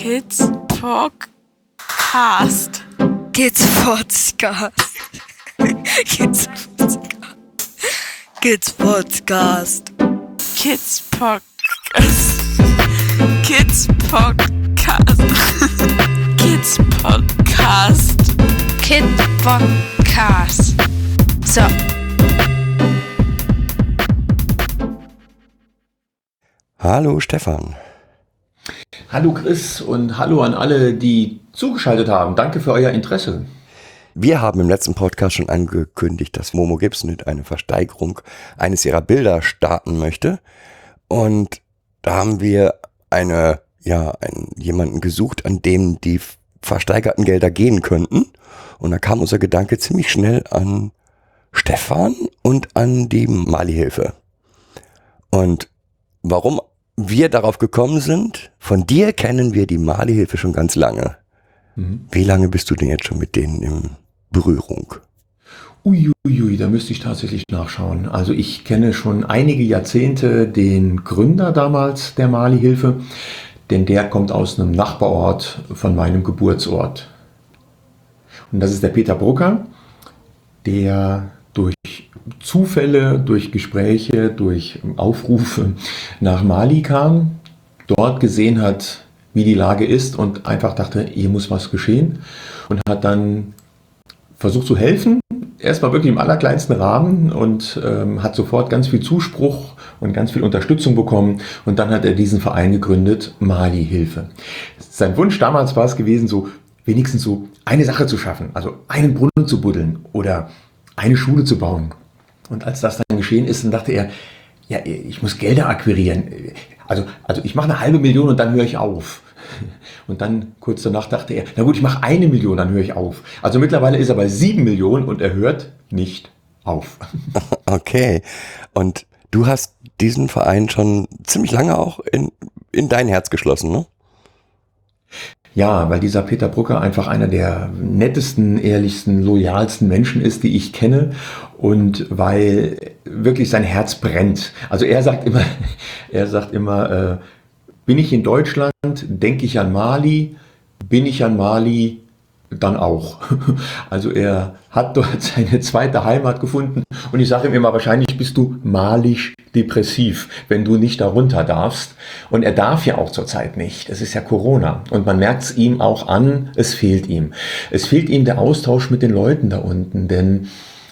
Kids Podcast. Kids Podcast. Kids Podcast. Kids Podcast. Kids Podcast. Kids Podcast. Kids Podcast. Kid Podcast. So. Hallo Stefan. Hallo Chris und hallo an alle, die zugeschaltet haben. Danke für euer Interesse. Wir haben im letzten Podcast schon angekündigt, dass Momo Gibson mit einer Versteigerung eines ihrer Bilder starten möchte. Und da haben wir eine, ja, einen, jemanden gesucht, an dem die versteigerten Gelder gehen könnten. Und da kam unser Gedanke ziemlich schnell an Stefan und an die Mali-Hilfe. Und warum wir darauf gekommen sind, von dir kennen wir die Mali-Hilfe schon ganz lange. Mhm. Wie lange bist du denn jetzt schon mit denen in Berührung? Uiuiui, da müsste ich tatsächlich nachschauen. Also ich kenne schon einige Jahrzehnte den Gründer damals der Mali-Hilfe, denn der kommt aus einem Nachbarort von meinem Geburtsort. Und das ist der Peter Brucker, der Zufälle, durch Gespräche, durch Aufrufe nach Mali kam, dort gesehen hat, wie die Lage ist und einfach dachte, hier muss was geschehen und hat dann versucht zu helfen, erstmal wirklich im allerkleinsten Rahmen und ähm, hat sofort ganz viel Zuspruch und ganz viel Unterstützung bekommen und dann hat er diesen Verein gegründet, Mali Hilfe. Sein Wunsch damals war es gewesen, so wenigstens so eine Sache zu schaffen, also einen Brunnen zu buddeln oder eine Schule zu bauen. Und als das dann geschehen ist, dann dachte er, ja, ich muss Gelder akquirieren. Also, also ich mache eine halbe Million und dann höre ich auf. Und dann kurz danach dachte er, na gut, ich mache eine Million, dann höre ich auf. Also mittlerweile ist er bei sieben Millionen und er hört nicht auf. Okay. Und du hast diesen Verein schon ziemlich lange auch in, in dein Herz geschlossen, ne? Ja, weil dieser Peter Brucker einfach einer der nettesten, ehrlichsten, loyalsten Menschen ist, die ich kenne und weil wirklich sein Herz brennt. Also er sagt immer, er sagt immer, äh, bin ich in Deutschland, denke ich an Mali, bin ich an Mali, dann auch. Also er hat dort seine zweite Heimat gefunden und ich sage ihm immer, wahrscheinlich bist du malisch depressiv, wenn du nicht darunter darfst. Und er darf ja auch zurzeit nicht. Es ist ja Corona und man merkt es ihm auch an, es fehlt ihm. Es fehlt ihm der Austausch mit den Leuten da unten, denn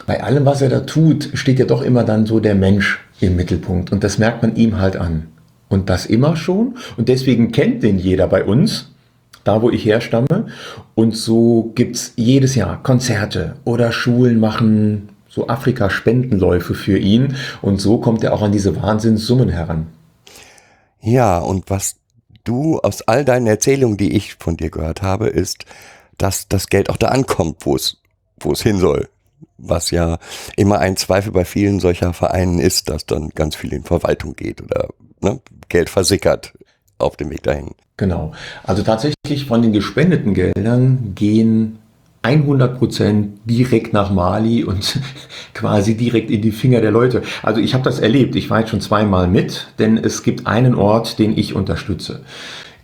bei allem, was er da tut, steht ja doch immer dann so der Mensch im Mittelpunkt und das merkt man ihm halt an. Und das immer schon und deswegen kennt den jeder bei uns da wo ich herstamme. Und so gibt es jedes Jahr Konzerte oder Schulen machen so Afrika-Spendenläufe für ihn. Und so kommt er auch an diese Wahnsinnssummen heran. Ja, und was du aus all deinen Erzählungen, die ich von dir gehört habe, ist, dass das Geld auch da ankommt, wo es, wo es hin soll. Was ja immer ein Zweifel bei vielen solcher Vereinen ist, dass dann ganz viel in Verwaltung geht oder ne, Geld versickert auf dem Weg dahin. Genau. Also tatsächlich von den gespendeten Geldern gehen 100 Prozent direkt nach Mali und quasi direkt in die Finger der Leute. Also ich habe das erlebt. Ich war jetzt schon zweimal mit, denn es gibt einen Ort, den ich unterstütze.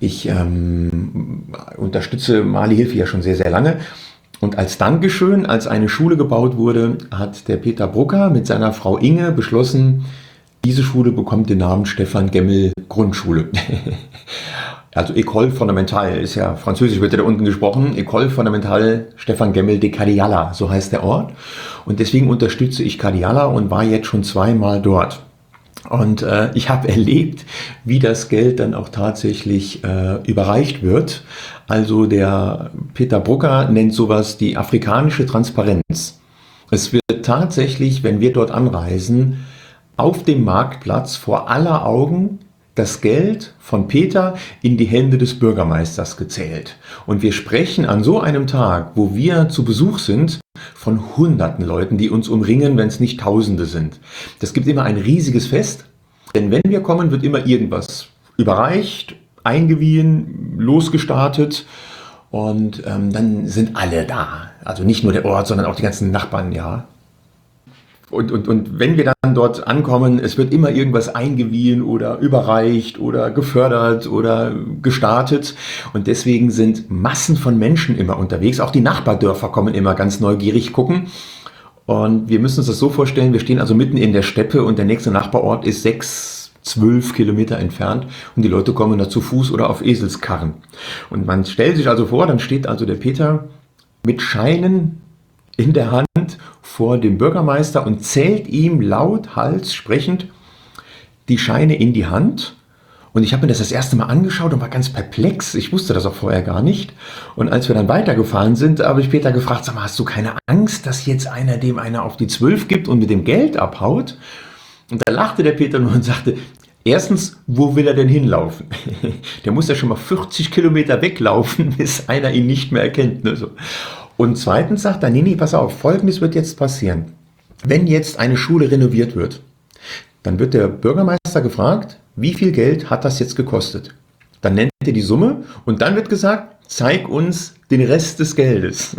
Ich ähm, unterstütze Mali Hilfe ja schon sehr, sehr lange. Und als Dankeschön, als eine Schule gebaut wurde, hat der Peter Brucker mit seiner Frau Inge beschlossen, diese Schule bekommt den Namen Stefan Gemmel Grundschule. also École Fondamentale ist ja französisch, wird ja da unten gesprochen. École Fondamentale Stefan Gemmel de Cadiala, so heißt der Ort. Und deswegen unterstütze ich Cadiala und war jetzt schon zweimal dort. Und äh, ich habe erlebt, wie das Geld dann auch tatsächlich äh, überreicht wird. Also der Peter Brucker nennt sowas die afrikanische Transparenz. Es wird tatsächlich, wenn wir dort anreisen, auf dem Marktplatz vor aller Augen das Geld von Peter in die Hände des Bürgermeisters gezählt. Und wir sprechen an so einem Tag, wo wir zu Besuch sind, von hunderten Leuten, die uns umringen, wenn es nicht Tausende sind. Das gibt immer ein riesiges Fest, denn wenn wir kommen, wird immer irgendwas überreicht, eingewiehen, losgestartet und ähm, dann sind alle da. Also nicht nur der Ort, sondern auch die ganzen Nachbarn, ja. Und, und, und wenn wir dann dort ankommen, es wird immer irgendwas eingewiehen oder überreicht oder gefördert oder gestartet. Und deswegen sind Massen von Menschen immer unterwegs. Auch die Nachbardörfer kommen immer ganz neugierig gucken. Und wir müssen uns das so vorstellen, wir stehen also mitten in der Steppe und der nächste Nachbarort ist sechs, zwölf Kilometer entfernt und die Leute kommen da zu Fuß oder auf Eselskarren. Und man stellt sich also vor, dann steht also der Peter mit Scheinen in der Hand vor dem Bürgermeister und zählt ihm laut, hals sprechend die Scheine in die Hand. Und ich habe mir das das erste Mal angeschaut und war ganz perplex. Ich wusste das auch vorher gar nicht. Und als wir dann weitergefahren sind, habe ich Peter gefragt, sag mal, hast du keine Angst, dass jetzt einer dem einer auf die Zwölf gibt und mit dem Geld abhaut? Und da lachte der Peter nur und sagte, Erstens, wo will er denn hinlaufen? Der muss ja schon mal 40 Kilometer weglaufen, bis einer ihn nicht mehr erkennt. Ne? Und zweitens sagt er, nee, nee, pass auf, folgendes wird jetzt passieren. Wenn jetzt eine Schule renoviert wird, dann wird der Bürgermeister gefragt, wie viel Geld hat das jetzt gekostet? Dann nennt er die Summe und dann wird gesagt, zeig uns den Rest des Geldes.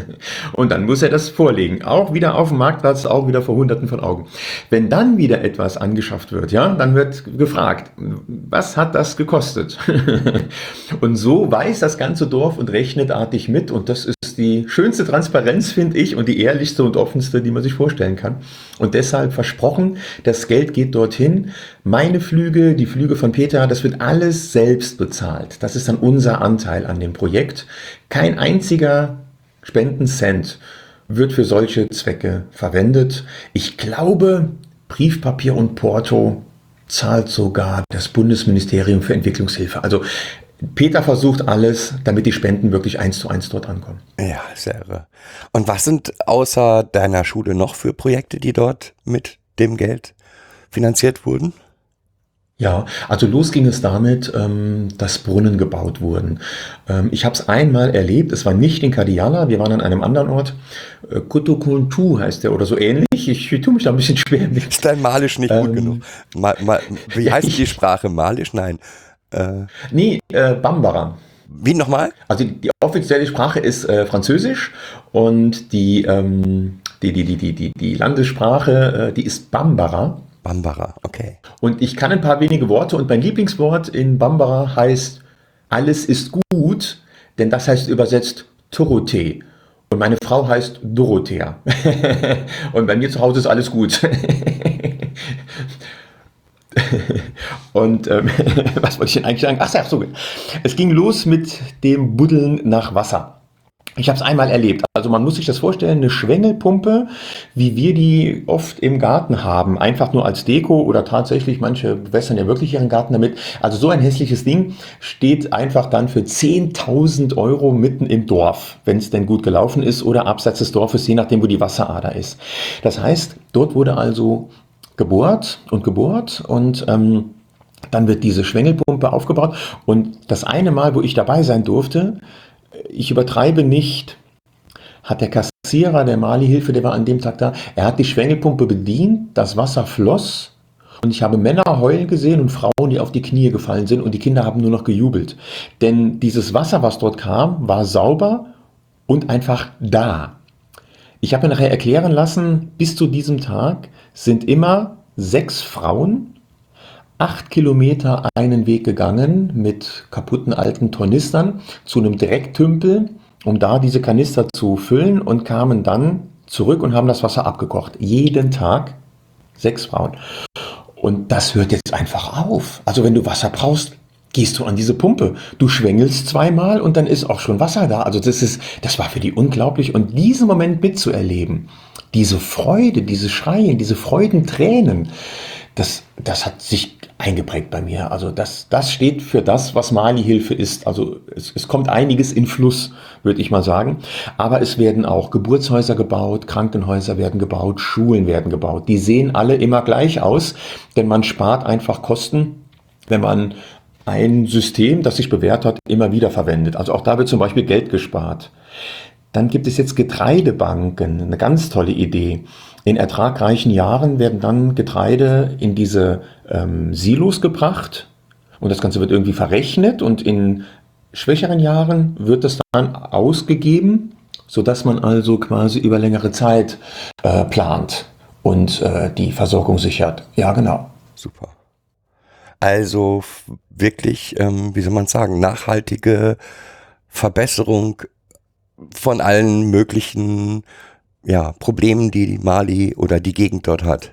und dann muss er das vorlegen. Auch wieder auf dem Marktplatz, auch wieder vor Hunderten von Augen. Wenn dann wieder etwas angeschafft wird, ja, dann wird gefragt, was hat das gekostet? und so weiß das ganze Dorf und rechnet artig mit. Und das ist die schönste Transparenz, finde ich, und die ehrlichste und offenste, die man sich vorstellen kann. Und deshalb versprochen, das Geld geht dorthin. Meine Flüge, die Flüge von Peter, das wird alles selbst bezahlt. Das ist dann unser Anteil an dem Projekt. Kein einziger Spendencent wird für solche Zwecke verwendet. Ich glaube, Briefpapier und Porto zahlt sogar das Bundesministerium für Entwicklungshilfe. Also Peter versucht alles, damit die Spenden wirklich eins zu eins dort ankommen. Ja, sehr irre. Und was sind außer deiner Schule noch für Projekte, die dort mit dem Geld finanziert wurden? Ja, also los ging es damit, ähm, dass Brunnen gebaut wurden. Ähm, ich habe es einmal erlebt, es war nicht in Kadiala, wir waren an einem anderen Ort. Äh, Kutukuntu heißt der oder so ähnlich. Ich, ich tue mich da ein bisschen schwer mit. Ist dein Malisch nicht ähm, gut genug? Ma, ma, wie heißt die Sprache? Malisch? Nein. Äh, nee, äh, Bambara. Wie nochmal? Also die, die, offizielle Sprache ist äh, Französisch und die, ähm, die, die, die, die, die, Landessprache, äh, die ist Bambara. Bambara, okay. Und ich kann ein paar wenige Worte und mein Lieblingswort in Bambara heißt alles ist gut, denn das heißt übersetzt Torote. Und meine Frau heißt Dorothea. und bei mir zu Hause ist alles gut. Und ähm, was wollte ich denn eigentlich sagen? Ach so, es ging los mit dem Buddeln nach Wasser. Ich habe es einmal erlebt. Also man muss sich das vorstellen, eine Schwengelpumpe, wie wir die oft im Garten haben, einfach nur als Deko oder tatsächlich, manche bewässern ja wirklich ihren Garten damit. Also so ein hässliches Ding steht einfach dann für 10.000 Euro mitten im Dorf, wenn es denn gut gelaufen ist oder abseits des Dorfes, je nachdem, wo die Wasserader ist. Das heißt, dort wurde also gebohrt und gebohrt und ähm, dann wird diese Schwengelpumpe aufgebaut. Und das eine Mal, wo ich dabei sein durfte, ich übertreibe nicht, hat der Kassierer der Mali-Hilfe, der war an dem Tag da, er hat die Schwengelpumpe bedient, das Wasser floss und ich habe Männer heulen gesehen und Frauen, die auf die Knie gefallen sind und die Kinder haben nur noch gejubelt. Denn dieses Wasser, was dort kam, war sauber und einfach da. Ich habe mir nachher erklären lassen, bis zu diesem Tag sind immer sechs Frauen acht Kilometer einen Weg gegangen mit kaputten alten Tornistern zu einem Drecktümpel, um da diese Kanister zu füllen und kamen dann zurück und haben das Wasser abgekocht. Jeden Tag sechs Frauen. Und das hört jetzt einfach auf. Also wenn du Wasser brauchst, gehst du an diese Pumpe. Du schwängelst zweimal und dann ist auch schon Wasser da. Also das ist, das war für die unglaublich. Und diesen Moment mitzuerleben, diese Freude, diese Schreien, diese Freudentränen, das, das hat sich eingeprägt bei mir. Also das, das steht für das, was Mali-Hilfe ist. Also es, es kommt einiges in Fluss, würde ich mal sagen. Aber es werden auch Geburtshäuser gebaut, Krankenhäuser werden gebaut, Schulen werden gebaut. Die sehen alle immer gleich aus, denn man spart einfach Kosten, wenn man ein System, das sich bewährt hat, immer wieder verwendet. Also auch da wird zum Beispiel Geld gespart. Dann gibt es jetzt Getreidebanken, eine ganz tolle Idee. In ertragreichen Jahren werden dann Getreide in diese ähm, Silos gebracht und das Ganze wird irgendwie verrechnet und in schwächeren Jahren wird es dann ausgegeben, sodass man also quasi über längere Zeit äh, plant. und äh, die Versorgung sichert. Ja, genau. Super. Also wirklich, ähm, wie soll man sagen, nachhaltige Verbesserung von allen möglichen ja, Problemen, die Mali oder die Gegend dort hat.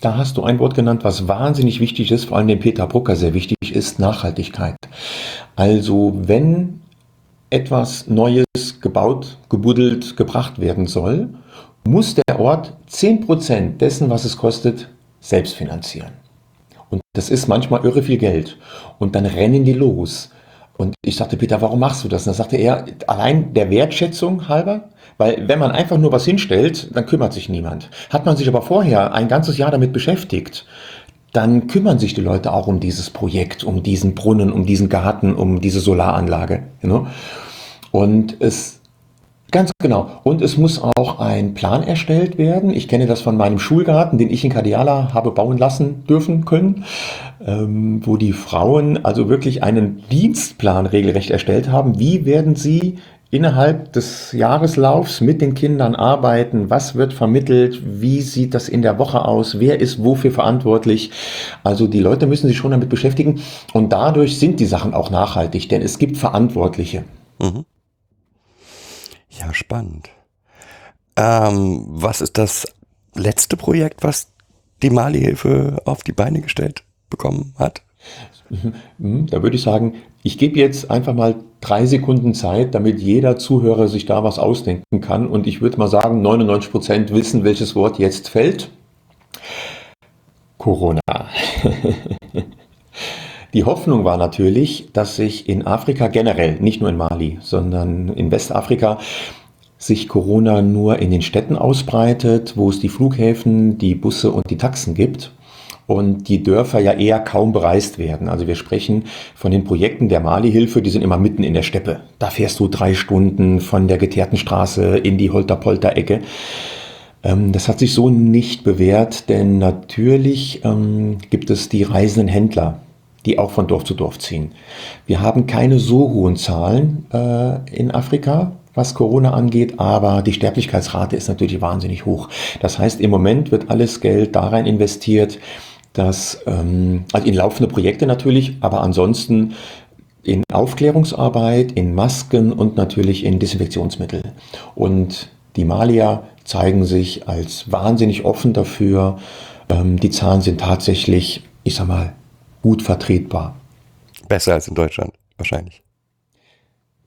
Da hast du ein Wort genannt, was wahnsinnig wichtig ist, vor allem dem Peter Brucker sehr wichtig ist, Nachhaltigkeit. Also wenn etwas Neues gebaut, gebuddelt, gebracht werden soll, muss der Ort 10% dessen, was es kostet, selbst finanzieren. Und das ist manchmal irre viel Geld. Und dann rennen die los. Und ich sagte, Peter, warum machst du das? Und dann sagte er, allein der Wertschätzung halber, weil wenn man einfach nur was hinstellt, dann kümmert sich niemand. Hat man sich aber vorher ein ganzes Jahr damit beschäftigt, dann kümmern sich die Leute auch um dieses Projekt, um diesen Brunnen, um diesen Garten, um diese Solaranlage. You know? Und es Ganz genau. Und es muss auch ein Plan erstellt werden. Ich kenne das von meinem Schulgarten, den ich in Kadiala habe bauen lassen dürfen können, ähm, wo die Frauen also wirklich einen Dienstplan regelrecht erstellt haben. Wie werden sie innerhalb des Jahreslaufs mit den Kindern arbeiten? Was wird vermittelt? Wie sieht das in der Woche aus? Wer ist wofür verantwortlich? Also die Leute müssen sich schon damit beschäftigen und dadurch sind die Sachen auch nachhaltig, denn es gibt Verantwortliche. Mhm. Ja, spannend. Ähm, was ist das letzte Projekt, was die Mali-Hilfe auf die Beine gestellt bekommen hat? Mhm, Da würde ich sagen, ich gebe jetzt einfach mal drei Sekunden Zeit, damit jeder Zuhörer sich da was ausdenken kann. Und ich würde mal sagen, 99 Prozent wissen, welches Wort jetzt fällt. Corona. Die Hoffnung war natürlich, dass sich in Afrika generell, nicht nur in Mali, sondern in Westafrika, sich Corona nur in den Städten ausbreitet, wo es die Flughäfen, die Busse und die Taxen gibt und die Dörfer ja eher kaum bereist werden. Also wir sprechen von den Projekten der Mali-Hilfe, die sind immer mitten in der Steppe. Da fährst du drei Stunden von der geteerten Straße in die Holter-Polter-Ecke. Ähm, Das hat sich so nicht bewährt, denn natürlich ähm, gibt es die reisenden Händler, die auch von Dorf zu Dorf ziehen. Wir haben keine so hohen Zahlen äh, in Afrika, was Corona angeht, aber die Sterblichkeitsrate ist natürlich wahnsinnig hoch. Das heißt, im Moment wird alles Geld da rein investiert, dass, ähm, also in laufende Projekte natürlich, aber ansonsten in Aufklärungsarbeit, in Masken und natürlich in Desinfektionsmittel. Und die Malier zeigen sich als wahnsinnig offen dafür. Ähm, die Zahlen sind tatsächlich, ich sag mal, gut vertretbar. Besser als in Deutschland, wahrscheinlich.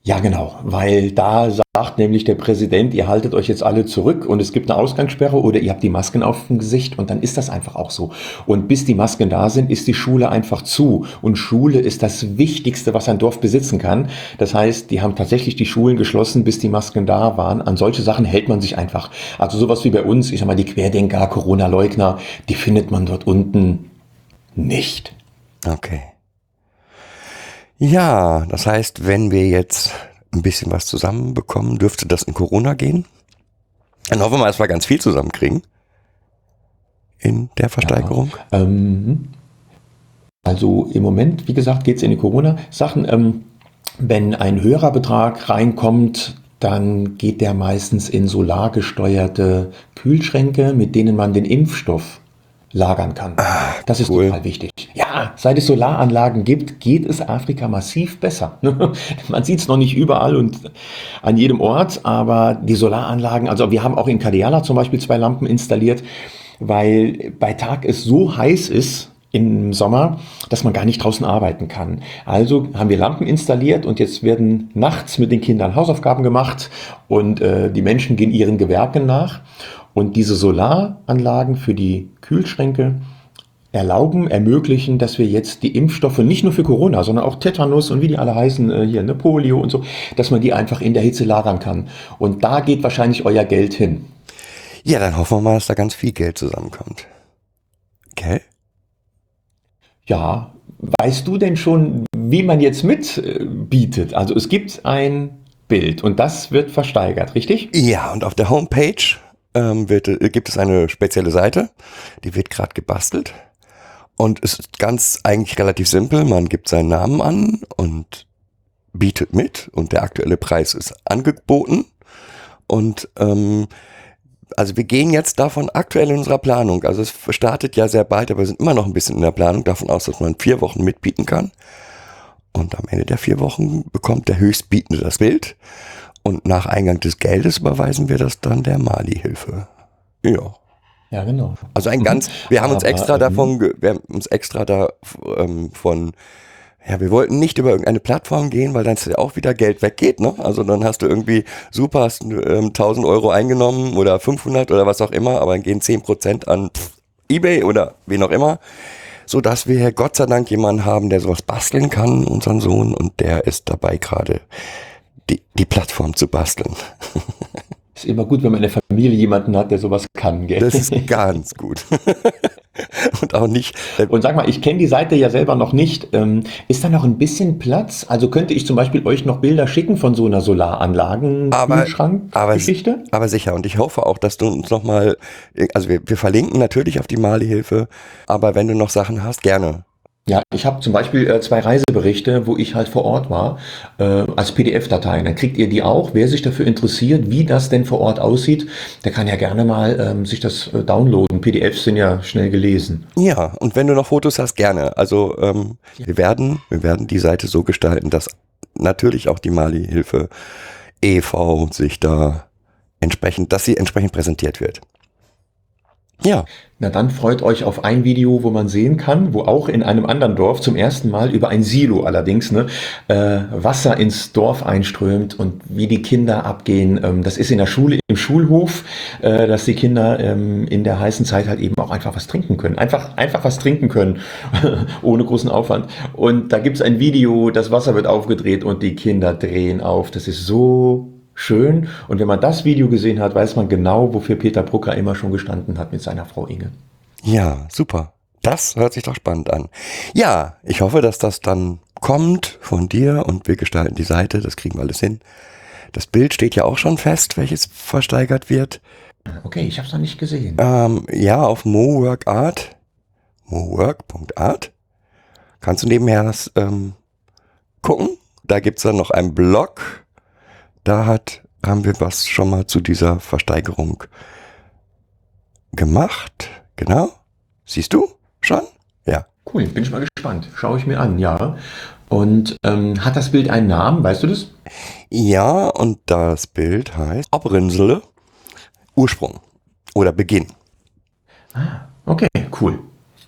Ja, genau, weil da sagt nämlich der Präsident, ihr haltet euch jetzt alle zurück und es gibt eine Ausgangssperre oder ihr habt die Masken auf dem Gesicht und dann ist das einfach auch so. Und bis die Masken da sind, ist die Schule einfach zu. Und Schule ist das Wichtigste, was ein Dorf besitzen kann. Das heißt, die haben tatsächlich die Schulen geschlossen, bis die Masken da waren. An solche Sachen hält man sich einfach. Also sowas wie bei uns, ich sag mal, die Querdenker, Corona-Leugner, die findet man dort unten nicht. Okay. Ja, das heißt, wenn wir jetzt ein bisschen was zusammenbekommen, dürfte das in Corona gehen. Dann hoffen wir mal, dass wir ganz viel zusammenkriegen. In der Versteigerung. Ähm, also im Moment, wie gesagt, geht es in die Corona-Sachen. Ähm, wenn ein höherer Betrag reinkommt, dann geht der meistens in solargesteuerte Kühlschränke, mit denen man den Impfstoff lagern kann. das ist cool. total wichtig. Ja, seit es Solaranlagen gibt, geht es Afrika massiv besser. man sieht es noch nicht überall und an jedem Ort, aber die Solaranlagen, also wir haben auch in Kadiala zum Beispiel zwei Lampen installiert, weil bei Tag es so heiß ist, im Sommer, dass man gar nicht draußen arbeiten kann. Also haben wir Lampen installiert und jetzt werden nachts mit den Kindern Hausaufgaben gemacht und äh, die Menschen gehen ihren Gewerken nach. Und diese Solaranlagen für die Kühlschränke erlauben, ermöglichen, dass wir jetzt die Impfstoffe nicht nur für Corona, sondern auch Tetanus und wie die alle heißen, äh, hier, ne, Polio und so, dass man die einfach in der Hitze lagern kann. Und da geht wahrscheinlich euer Geld hin. Ja, dann hoffen wir mal, dass da ganz viel Geld zusammenkommt. Okay? Ja, weißt du denn schon, wie man jetzt mitbietet? Also es gibt ein Bild und das wird versteigert, richtig? Ja, und auf der Homepage ähm, wird, äh, gibt es eine spezielle Seite, die wird gerade gebastelt. Und es ist ganz eigentlich relativ simpel. Man gibt seinen Namen an und bietet mit und der aktuelle Preis ist angeboten. Und ähm, also wir gehen jetzt davon aktuell in unserer Planung, also es startet ja sehr bald, aber wir sind immer noch ein bisschen in der Planung davon aus, dass man vier Wochen mitbieten kann. Und am Ende der vier Wochen bekommt der Höchstbietende das Bild. Und nach Eingang des Geldes überweisen wir das dann der Mali-Hilfe. Ja. Ja, genau. Also ein ganz, wir haben uns extra ähm, davon, ge- wir haben uns extra da ähm, von, ja, wir wollten nicht über irgendeine Plattform gehen, weil dann ja auch wieder Geld weggeht, ne? Also dann hast du irgendwie super, hast ähm, 1000 Euro eingenommen oder 500 oder was auch immer, aber dann gehen 10% an pff, Ebay oder wen auch immer, so dass wir Gott sei Dank jemanden haben, der sowas basteln kann, unseren Sohn, und der ist dabei gerade die, die Plattform zu basteln. Ist immer gut, wenn man in der Familie jemanden hat, der sowas kann, gell? Das ist ganz gut. und auch nicht, äh, Und sag mal, ich kenne die Seite ja selber noch nicht. Ähm, ist da noch ein bisschen Platz? Also könnte ich zum Beispiel euch noch Bilder schicken von so einer Aber- Solaranlagen-Kühlschrank-Geschichte? Aber sicher, und ich hoffe auch, dass du uns nochmal, also wir, wir verlinken natürlich auf die Mali-Hilfe, aber wenn du noch Sachen hast, gerne. Ja, ich habe zum Beispiel äh, zwei Reiseberichte, wo ich halt vor Ort war, äh, als PDF-Dateien. Dann kriegt ihr die auch. Wer sich dafür interessiert, wie das denn vor Ort aussieht, der kann ja gerne mal ähm, sich das äh, downloaden. PDFs sind ja schnell gelesen. Ja, und wenn du noch Fotos hast, gerne. Also ähm, wir werden, wir werden die Seite so gestalten, dass natürlich auch die Mali-Hilfe e.V. sich da entsprechend, dass sie entsprechend präsentiert wird. Ja, Na dann freut euch auf ein Video, wo man sehen kann, wo auch in einem anderen Dorf zum ersten Mal über ein Silo allerdings ne, äh, Wasser ins Dorf einströmt und wie die Kinder abgehen. Ähm, das ist in der Schule, im Schulhof, äh, dass die Kinder ähm, in der heißen Zeit halt eben auch einfach was trinken können. Einfach, einfach was trinken können, ohne großen Aufwand. Und da gibt's ein Video, das Wasser wird aufgedreht und die Kinder drehen auf. Das ist so schön. Und wenn man das Video gesehen hat, weiß man genau, wofür Peter Brucker immer schon gestanden hat mit seiner Frau Inge. ja, super. Das hört sich doch spannend an. Ja, ich hoffe, dass das dann kommt von dir und wir gestalten die Seite, das kriegen wir alles hin. Das Bild steht ja auch schon fest, welches versteigert wird. Okay, ich habe es noch nicht gesehen. Ähm, ja, auf moworkart, mowork.art, kannst du nebenher das ähm, gucken. Da gibt's dann noch einen Blog. Da hat, haben wir was schon mal zu dieser Versteigerung gemacht. Genau. Siehst du schon? Ja. Cool, bin ich mal gespannt. Schaue ich mir an, ja. Und ähm, hat das Bild einen Namen, weißt du das? Ja, und das Bild heißt Abrinsele Ursprung oder Beginn. Okay, cool.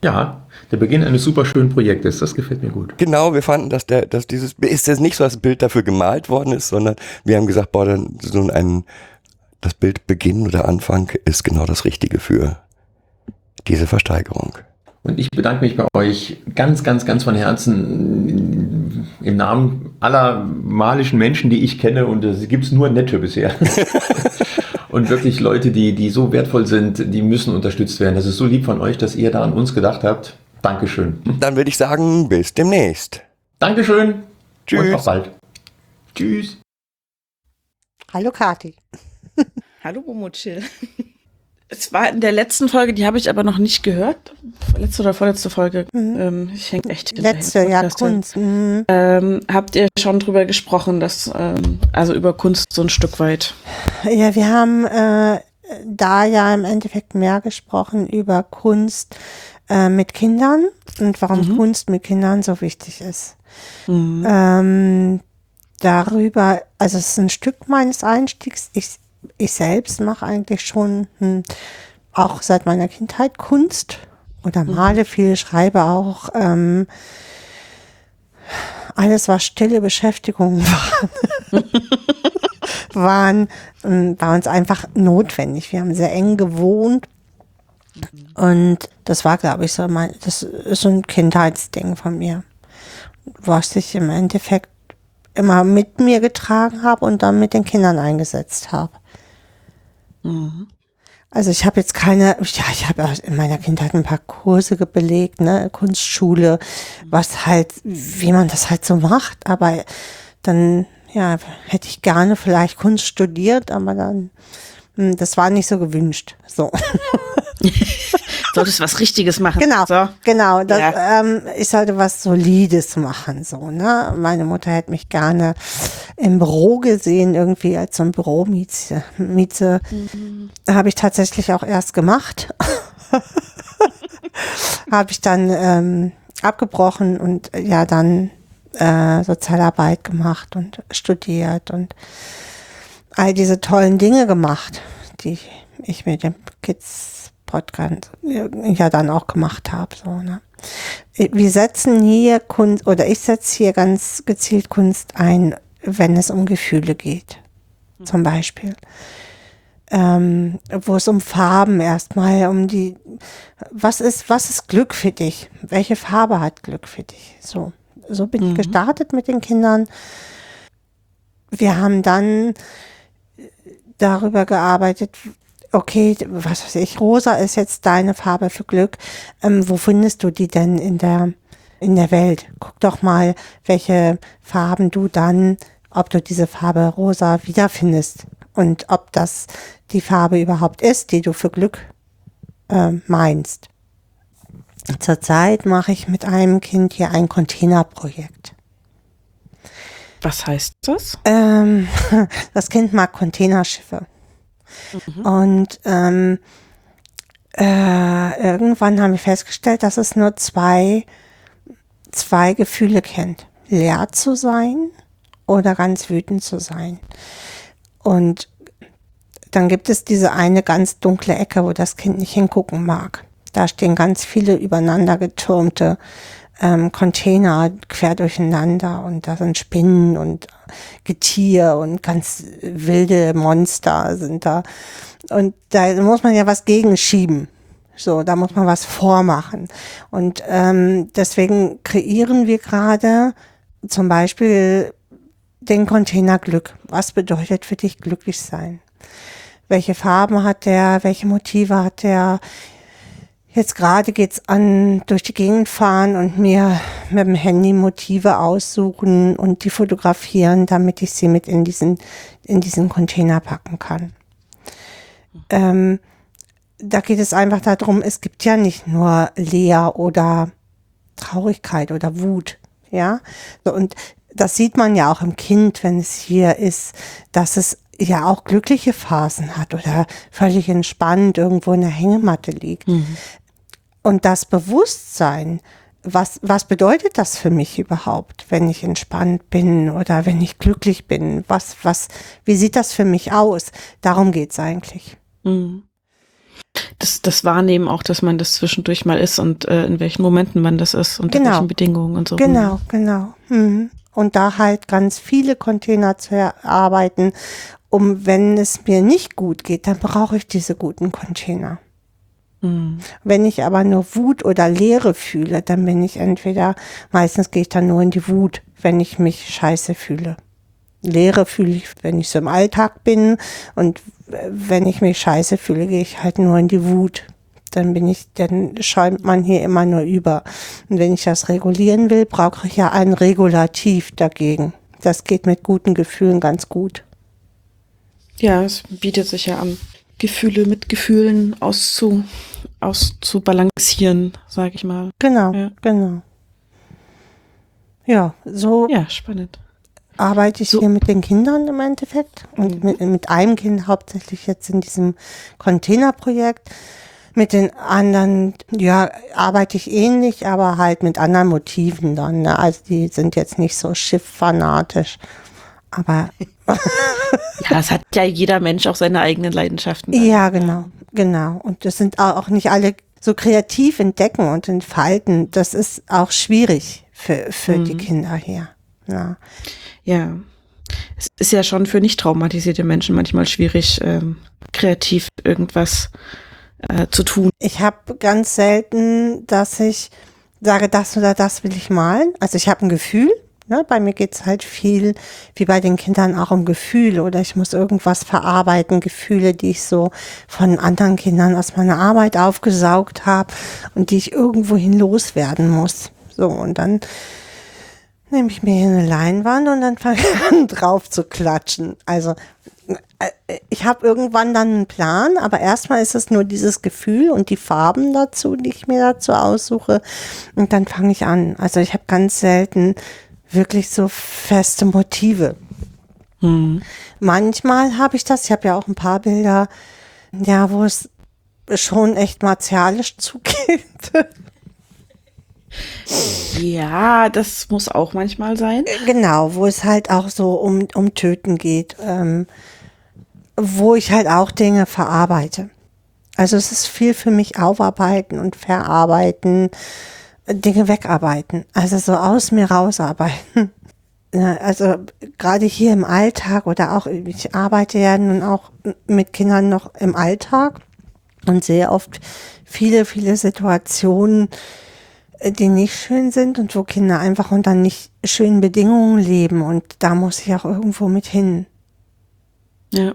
Ja, der Beginn eines super schönen Projektes, das gefällt mir gut. Genau, wir fanden, dass der, dass dieses, ist jetzt nicht so, dass das Bild dafür gemalt worden ist, sondern wir haben gesagt, boah, dann so ein, das Bild Beginn oder Anfang ist genau das Richtige für diese Versteigerung. Und ich bedanke mich bei euch ganz, ganz, ganz von Herzen im Namen aller malischen Menschen, die ich kenne. Und es gibt nur nette bisher. und wirklich Leute, die, die so wertvoll sind, die müssen unterstützt werden. Das ist so lieb von euch, dass ihr da an uns gedacht habt. Dankeschön. Dann würde ich sagen, bis demnächst. Dankeschön. Tschüss. Und auf bald. Tschüss. Hallo Kati. Hallo Momochill. Es war in der letzten Folge, die habe ich aber noch nicht gehört. Letzte oder vorletzte Folge. Ähm, ich hänge echt hinterher. Letzte, ja. Kunst. Mhm. Ähm, habt ihr schon drüber gesprochen, dass, ähm, also über Kunst so ein Stück weit? Ja, wir haben äh, da ja im Endeffekt mehr gesprochen über Kunst äh, mit Kindern und warum Kunst mit Kindern so wichtig ist. Mhm. Ähm, darüber, also es ist ein Stück meines Einstiegs. Ich, ich selbst mache eigentlich schon hm, auch seit meiner Kindheit Kunst oder male viel, schreibe auch. Ähm, alles, was stille Beschäftigungen waren, waren, ähm, war uns einfach notwendig. Wir haben sehr eng gewohnt. Und das war, glaube ich, so mein, das ist so ein Kindheitsding von mir was ich im Endeffekt immer mit mir getragen habe und dann mit den Kindern eingesetzt habe. Also ich habe jetzt keine, ja, ich habe in meiner Kindheit ein paar Kurse belegt, ne, Kunstschule, was halt, wie man das halt so macht, aber dann, ja, hätte ich gerne vielleicht Kunst studiert, aber dann, hm, das war nicht so gewünscht, so. Solltest was Richtiges machen. Genau, So. genau. Das, Ja. ähm, ich sollte was Solides machen, so, ne? Meine Mutter hätte mich gerne im Büro gesehen, irgendwie als so ein Büromieze. Mieze. Habe ich tatsächlich auch erst gemacht. Habe ich dann ähm, abgebrochen und ja dann äh, Sozialarbeit gemacht und studiert und all diese tollen Dinge gemacht, die ich mit dem Kids Podcast ja dann auch gemacht habe. So, ne? Wir setzen hier Kunst oder ich setze hier ganz gezielt Kunst ein, wenn es um Gefühle geht, zum Beispiel. Ähm, wo es um Farben erstmal, um die, was ist, was ist Glück für dich? Welche Farbe hat Glück für dich? So, so bin ich gestartet mit den Kindern. Wir haben dann darüber gearbeitet, okay, was weiß ich, rosa ist jetzt deine Farbe für Glück. Ähm, wo findest du die denn in der, in der Welt? Guck doch mal, welche Farben du dann, ob du diese Farbe rosa wiederfindest und ob das die Farbe überhaupt ist, die du für Glück äh, meinst. Zurzeit mache ich mit einem Kind hier ein Containerprojekt. Was heißt das? Ähm, das Kind mag Containerschiffe. Und ähm, äh, irgendwann haben wir festgestellt, dass es nur zwei, zwei Gefühle kennt. Leer zu sein oder ganz wütend zu sein. Und dann gibt es diese eine ganz dunkle Ecke, wo das Kind nicht hingucken mag. Da stehen ganz viele übereinander getürmte ähm, Container quer durcheinander und da sind Spinnen und Getier und ganz wilde Monster sind da. Und da muss man ja was gegenschieben. So, da muss man was vormachen. Und ähm, deswegen kreieren wir gerade zum Beispiel den Container Glück. Was bedeutet für dich glücklich sein? Welche Farben hat der? Welche Motive hat der? Jetzt gerade geht's an durch die Gegend fahren und mir mit dem Handy Motive aussuchen und die fotografieren, damit ich sie mit in diesen, in diesen Container packen kann. Ähm, da geht es einfach darum, es gibt ja nicht nur Leer oder Traurigkeit oder Wut, ja. Und das sieht man ja auch im Kind, wenn es hier ist, dass es ja auch glückliche Phasen hat oder völlig entspannt irgendwo in der Hängematte liegt. Und das Bewusstsein, was, was bedeutet das für mich überhaupt, wenn ich entspannt bin oder wenn ich glücklich bin? Was, was, wie sieht das für mich aus? Darum geht's eigentlich. Das, das Wahrnehmen auch, dass man das zwischendurch mal ist und äh, in welchen Momenten man das ist, unter Genau. welchen Bedingungen und so. Genau, genau. Mhm. Und da halt ganz viele Container zu erarbeiten, um wenn es mir nicht gut geht, dann brauche ich diese guten Container. Mhm. Wenn ich aber nur Wut oder Leere fühle, dann bin ich entweder, meistens gehe ich dann nur in die Wut, wenn ich mich scheiße fühle. Leere fühle ich, wenn ich so im Alltag bin und wenn ich mich scheiße fühle, gehe ich halt nur in die Wut. Dann bin ich, dann schäumt man hier immer nur über. Und wenn ich das regulieren will, brauche ich ja ein Regulativ dagegen. Das geht mit guten Gefühlen ganz gut. Ja, es bietet sich ja an, Gefühle mit Gefühlen auszu, auszubalancieren, sage ich mal. Genau, Ja. genau. Ja, so Ja, spannend. arbeite ich So- hier mit den Kindern im Endeffekt und mit, mit einem Kind hauptsächlich jetzt in diesem Containerprojekt. Mit den anderen, ja, arbeite ich ähnlich, aber halt mit anderen Motiven dann. Ne? Also die sind jetzt nicht so schifffanatisch. Aber Ja, es hat ja jeder Mensch auch seine eigenen Leidenschaften. ja, genau, genau. Und das sind au- auch nicht alle so kreativ entdecken und entfalten. Das ist auch schwierig für, für die Kinder hier. Ja. Ja. Es ist ja schon für nicht traumatisierte Menschen manchmal schwierig, ähm, kreativ irgendwas äh, zu tun. Ich habe ganz selten, dass ich sage, das oder das will ich malen. Also ich habe ein Gefühl. Ne? Bei mir geht's halt viel, wie bei den Kindern, auch um Gefühle oder ich muss irgendwas verarbeiten, Gefühle, die ich so von anderen Kindern aus meiner Arbeit aufgesaugt habe und die ich irgendwohin loswerden muss. So, und dann nehme ich mir hier eine Leinwand und dann fange ich an drauf zu klatschen. Also äh, ich habe irgendwann dann einen Plan, aber erstmal ist es nur dieses Gefühl und die Farben dazu, die ich mir dazu aussuche. Und dann fange ich an. Also ich habe ganz selten wirklich so feste Motive. Hm. Manchmal habe ich das, ich habe ja auch ein paar Bilder, ja, wo es schon echt martialisch zugeht. Ja, das muss auch manchmal sein. Genau, wo es halt auch so um, um Töten geht, ähm, wo ich halt auch Dinge verarbeite. Also es ist viel für mich aufarbeiten und verarbeiten, Dinge wegarbeiten, also so aus mir rausarbeiten. Also gerade hier im Alltag oder auch, ich arbeite ja nun auch mit Kindern noch im Alltag und sehe oft viele, viele Situationen, äh, die nicht schön sind und wo Kinder einfach unter nicht schönen Bedingungen leben und da muss ich auch irgendwo mit hin. Ja.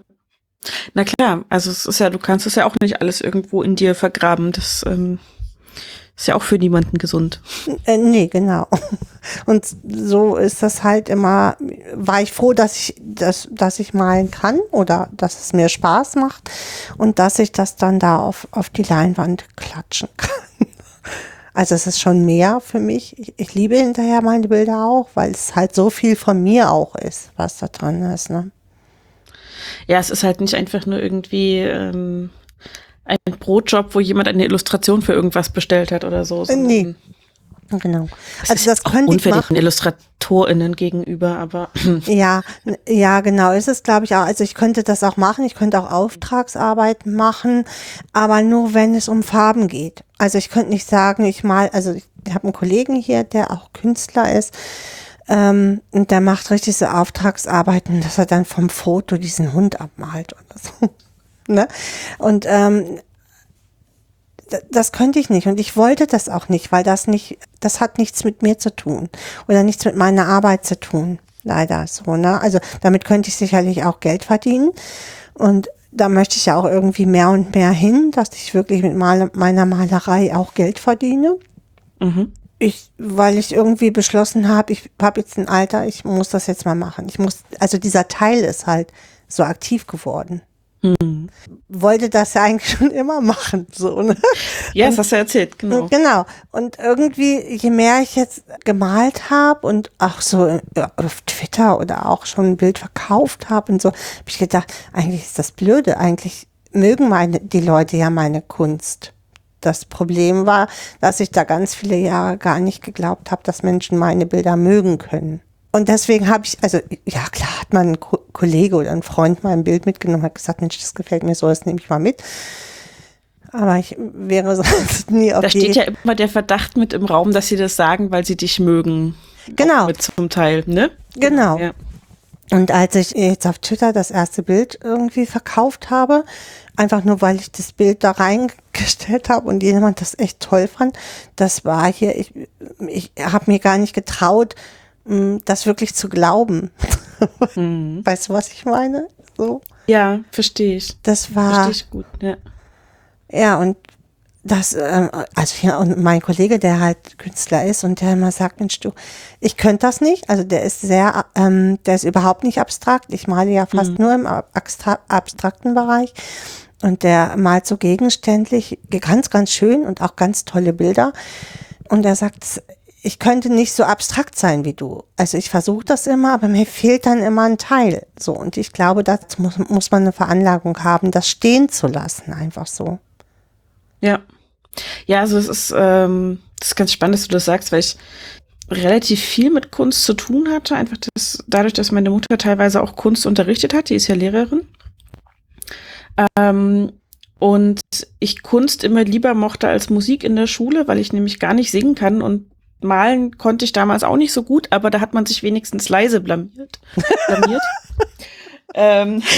Na klar, also es ist ja, du kannst es ja auch nicht alles irgendwo in dir vergraben. Das ähm, ist ja auch für niemanden gesund. Äh, nee, genau. Und so ist das halt immer, war ich froh, dass ich, dass, dass ich malen kann oder dass es mir Spaß macht und dass ich das dann da auf, auf die Leinwand klatschen kann. Also es ist schon mehr für mich. Ich, ich liebe hinterher meine Bilder auch, weil es halt so viel von mir auch ist, was da drin ist. Ne? Ja, es ist halt nicht einfach nur irgendwie ähm, ein Brotjob, wo jemand eine Illustration für irgendwas bestellt hat oder so. sondern Nee. Genau. Also das ist auch könnte ich machen. IllustratorInnen gegenüber, aber Ja, ja, genau. Ist es, glaube ich, auch. Also ich könnte das auch machen. Ich könnte auch Auftragsarbeiten machen, aber nur wenn es um Farben geht. Also ich könnte nicht sagen, ich mal, also ich habe einen Kollegen hier, der auch Künstler ist. Ähm, und der macht richtig so Auftragsarbeiten, dass er dann vom Foto diesen Hund abmalt oder so. Ne? Und ähm, das könnte ich nicht und ich wollte das auch nicht, weil das nicht, das hat nichts mit mir zu tun oder nichts mit meiner Arbeit zu tun. Leider so, ne? Also damit könnte ich sicherlich auch Geld verdienen und da möchte ich ja auch irgendwie mehr und mehr hin, dass ich wirklich mit Mal meiner Malerei auch Geld verdiene. mhm. Ich, weil ich irgendwie beschlossen habe, ich habe jetzt ein Alter, ich muss das jetzt mal machen. Ich muss, also dieser Teil ist halt so aktiv geworden. Wollte das ja eigentlich schon immer machen, so, ne? ja, das hast du erzählt, genau. Genau. Und irgendwie, je mehr ich jetzt gemalt habe und auch so äh, auf Twitter oder auch schon ein Bild verkauft habe und so, habe ich gedacht, eigentlich ist das blöde. Eigentlich mögen meine, die Leute ja meine Kunst. Das Problem war, dass ich da ganz viele Jahre gar nicht geglaubt habe, dass Menschen meine Bilder mögen können. Und deswegen habe ich, also ja klar, hat man ein Ko Kollege oder ein Freund mal ein Bild mitgenommen, hat gesagt, Mensch, das gefällt mir so, das nehme ich mal mit. Aber ich wäre sonst nie auf Da steht ja immer der Verdacht mit im Raum, dass sie das sagen, weil sie dich mögen. Genau. Mit zum Teil, ne? Genau. Ja. Und als ich jetzt auf Twitter das erste Bild irgendwie verkauft habe, einfach nur weil ich das Bild da reingestellt habe und jemand das echt toll fand, das war hier, ich, ich habe mir gar nicht getraut, das wirklich zu glauben. Weißt du, was ich meine? So, Ja, verstehe ich. das war. Verstehe ich gut, ja. Ja, und das, ähm, also ja, und mein Kollege, der halt Künstler ist und der immer sagt, Mensch, du, ich könnte das nicht. Also der ist sehr, ähm, der ist überhaupt nicht abstrakt. Ich male ja fast nur im abstra abstrakten Bereich. Und der malt so gegenständlich, ganz, ganz schön und auch ganz tolle Bilder. Und er sagt, ich könnte nicht so abstrakt sein wie du. Also ich versuche das immer, aber mir fehlt dann immer ein Teil. So, und ich glaube, das muss, muss man eine Veranlagung haben, das stehen zu lassen, einfach so. Ja. Ja, also es ist, ähm, das ist ganz spannend, dass du das sagst, weil ich relativ viel mit Kunst zu tun hatte. Einfach das, dadurch, dass meine Mutter teilweise auch Kunst unterrichtet hat, die ist ja Lehrerin. Ähm, und ich Kunst immer lieber mochte als Musik in der Schule, weil ich nämlich gar nicht singen kann und malen konnte ich damals auch nicht so gut, aber da hat man sich wenigstens leise blamiert. blamiert. ähm,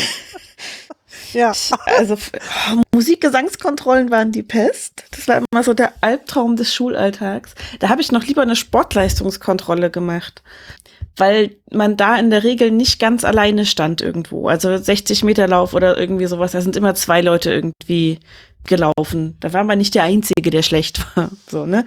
Ja. also oh, Musikgesangskontrollen waren die Pest. Das war immer so der Albtraum des Schulalltags. Da habe ich noch lieber eine Sportleistungskontrolle gemacht, weil man da in der Regel nicht ganz alleine stand irgendwo. Also 60 Meter Lauf oder irgendwie sowas. Da sind immer zwei Leute irgendwie gelaufen. Da war man nicht der Einzige, der schlecht war. So, ne?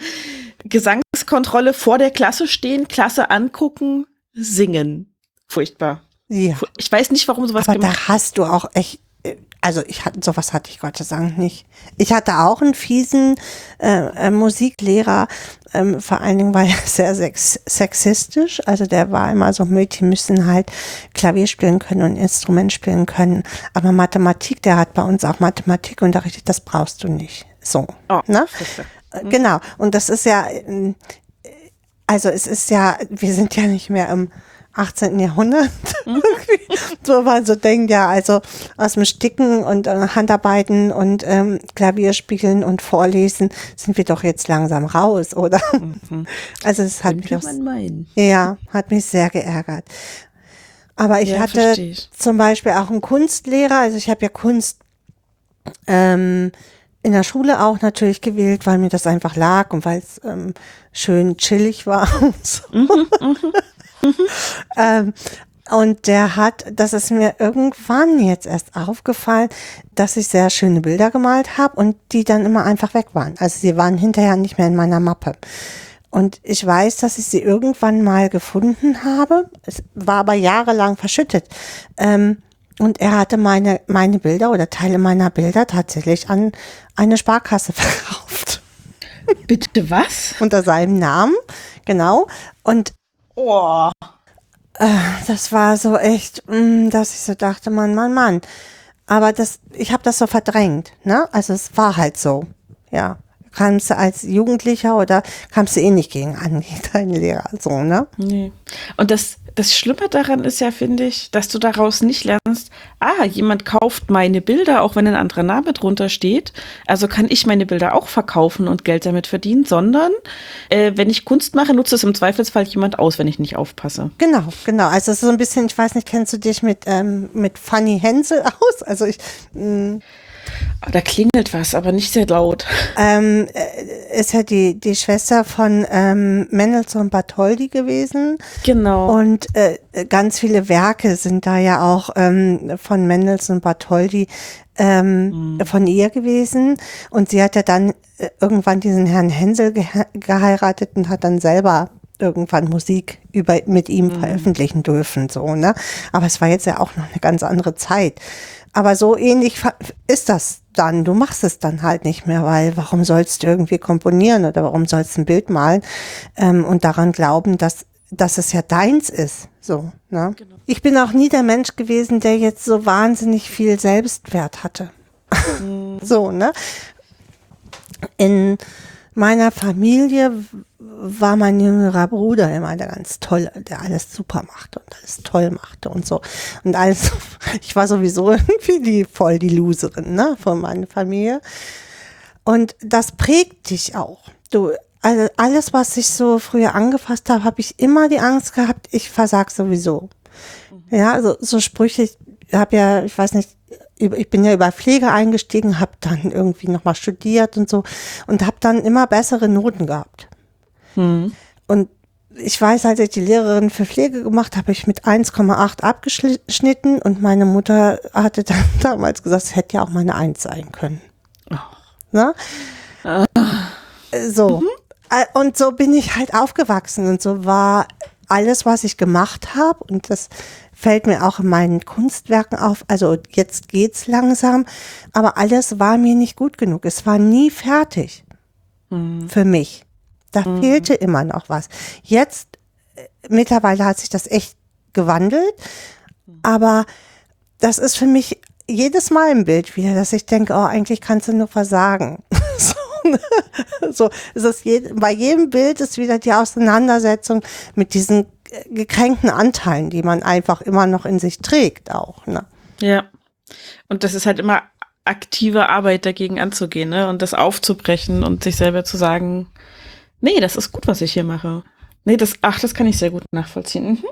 Gesangskontrolle vor der Klasse stehen, Klasse angucken, singen. Furchtbar. Ja. Ich weiß nicht, warum sowas Aber gemacht da hast du auch echt, äh, also ich hatte sowas hatte ich Gott sei Dank nicht. Ich hatte auch einen fiesen äh, äh, Musiklehrer, ähm, vor allen Dingen war er sehr sex sexistisch. Also der war immer so, Mädchen müssen halt Klavier spielen können und Instrument spielen können. Aber Mathematik, der hat bei uns auch Mathematik unterrichtet, das brauchst du nicht. So. Oh, ne? Äh, Genau. Und das ist ja, ähm, also es ist ja, wir sind ja nicht mehr im 18. Jahrhundert. so man so denkt, ja, also aus dem Sticken und äh, Handarbeiten und ähm, Klavierspielen und Vorlesen sind wir doch jetzt langsam raus, oder? Also es hat mich Könnte man meinen. ja, hat mich sehr geärgert. Aber ich Ja, hatte ich. zum Beispiel auch einen Kunstlehrer, also ich habe ja Kunst ähm, in der Schule auch natürlich gewählt, weil mir das einfach lag und weil es ähm, schön chillig war. und so. ähm, und der hat, das ist mir irgendwann jetzt erst aufgefallen, dass ich sehr schöne Bilder gemalt habe und die dann immer einfach weg waren. Also sie waren hinterher nicht mehr in meiner Mappe. Und ich weiß, dass ich sie irgendwann mal gefunden habe. Es war aber jahrelang verschüttet. Ähm, und er hatte meine, meine Bilder oder Teile meiner Bilder tatsächlich an eine Sparkasse verkauft. Bitte was? Unter seinem Namen. Genau. Und Oh. das war so echt, mm, dass ich so dachte, Mann, Mann, Mann. Aber das, ich habe das so verdrängt, ne? Also es war halt so, ja. Kamst du als Jugendlicher oder kamst du eh nicht gegen an, gegen deinen Lehrer, so, ne? Nee. Und das, das Schlimme daran ist ja, finde ich, dass du daraus nicht lernst, ah, jemand kauft meine Bilder, auch wenn ein anderer Name drunter steht. Also kann ich meine Bilder auch verkaufen und Geld damit verdienen, sondern äh, wenn ich Kunst mache, nutzt es im Zweifelsfall jemand aus, wenn ich nicht aufpasse. Genau, genau. Also es ist so ein bisschen, ich weiß nicht, kennst du dich mit, ähm, mit Fanny Hensel aus? Also ich, mm, Ah, Da klingelt was, aber nicht sehr laut. ähm, äh, ist ja die, die Schwester von ähm, Mendelssohn Bartholdy gewesen. Genau. Und äh, ganz viele Werke sind da ja auch ähm, von Mendelssohn Bartholdy ähm, von ihr gewesen. Und sie hat ja dann äh, irgendwann diesen Herrn Hensel gehe geheiratet und hat dann selber irgendwann Musik über, mit ihm veröffentlichen dürfen, so, ne? Aber es war jetzt ja auch noch eine ganz andere Zeit. Aber so ähnlich ist das dann. Du machst es dann halt nicht mehr, weil warum sollst du irgendwie komponieren oder warum sollst du ein Bild malen ähm, und daran glauben, dass, dass es ja deins ist. So, ne? Ich bin auch nie der Mensch gewesen, der jetzt so wahnsinnig viel Selbstwert hatte. so, ne? In meiner Familie war mein jüngerer Bruder immer der ganz tolle, der alles super machte und alles toll machte und so. Und alles, ich war sowieso irgendwie die, voll die Loserin, ne, von meiner Familie. Und das prägt dich auch. Du, also alles, was ich so früher angefasst habe, habe ich immer die Angst gehabt, ich versag sowieso. Ja, also so Sprüche, ich habe ja, ich weiß nicht, ich bin ja über Pflege eingestiegen, habe dann irgendwie nochmal studiert und so und habe dann immer bessere Noten gehabt. Und ich weiß, als ich die Lehrerin für Pflege gemacht habe, ich mit 1,8 abgeschnitten und meine Mutter hatte dann damals gesagt, es hätte ja auch mal eine 1 sein können. Ne? So. Äh, Und so bin ich halt aufgewachsen und so war alles, was ich gemacht habe und das fällt mir auch in meinen Kunstwerken auf. Also jetzt geht's langsam, aber alles war mir nicht gut genug. Es war nie fertig für mich. Da fehlte immer noch was. Jetzt äh, mittlerweile hat sich das echt gewandelt, aber das ist für mich jedes Mal im Bild wieder, dass ich denke, oh, eigentlich kannst du nur versagen. so, ne? so ist es je, bei jedem Bild ist wieder die Auseinandersetzung mit diesen äh, gekränkten Anteilen, die man einfach immer noch in sich trägt auch. Ne? Ja. Und das ist halt immer aktive Arbeit dagegen anzugehen, ne? Und das aufzubrechen und sich selber zu sagen, nee, das ist gut, was ich hier mache. Nee, das, ach, das kann ich sehr gut nachvollziehen.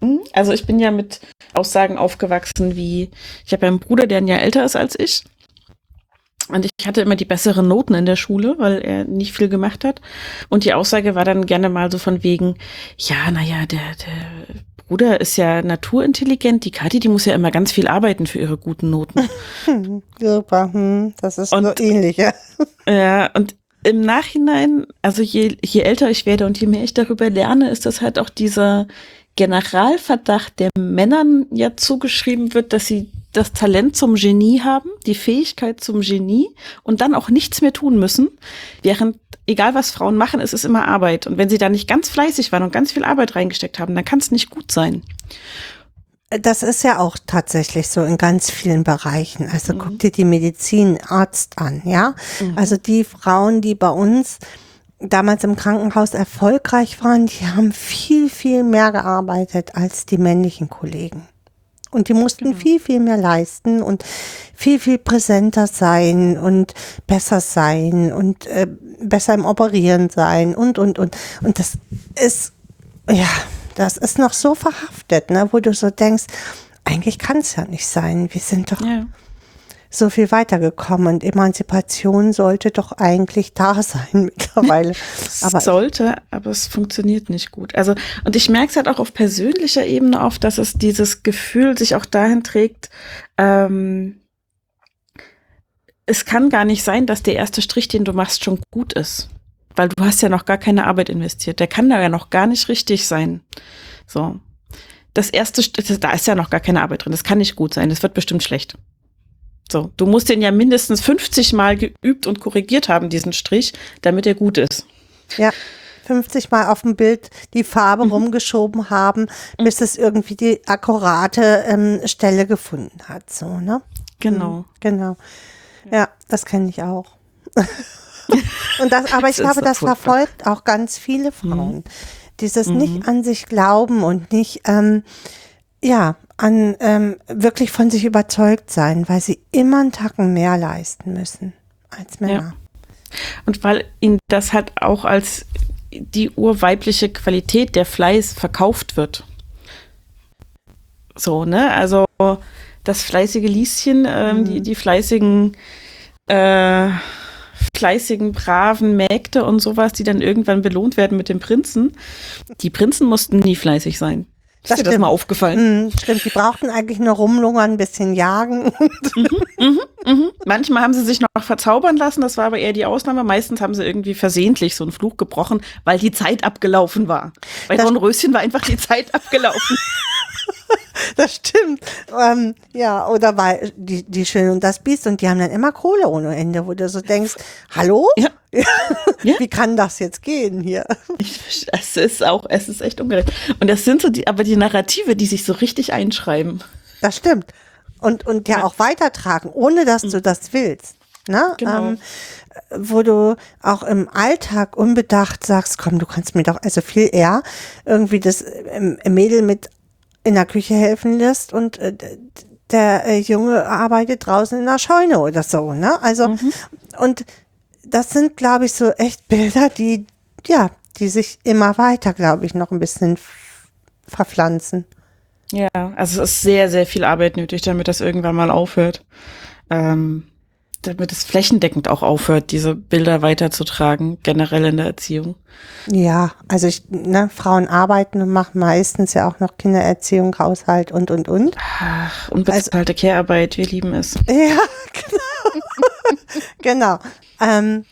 Mhm. Mhm. Also ich bin ja mit Aussagen aufgewachsen wie, ich habe ja einen Bruder, der ein Jahr älter ist als ich. Und ich hatte immer die besseren Noten in der Schule, weil er nicht viel gemacht hat. Und die Aussage war dann gerne mal so von wegen, ja, naja, der, der Bruder ist ja naturintelligent, die Kathi, die muss ja immer ganz viel arbeiten für ihre guten Noten. Super, hm, das ist Und- so ähnlich. Ja. ja, und im Nachhinein, also je, je älter ich werde und je mehr ich darüber lerne, ist das halt auch dieser Generalverdacht, der Männern ja zugeschrieben wird, dass sie das Talent zum Genie haben, die Fähigkeit zum Genie und dann auch nichts mehr tun müssen, während egal was Frauen machen, es ist immer Arbeit. Und wenn sie da nicht ganz fleißig waren und ganz viel Arbeit reingesteckt haben, dann kann es nicht gut sein. Das ist ja auch tatsächlich so in ganz vielen Bereichen. Also mhm. guck dir die Medizinarzt an, ja. Mhm. Also die Frauen, die bei uns damals im Krankenhaus erfolgreich waren, die haben viel, viel mehr gearbeitet als die männlichen Kollegen. Und die mussten genau. viel, viel mehr leisten und viel, viel präsenter sein und besser sein und äh, besser im Operieren sein und, und, und. Und das ist, ja, das ist noch so verhaftet, ne, wo du so denkst, eigentlich kann es ja nicht sein. Wir sind doch ja. so viel weitergekommen und Emanzipation sollte doch eigentlich da sein mittlerweile. aber sollte, aber es funktioniert nicht gut. Also, und ich merke es halt auch auf persönlicher Ebene oft, dass es dieses Gefühl sich auch dahin trägt, ähm, es kann gar nicht sein, dass der erste Strich, den du machst, schon gut ist weil du hast ja noch gar keine Arbeit investiert. Der kann da ja noch gar nicht richtig sein. So. Das erste, da ist ja noch gar keine Arbeit drin. Das kann nicht gut sein. Das wird bestimmt schlecht. So. Du musst den ja mindestens 50 Mal geübt und korrigiert haben, diesen Strich, damit er gut ist. Ja. 50 Mal auf dem Bild die Farbe mhm. rumgeschoben haben, bis es irgendwie die akkurate ähm, Stelle gefunden hat. So, ne? Genau. Mhm, genau. Ja, das kenne ich auch. Und das, aber ich glaube, das verfolgt auch ganz viele Frauen. Mhm. Dieses mhm. nicht an sich glauben und nicht, ähm, ja, an ähm, wirklich von sich überzeugt sein, weil sie immer einen Tacken mehr leisten müssen als Männer. Ja. Und weil ihnen das halt auch als die urweibliche Qualität der Fleiß verkauft wird. So, ne? Also das fleißige Lieschen, ähm, mhm. die, die fleißigen äh, fleißigen, braven Mägde und sowas, die dann irgendwann belohnt werden mit dem Prinzen. Die Prinzen mussten nie fleißig sein. Ist das dir das mal aufgefallen? Mhm, stimmt, die brauchten eigentlich nur rumlungern, ein bisschen jagen. Mhm, mhm, mhm. Manchmal haben sie sich noch verzaubern lassen, das war aber eher die Ausnahme. Meistens haben sie irgendwie versehentlich so einen Fluch gebrochen, weil die Zeit abgelaufen war. Bei Dornröschen war einfach die Zeit abgelaufen. das stimmt. Ähm, ja, oder bei die, die Schöne und das Biest und die haben dann immer Kohle ohne Ende, wo du so denkst, hallo? Ja. ja. Wie kann das jetzt gehen hier? Ich, es ist auch, es ist echt ungerecht. Und das sind so die, aber die Narrative, die sich so richtig einschreiben. Das stimmt. Und, und ja, ja. auch weitertragen, ohne dass du das willst. Ne? Genau. Ähm, wo du auch im Alltag unbedacht sagst, komm, du kannst mir doch, also viel eher irgendwie das ähm, Mädel mit in der Küche helfen lässt und äh, der äh, Junge arbeitet draußen in der Scheune oder so, ne? Also, mhm. und das sind, glaube ich, so echt Bilder, die, ja, die sich immer weiter, glaube ich, noch ein bisschen verpflanzen. Ja, also es ist sehr, sehr viel Arbeit nötig, damit das irgendwann mal aufhört. Ähm, damit es flächendeckend auch aufhört, diese Bilder weiterzutragen, generell in der Erziehung. Ja, also ich, ne, Frauen arbeiten und machen meistens ja auch noch Kindererziehung, Haushalt und, und, und. Ach, unbezahlte also, Care-Arbeit, wir lieben es. Ja, genau. genau. Ähm,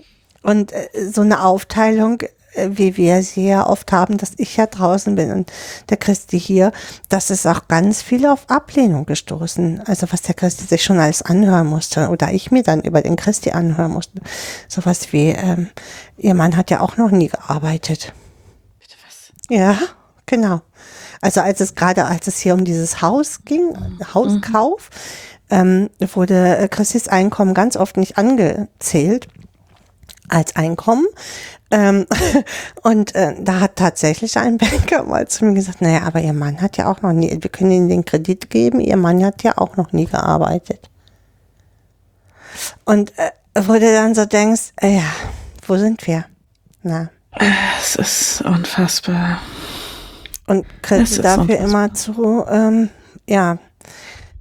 und äh, so eine Aufteilung wie wir sie ja oft haben, dass ich ja draußen bin und der Christi hier, das ist auch ganz viel auf Ablehnung gestoßen. Also was der Christi sich schon alles anhören musste oder ich mir dann über den Christi anhören musste. Sowas wie, ähm, ihr Mann hat ja auch noch nie gearbeitet. Bitte was? Ja, genau. Also als es gerade, als es hier um dieses Haus ging, mhm. Hauskauf, ähm, wurde Christis Einkommen ganz oft nicht angezählt als Einkommen. Ähm, und äh, da hat tatsächlich ein Banker mal zu mir gesagt, naja, aber ihr Mann hat ja auch noch nie, wir können Ihnen den Kredit geben, ihr Mann hat ja auch noch nie gearbeitet. Und äh, wo du dann so denkst, äh, ja, wo sind wir? Na. Es ist unfassbar. Und kriegst dafür unfassbar. immer zu, ähm, ja,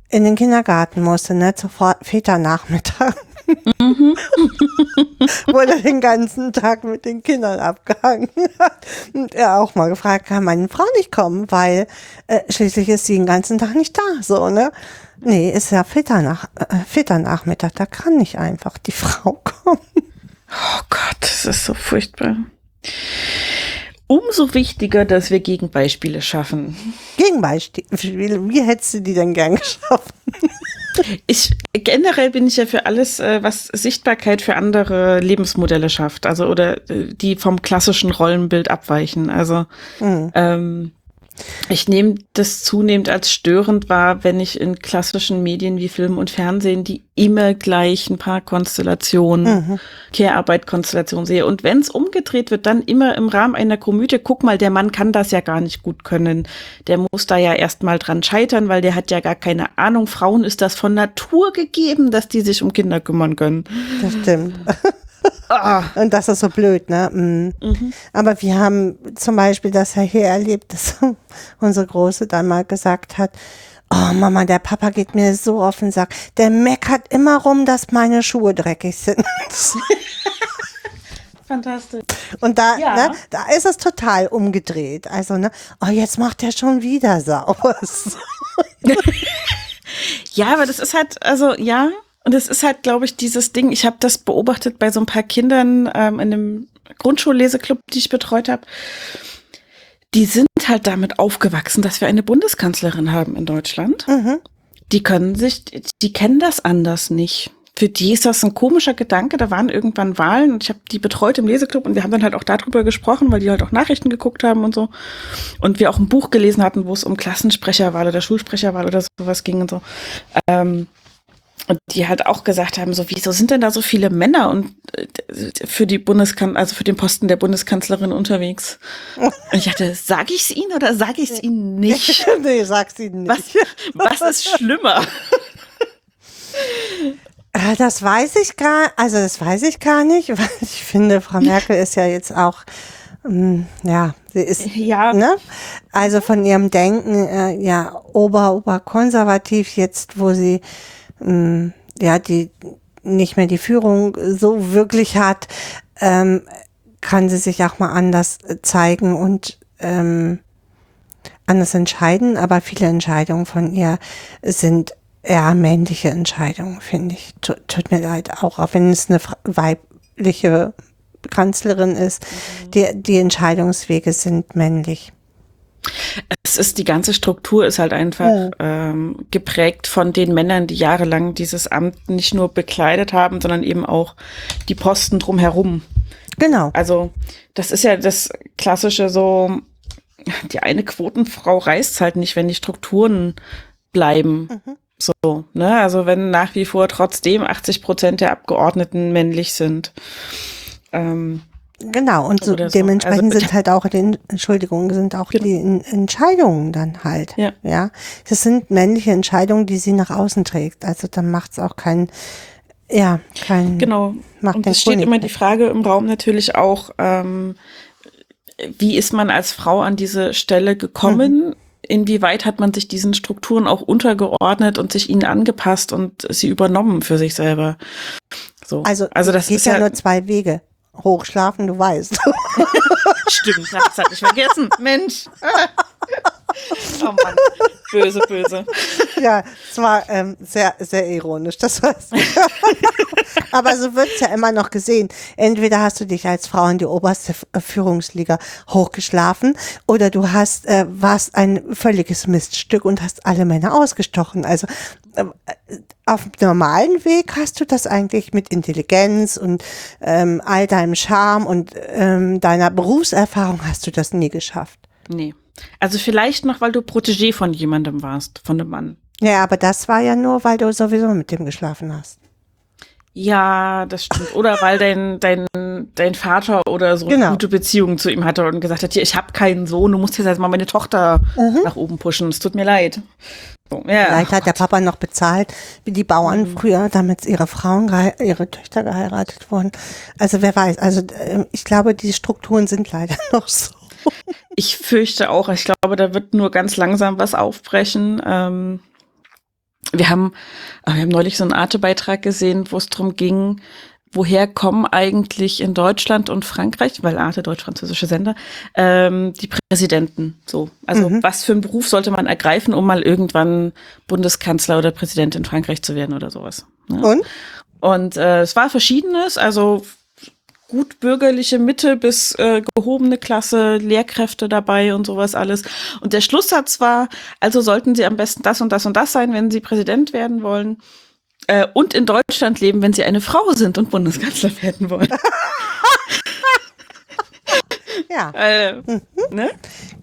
in den Kindergarten musste, ne, zu Väternachmittag. Mhm. Wo er den ganzen Tag mit den Kindern abgehangen hat. Und er auch mal gefragt, kann meine Frau nicht kommen, weil äh, schließlich ist sie den ganzen Tag nicht da, so, ne? Nee, ist ja Väternach äh, Väternachmittag, da kann nicht einfach die Frau kommen. Oh Gott, das ist so furchtbar. Umso wichtiger, dass wir Gegenbeispiele schaffen. Gegenbeispiele? Wie hättest du die denn gern geschaffen? Ich generell bin ich ja für alles, äh, was Sichtbarkeit für andere Lebensmodelle schafft, also oder äh, die vom klassischen Rollenbild abweichen. Also Mhm. ähm, ich nehme das zunehmend als störend wahr, wenn ich in klassischen Medien wie Film und Fernsehen die immer gleichen Paarkonstellationen, Mhm. Care-Arbeit-Konstellationen sehe. Und wenn es umgedreht wird, dann immer im Rahmen einer Komödie, guck mal, der Mann kann das ja gar nicht gut können. Der muss da ja erst mal dran scheitern, weil der hat ja gar keine Ahnung. Frauen ist das von Natur gegeben, dass die sich um Kinder kümmern können. Das stimmt. Und das ist so blöd, ne? Mhm. Aber wir haben zum Beispiel das ja hier erlebt, dass unsere Große dann mal gesagt hat, oh Mama, der Papa geht mir so auf den Sack. Der meckert immer rum, dass meine Schuhe dreckig sind. Fantastisch. Und da, Ja. ne, da ist es total umgedreht. Also, ne, oh, jetzt macht er schon wieder sauber. Ja, aber das ist halt, also ja, und es ist halt, glaube ich, dieses Ding, ich habe das beobachtet bei so ein paar Kindern ähm, in einem Grundschulleseklub, die ich betreut habe. Die sind halt damit aufgewachsen, dass wir eine Bundeskanzlerin haben in Deutschland. Mhm. Die können sich, die kennen das anders nicht. Für die ist das ein komischer Gedanke. Da waren irgendwann Wahlen und ich habe die betreut im Leseklub und wir haben dann halt auch darüber gesprochen, weil die halt auch Nachrichten geguckt haben und so. Und wir auch ein Buch gelesen hatten, wo es um Klassensprecherwahl oder Schulsprecherwahl oder sowas ging und so. Ähm, und die halt auch gesagt haben, so, wieso sind denn da so viele Männer und äh, für die Bundeskan also für den Posten der Bundeskanzlerin unterwegs? Und ich dachte, sage ich es Ihnen oder sage ich es Ihnen nicht? nee, sag's ihnen nicht. Was, was ist schlimmer? Äh, Das weiß ich gar, also das weiß ich gar nicht, weil ich finde, Frau Merkel ist ja jetzt auch, ähm, ja, sie ist, Ja. ne? Also von ihrem Denken, äh, ja, ober, oberkonservativ jetzt, wo sie, ähm, ja, die, nicht mehr die Führung so wirklich hat, ähm, kann sie sich auch mal anders äh, zeigen und, ähm, anders entscheiden, aber viele Entscheidungen von ihr sind eher männliche Entscheidungen, finde ich. Tu- Tut mir leid, auch, auch wenn es eine weibliche Kanzlerin ist, die, die Entscheidungswege sind männlich. Es ist, die ganze Struktur ist halt einfach Ja. ähm, geprägt von den Männern, die jahrelang dieses Amt nicht nur bekleidet haben, sondern eben auch die Posten drumherum. Genau. Also das ist ja das klassische so, die eine Quotenfrau reißt halt nicht, wenn die Strukturen bleiben. So, ne? Also wenn nach wie vor trotzdem 80 Prozent der Abgeordneten männlich sind. Ähm, Genau, und so Oder so. dementsprechend Also- sind halt auch die, Entschuldigung, sind auch die En- Entscheidungen dann halt. Ja. ja. Das sind männliche Entscheidungen, die sie nach außen trägt. Also dann macht es auch kein, ja, kein, Genau. Macht und es steht immer die Frage im Raum natürlich auch, ähm, wie ist man als Frau an diese Stelle gekommen? Mhm. Inwieweit hat man sich diesen Strukturen auch untergeordnet und sich ihnen angepasst und sie übernommen für sich selber? So. also, also das geht ist ja, ja, nur zwei Wege. Hochschlafen, du weißt. stimmt, das hatte ich vergessen. Mensch. oh Mann, böse, böse. ja, es war ähm, sehr, sehr ironisch, das ich. Aber so wird's ja immer noch gesehen. Entweder hast du dich als Frau in die oberste äh, Führungsliga hochgeschlafen oder du hast, äh, warst ein völliges Miststück und hast alle Männer ausgestochen. Also auf dem normalen Weg hast du das eigentlich mit Intelligenz und ähm, all deinem Charme und ähm, deiner Berufserfahrung hast du das nie geschafft. Nee. Also vielleicht noch, weil du Protégé von jemandem warst, von einem Mann. Ja, aber das war ja nur, weil du sowieso mit dem geschlafen hast. Ja, das stimmt. Oder weil dein, dein, dein Vater oder so Genau. eine gute Beziehung zu ihm hatte und gesagt hat, hier, ich habe keinen Sohn, du musst jetzt erst mal meine Tochter nach oben pushen. Es tut mir leid. So, ja. Vielleicht hat der Papa noch bezahlt, wie die Bauern früher, damit ihre Frauen, ihre Töchter geheiratet wurden. Also wer weiß. Also äh, ich glaube, die Strukturen sind leider noch so. Ich fürchte auch, ich glaube, da wird nur ganz langsam was aufbrechen. Ähm, wir haben, äh, wir haben neulich so einen Arte-Beitrag gesehen, wo es darum ging, woher kommen eigentlich in Deutschland und Frankreich, weil Arte, deutsch-französische Sender, ähm, die Präsidenten so. Also was für einen Beruf sollte man ergreifen, um mal irgendwann Bundeskanzler oder Präsident in Frankreich zu werden oder sowas. Ne? Und? Und äh, es war verschiedenes, also gut bürgerliche Mitte bis äh, gehobene Klasse, Lehrkräfte dabei und sowas alles. Und der Schlusssatz war, also sollten sie am besten das und das und das sein, wenn sie Präsident werden wollen. Äh, und in Deutschland leben, wenn sie eine Frau sind und Bundeskanzler werden wollen. Ja. äh, ne?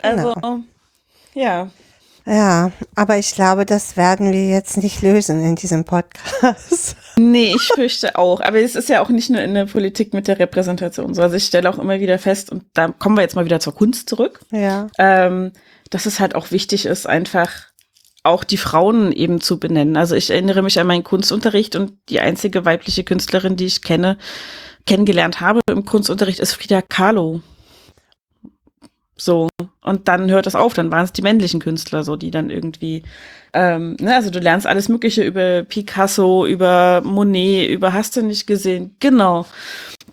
Also, ja. Ja, aber ich glaube, das werden wir jetzt nicht lösen in diesem Podcast. Nee, ich fürchte auch. Aber es ist ja auch nicht nur in der Politik mit der Repräsentation so. Also ich stelle auch immer wieder fest, und da kommen wir jetzt mal wieder zur Kunst zurück, Ja. ähm, dass es halt auch wichtig ist, einfach auch die Frauen eben zu benennen. Also ich erinnere mich an meinen Kunstunterricht und die einzige weibliche Künstlerin, die ich kenne, kennengelernt habe im Kunstunterricht, ist Frida Kahlo. So. Und dann hört das auf, dann waren es die männlichen Künstler, so, die dann irgendwie, ähm, ne, also du lernst alles Mögliche über Picasso, über Monet, über hast du nicht gesehen. Genau.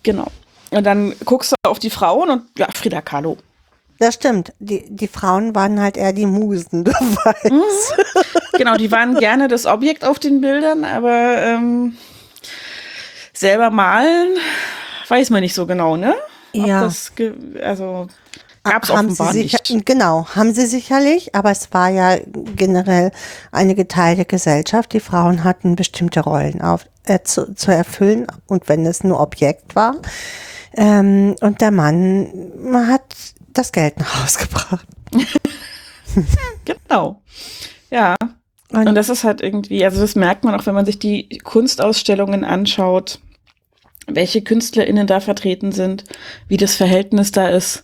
Genau. Und dann guckst du auf die Frauen und ja, Frida Kahlo. Das stimmt. Die, die Frauen waren halt eher die Musen, du weißt. Genau, die waren gerne das Objekt auf den Bildern, aber ähm, selber malen weiß man nicht so genau, ne? Ob Ja. Also gab's haben offenbar sie sicher, nicht. Genau, haben sie sicherlich, aber es war ja generell eine geteilte Gesellschaft. Die Frauen hatten bestimmte Rollen auf, äh, zu, zu erfüllen und wenn es nur Objekt war. Ähm, und der Mann hat das Geld nach Hause gebracht. Genau. Ja. Und- Und das ist halt irgendwie, also das merkt man auch, wenn man sich die Kunstausstellungen anschaut, welche KünstlerInnen da vertreten sind, wie das Verhältnis da ist.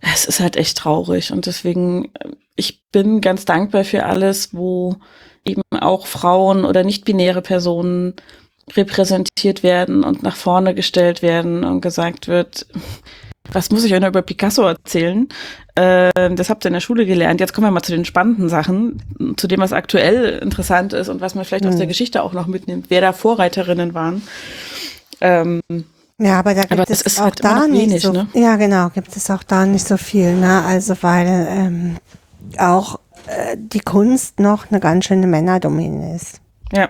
Es ist halt echt traurig. Und deswegen, äh, ich bin ganz dankbar für alles, wo eben auch Frauen oder nicht-binäre Personen repräsentiert werden und nach vorne gestellt werden und gesagt wird, was muss ich euch noch über Picasso erzählen? Ähm, das habt ihr in der Schule gelernt. Jetzt kommen wir mal zu den spannenden Sachen, zu dem, was aktuell interessant ist und was man vielleicht aus der Geschichte auch noch mitnimmt, wer da Vorreiterinnen waren. Ähm, Ja, aber da gibt Aber es ist auch halt da nicht wenig, so. ne? Ja, genau, gibt es auch da nicht so viel, ne? Also weil ähm, auch äh, die Kunst noch eine ganz schöne Männerdomäne ist. ja,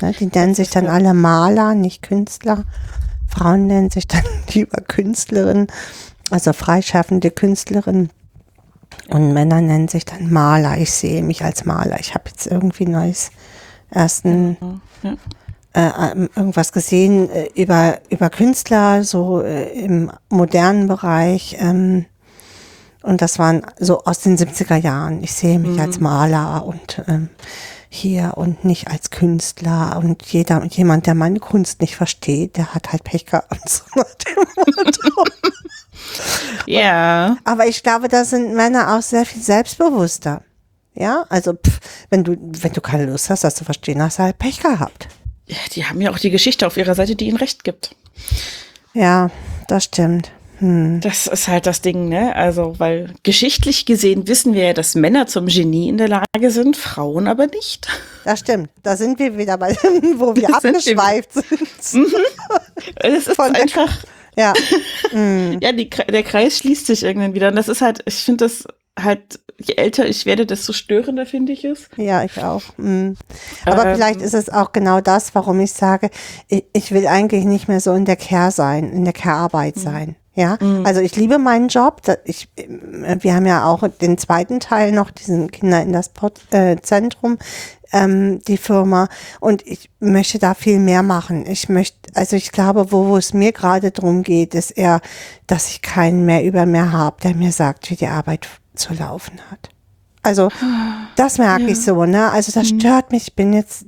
Ne? Die nennen sich dann alle Maler, nicht Künstler. Frauen nennen sich dann lieber Künstlerin, also freischaffende Künstlerin. Und Männer nennen sich dann Maler. Ich sehe mich als Maler. Ich habe jetzt irgendwie neues ersten ja. äh, ähm, irgendwas gesehen äh, über, über Künstler, so äh, im modernen Bereich. Ähm, und das waren so aus den 70er Jahren. Ich sehe mich als Maler und ähm, hier und nicht als Künstler. Und jeder, jemand, der meine Kunst nicht versteht, der hat halt Pech gehabt. So ja, Aber ich glaube, da sind Männer auch sehr viel selbstbewusster. Ja, also pff, wenn du, wenn du keine Lust hast, das zu verstehen, hast du halt Pech gehabt. Ja, die haben ja auch die Geschichte auf ihrer Seite, die ihnen recht gibt. Ja, das stimmt. Hm. Das ist halt das Ding, ne? Also, weil geschichtlich gesehen wissen wir ja, dass Männer zum Genie in der Lage sind, Frauen aber nicht. Das stimmt. Da sind wir wieder bei dem, wo wir Da sind wir abgeschweift sind. Es ist Von einfach, Ja, ja, die, der Kreis schließt sich irgendwann wieder. Und das ist halt, ich finde das halt, je älter ich werde, desto störender finde ich es. ja, ich auch. Hm. Aber Ähm. vielleicht ist es auch genau das, warum ich sage, ich, ich will eigentlich nicht mehr so in der Care sein, in der Care-Arbeit sein. Ja, also ich liebe meinen Job. Ich, äh, wir haben ja auch den zweiten Teil noch, diesen Kinder in das Pod, äh, Zentrum, ähm, die Firma. Und ich möchte da viel mehr machen. Ich möchte, also ich glaube, wo, wo es mir gerade drum geht, ist eher, dass ich keinen mehr über mir habe, der mir sagt, wie die Arbeit zu laufen hat. Also das merke ich so, ne? Also das stört mich. Ich bin jetzt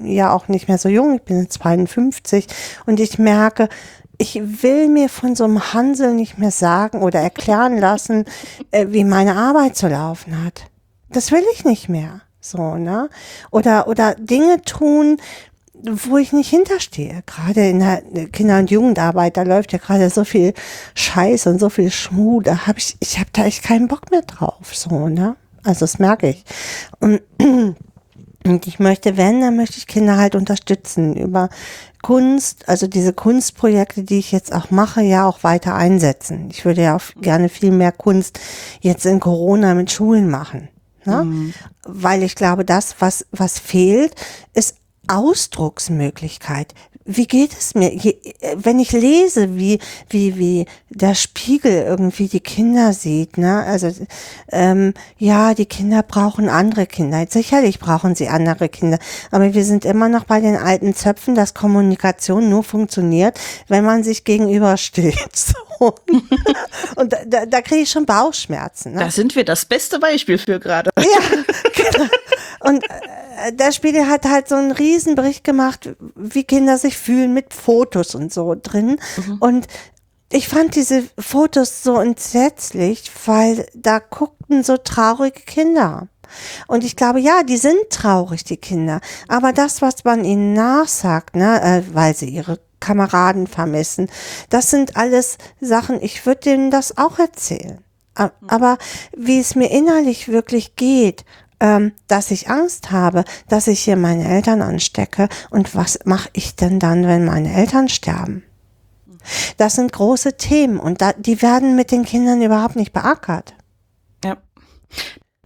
ja auch nicht mehr so jung, ich bin jetzt 52 und ich merke, ich will mir von so einem Hansel nicht mehr sagen oder erklären lassen, äh, wie meine Arbeit zu laufen hat. Das will ich nicht mehr. So, ne? Oder, oder Dinge tun, wo ich nicht hinterstehe. Gerade in der Kinder- und Jugendarbeit, da läuft ja gerade so viel Scheiß und so viel Schmuh, da habe ich, ich habe da echt keinen Bock mehr drauf, so, ne? Also das merke ich. Und, und ich möchte, wenn, dann möchte ich Kinder halt unterstützen über Kunst, also diese Kunstprojekte, die ich jetzt auch mache, ja auch weiter einsetzen. Ich würde ja auch gerne viel mehr Kunst jetzt in Corona mit Schulen machen. Ne? Weil ich glaube, das, was, was fehlt, ist Ausdrucksmöglichkeit. Wie geht es mir? Je, wenn ich lese, wie, wie, wie der Spiegel irgendwie die Kinder sieht, ne? Also, ähm, ja, die Kinder brauchen andere Kinder. Sicherlich brauchen sie andere Kinder. Aber wir sind immer noch bei den alten Zöpfen, dass Kommunikation nur funktioniert, wenn man sich gegenübersteht. So. Und da, da, da kriege ich schon Bauchschmerzen. Ne? Da sind wir das beste Beispiel für gerade. Ja, genau. Und äh, der Spiegel hat halt so einen riesen Bericht gemacht, wie Kinder sich fühlen mit Fotos und so drin. Und ich fand diese Fotos so entsetzlich, weil da guckten so traurige Kinder. Und ich glaube, ja, die sind traurig, die Kinder. Aber das, was man ihnen nachsagt, ne, äh, weil sie ihre Kameraden vermissen, das sind alles Sachen, ich würde denen das auch erzählen. A- Aber wie es mir innerlich wirklich geht, ähm, dass ich Angst habe, dass ich hier meine Eltern anstecke und was mache ich denn dann, wenn meine Eltern sterben? Das sind große Themen und da, die werden mit den Kindern überhaupt nicht beackert. Ja.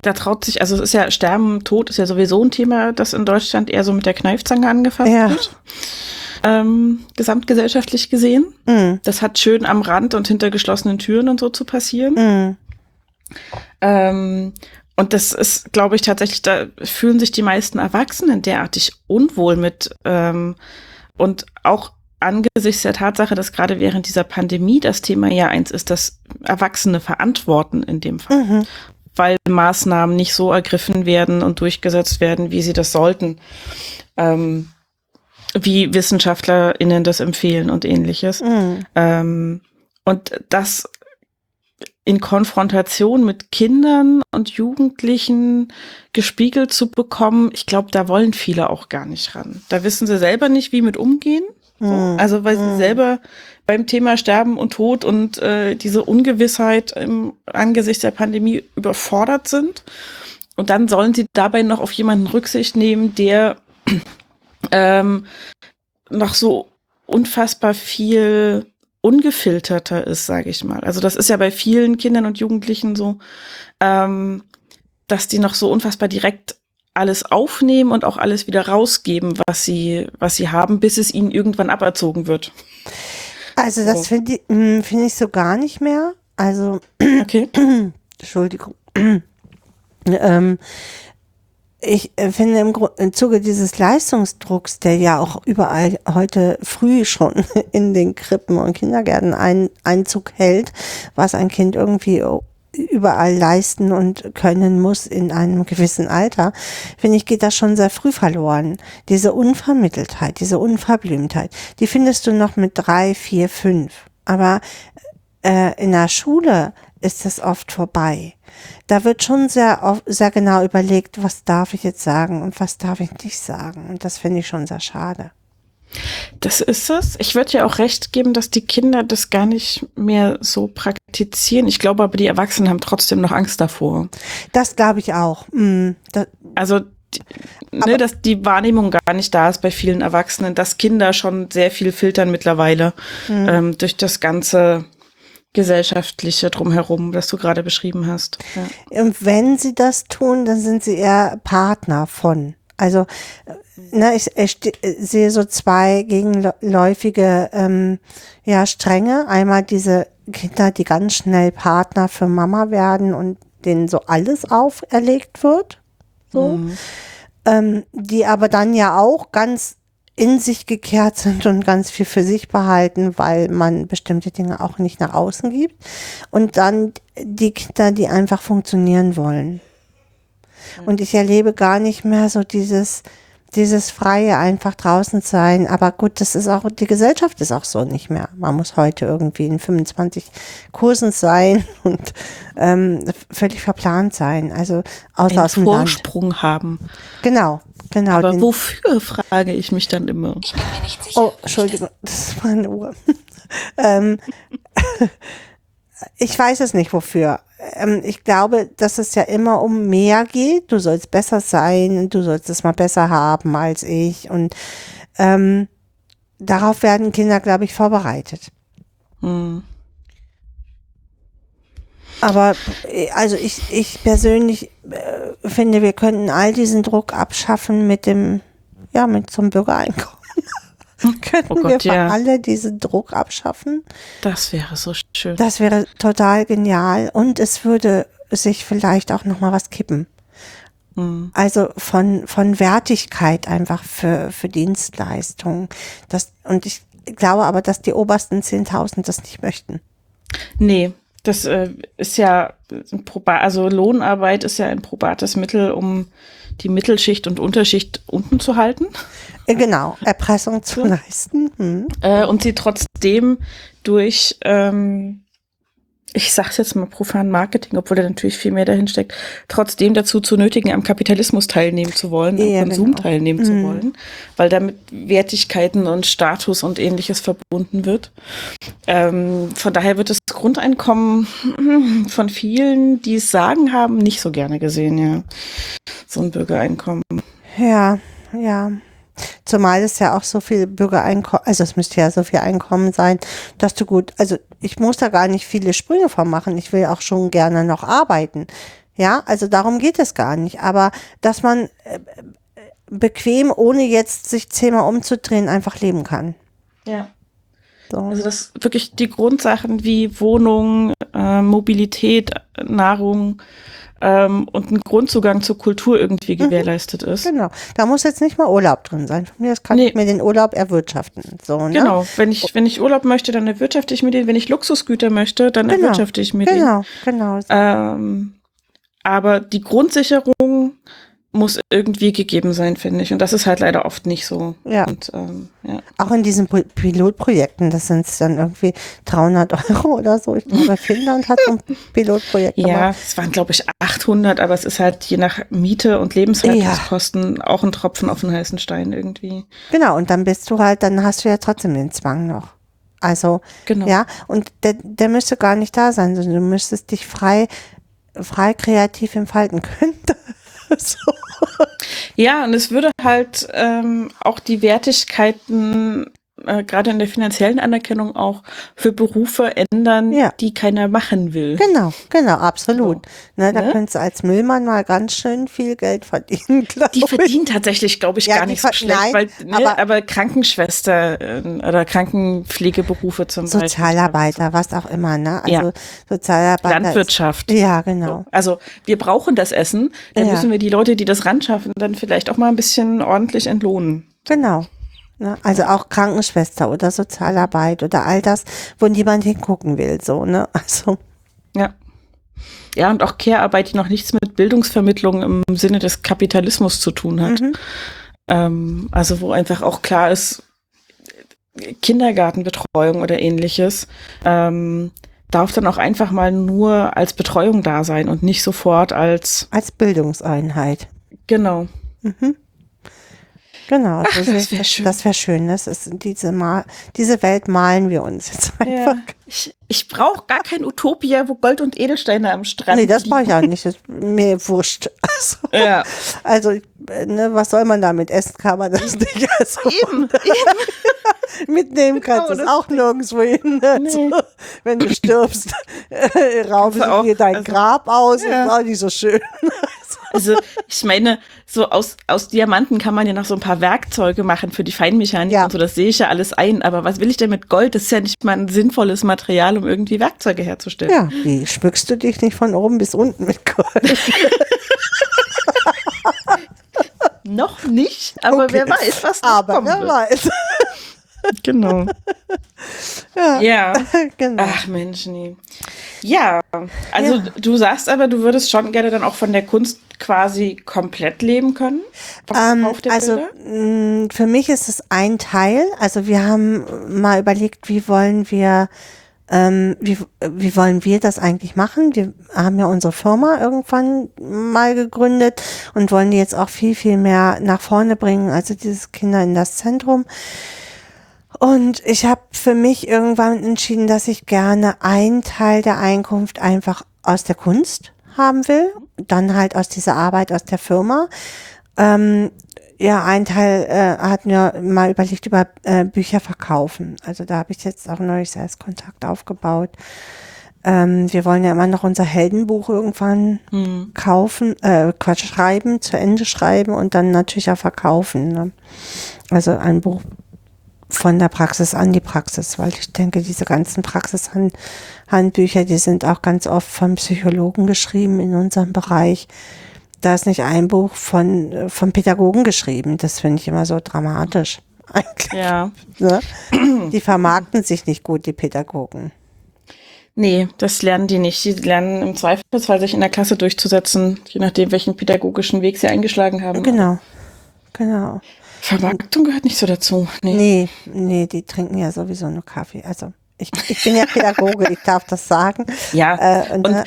Da traut sich, also es ist ja Sterben, Tod ist ja sowieso ein Thema, das in Deutschland eher so mit der Kneifzange angefasst Ja. wird. Ähm, gesamtgesellschaftlich gesehen. Mm, Das hat schön am Rand und hinter geschlossenen Türen und so zu passieren. mm, Ähm, und das ist, glaube ich, tatsächlich, da fühlen sich die meisten Erwachsenen derartig unwohl mit. Ähm, und auch angesichts der Tatsache, dass gerade während dieser Pandemie das Thema ja eins ist, dass Erwachsene verantworten in dem Fall, mhm, weil Maßnahmen nicht so ergriffen werden und durchgesetzt werden, wie sie das sollten. Ähm, wie WissenschaftlerInnen das empfehlen und ähnliches. mm. Ähm, und das in Konfrontation mit Kindern und Jugendlichen gespiegelt zu bekommen, ich glaube, da wollen viele auch gar nicht ran. Da wissen sie selber nicht, wie mit umgehen. So. Mhm. Also weil sie selber beim Thema Sterben und Tod und äh, diese Ungewissheit im angesichts der Pandemie überfordert sind. Und dann sollen sie dabei noch auf jemanden Rücksicht nehmen, der ähm, noch so unfassbar viel ungefilterter ist, sage ich mal. Also das ist ja bei vielen Kindern und Jugendlichen so, ähm, dass die noch so unfassbar direkt alles aufnehmen und auch alles wieder rausgeben, was sie, was sie haben, bis es ihnen irgendwann aberzogen wird. Also So. das finde ich, mm, finde ich so gar nicht mehr. Also Okay. Entschuldigung. ähm, ich äh, finde im, Gru- im Zuge dieses Leistungsdrucks, der ja auch überall heute früh schon in den Krippen und Kindergärten ein, Einzug hält, was ein Kind irgendwie überall leisten und können muss in einem gewissen Alter, finde ich, geht das schon sehr früh verloren. Diese Unvermitteltheit, diese Unverblümtheit, die findest du noch mit drei, vier, fünf. Aber äh, in der Schule ist es oft vorbei. Da wird schon sehr, oft, sehr genau überlegt, was darf ich jetzt sagen und was darf ich nicht sagen. Und das finde ich schon sehr schade. Das ist es. Ich würde ja auch recht geben, dass die Kinder das gar nicht mehr so praktizieren. Ich glaube aber, die Erwachsenen haben trotzdem noch Angst davor. Das glaube ich auch. Da, Also, ne, dass die Wahrnehmung gar nicht da ist bei vielen Erwachsenen, dass Kinder schon sehr viel filtern mittlerweile ähm, durch das ganze gesellschaftliche drumherum, das du gerade beschrieben hast. Ja. Und wenn sie das tun, dann sind sie eher Partner von. Also, äh, ne, ich, ich äh, sehe so zwei gegenläufige ähm, ja, Stränge. Einmal diese Kinder, die ganz schnell Partner für Mama werden und denen so alles auferlegt wird. So. Ähm, die aber dann ja auch ganz in sich gekehrt sind und ganz viel für sich behalten, weil man bestimmte Dinge auch nicht nach außen gibt. Und dann die Kinder, die einfach funktionieren wollen. Und ich erlebe gar nicht mehr so dieses, dieses freie einfach draußen sein. Aber gut, das ist auch, die Gesellschaft ist auch so nicht mehr. Man muss heute irgendwie in 25 Kursen sein und ähm, völlig verplant sein. Also außer Einen aus dem Land. Vorsprung haben. Genau, genau. Aber wofür, frage ich mich dann immer. Oh, Entschuldigung, das ist meine Uhr. ähm, ich weiß es nicht wofür. Ähm, ich glaube, dass es ja immer um mehr geht. Du sollst besser sein, du sollst es mal besser haben als ich. Und ähm, darauf werden Kinder, glaube ich, vorbereitet. Hm. Aber äh, also ich, ich persönlich äh, finde, wir könnten all diesen Druck abschaffen mit dem, ja, mit so einem Bürgereinkommen. Könnten Oh wir Gott, für ja. alle diesen Druck abschaffen? Das wäre so schön. Das wäre total genial und es würde sich vielleicht auch noch mal was kippen. Hm. Also von, von Wertigkeit einfach für, für Dienstleistungen. Das, und ich glaube aber, dass die obersten 10.000 das nicht möchten. Nee, das äh, ist ja also Lohnarbeit ist ja ein probates Mittel, um die Mittelschicht und Unterschicht unten zu halten Äh, Genau, Erpressung zu leisten. Hm. äh, und sie trotzdem durch, ähm, ich sag's jetzt mal profan Marketing, obwohl da natürlich viel mehr dahin steckt, trotzdem dazu zu nötigen, am Kapitalismus teilnehmen zu wollen, am Ja, Konsum genau. teilnehmen zu Mhm. wollen, weil damit Wertigkeiten und Status und ähnliches verbunden wird. Ähm, von daher wird das Grundeinkommen von vielen, die es sagen haben, nicht so gerne gesehen, ja. So ein Bürgereinkommen. Ja, ja. Zumal es ja auch so viel Bürgereinkommen, also es müsste ja so viel Einkommen sein, dass du gut, also ich muss da gar nicht viele Sprünge von machen. Ich will auch schon gerne noch arbeiten. Ja, also darum geht es gar nicht. Aber dass man äh, äh, bequem, ohne jetzt sich zehnmal umzudrehen, einfach leben kann. Ja. So. Also das wirklich die Grundsachen wie Wohnung, äh, Mobilität, Nahrung ähm, und ein Grundzugang zur Kultur irgendwie gewährleistet ist. Genau. Da muss jetzt nicht mal Urlaub drin sein. Von mir aus kann Nee. ich mir den Urlaub erwirtschaften. So, ne? Genau, wenn ich, wenn ich Urlaub möchte, dann erwirtschafte ich mir den. Wenn ich Luxusgüter möchte, dann Genau. erwirtschafte ich mir Genau, genau. den. Ähm, aber die Grundsicherung muss irgendwie gegeben sein, finde ich. Und das ist halt leider oft nicht so. Ja. Und, ähm, ja. Auch in diesen Pi- Pilotprojekten, das sind dann irgendwie 300 Euro oder so. Ich glaube, Finnland hat so ein Pilotprojekt Ja, gemacht. es waren, glaube ich, 800, aber es ist halt je nach Miete und Lebenshaltungskosten auch ein Tropfen auf den heißen Stein irgendwie. Genau, und dann bist du halt, dann hast du ja trotzdem den Zwang noch. Also, Genau. ja, und der, der müsste gar nicht da sein, sondern du müsstest dich frei, frei kreativ entfalten können. so. Ja, und es würde halt ähm, auch die Wertigkeiten, äh, gerade in der finanziellen Anerkennung, auch für Berufe ändern, Ja. die keiner machen will. Genau, genau, absolut. Ne, da Ne? könntest du als Müllmann mal ganz schön viel Geld verdienen, glaube Die ich. verdienen tatsächlich, glaube ich, Ja, gar die nicht so schlecht, nein, weil, ne, aber- aber, Krankenschwester äh, oder Krankenpflegeberufe zum Beispiel. Sozialarbeiter, was auch immer, ne? Also Ja. Sozialarbeiter. ist- Landwirtschaft. Ja, genau. Also wir brauchen das Essen, dann müssen wir die Leute, die das ran schaffen, dann vielleicht auch mal ein bisschen ordentlich entlohnen. Genau. Ne? Also auch Krankenschwester oder Sozialarbeit oder all das, wo niemand hingucken will, so, ne? Also, Ja. Ja, und auch Care-Arbeit, die noch nichts mit Bildungsvermittlung im Sinne des Kapitalismus zu tun hat. mhm. Ähm, also wo einfach auch klar ist, Kindergartenbetreuung oder ähnliches ähm, darf dann auch einfach mal nur als Betreuung da sein und nicht sofort als, als Bildungseinheit. genau. Mhm. Genau, Ach, das, das ist- wär schön. das wäre schön. Das ist diese, Mal, diese Welt malen wir uns jetzt einfach. Ich, ich brauche gar kein Utopia, wo Gold und Edelsteine am Strand Nee, das brauche ich auch nicht. Das ist mir wurscht. Also, Ja, also äh, ne, was soll man damit essen? Kann man das nicht. Also, eben, eben. mitnehmen kannst du Genau, es auch nirgendwo hin. Also, Nee. Wenn du stirbst, äh, rauben sie dir dein also- Grab aus. Ja. Ist auch nicht so schön. Also ich meine, so aus, aus Diamanten kann man ja noch so ein paar Werkzeuge machen für die Feinmechanik Ja. und so, das sehe ich ja alles ein. Aber was will ich denn mit Gold? Das ist ja nicht mal ein sinnvolles Material, um irgendwie Werkzeuge herzustellen. Ja, wie schmückst du dich nicht von oben bis unten mit Gold? Noch nicht, aber Okay. wer weiß, was noch Aber kommen wer weiß. Genau. Ja, Ja. genau. Ach Mensch, nee. Ja, also Ja. du sagst aber, du würdest schon gerne dann auch von der Kunst quasi komplett leben können? Ähm, also Bilder? mh, für mich ist es ein Teil. Also wir haben mal überlegt, wie wollen wir, ähm, wie, wie wollen wir das eigentlich machen? Wir haben ja unsere Firma irgendwann mal gegründet und wollen die jetzt auch viel, viel mehr nach vorne bringen. Also dieses Kinder in das Zentrum. Und ich habe für mich irgendwann entschieden, dass ich gerne einen Teil der Einkunft einfach aus der Kunst haben will, dann halt aus dieser Arbeit aus der Firma. Ähm, ja, ein Teil äh, hatten wir mal überlegt über äh, Bücher verkaufen. Also da habe ich jetzt auch neulich selbst Kontakt aufgebaut. Ähm, wir wollen ja immer noch unser Heldenbuch irgendwann Hm. kaufen, äh, Quatsch, schreiben, zu Ende schreiben und dann natürlich auch verkaufen. Ne? Also ein Buch von der Praxis an die Praxis, weil ich denke, diese ganzen Praxishandbücher, die sind auch ganz oft von Psychologen geschrieben in unserem Bereich. Da ist nicht ein Buch von, äh, von Pädagogen geschrieben. Das finde ich immer so dramatisch. Eigentlich. Ja. Ne? Die vermarkten sich nicht gut, die Pädagogen. Nee, das lernen die nicht. Die lernen im Zweifelsfall, sich in der Klasse durchzusetzen, je nachdem, welchen pädagogischen Weg sie eingeschlagen haben. Genau. Genau. Vermarktung gehört nicht so dazu. Nee. Nee, nee, die trinken ja sowieso nur Kaffee. Also ich, ich bin ja Pädagoge, ich darf das sagen. Ja, Äh, und, und äh,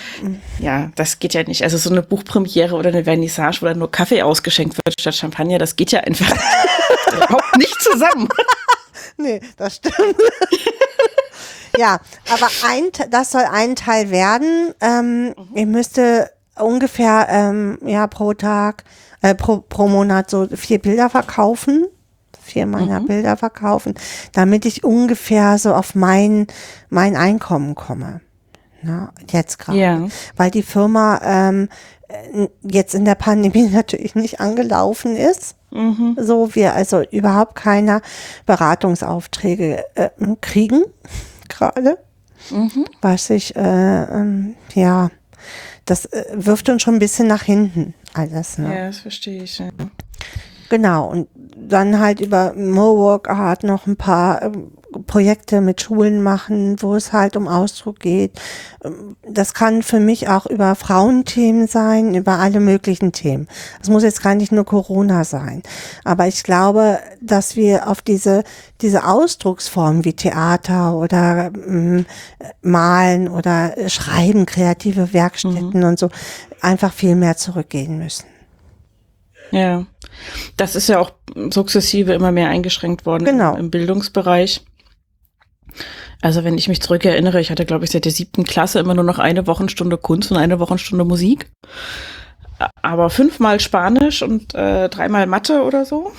ja, das geht ja nicht. Also so eine Buchpremiere oder eine Vernissage, wo dann nur Kaffee ausgeschenkt wird statt Champagner, das geht ja einfach überhaupt nicht zusammen. Nee, das stimmt. ja, aber ein, das soll ein Teil werden. Ähm, Ich müsste ungefähr ähm, ja pro Tag, äh, pro, pro Monat so vier Bilder verkaufen. Vier meiner Bilder verkaufen, damit ich ungefähr so auf mein, mein Einkommen komme. Na, jetzt gerade. Ja. Weil die Firma ähm, äh, jetzt in der Pandemie natürlich nicht angelaufen ist. So wir also überhaupt keine Beratungsaufträge äh, kriegen gerade. Was ich, äh, ähm, ja, das äh, wirft uns schon ein bisschen nach hinten alles. Ne? Ja, das verstehe ich. Ja. Genau, und dann halt über Mowork Art noch ein paar ähm, Projekte mit Schulen machen, wo es halt um Ausdruck geht. Ähm, Das kann für mich auch über Frauenthemen sein, über alle möglichen Themen. Es muss jetzt gar nicht nur Corona sein. Aber ich glaube, dass wir auf diese, diese Ausdrucksformen wie Theater oder ähm, Malen oder Schreiben, kreative Werkstätten und so einfach viel mehr zurückgehen müssen. Ja, das ist ja auch sukzessive immer mehr eingeschränkt worden Genau. im, Bildungsbereich. Also wenn ich mich zurückerinnere, ich hatte, glaube ich, seit der siebten Klasse immer nur noch eine Wochenstunde Kunst und eine Wochenstunde Musik. Aber fünfmal Spanisch und äh, dreimal Mathe oder so.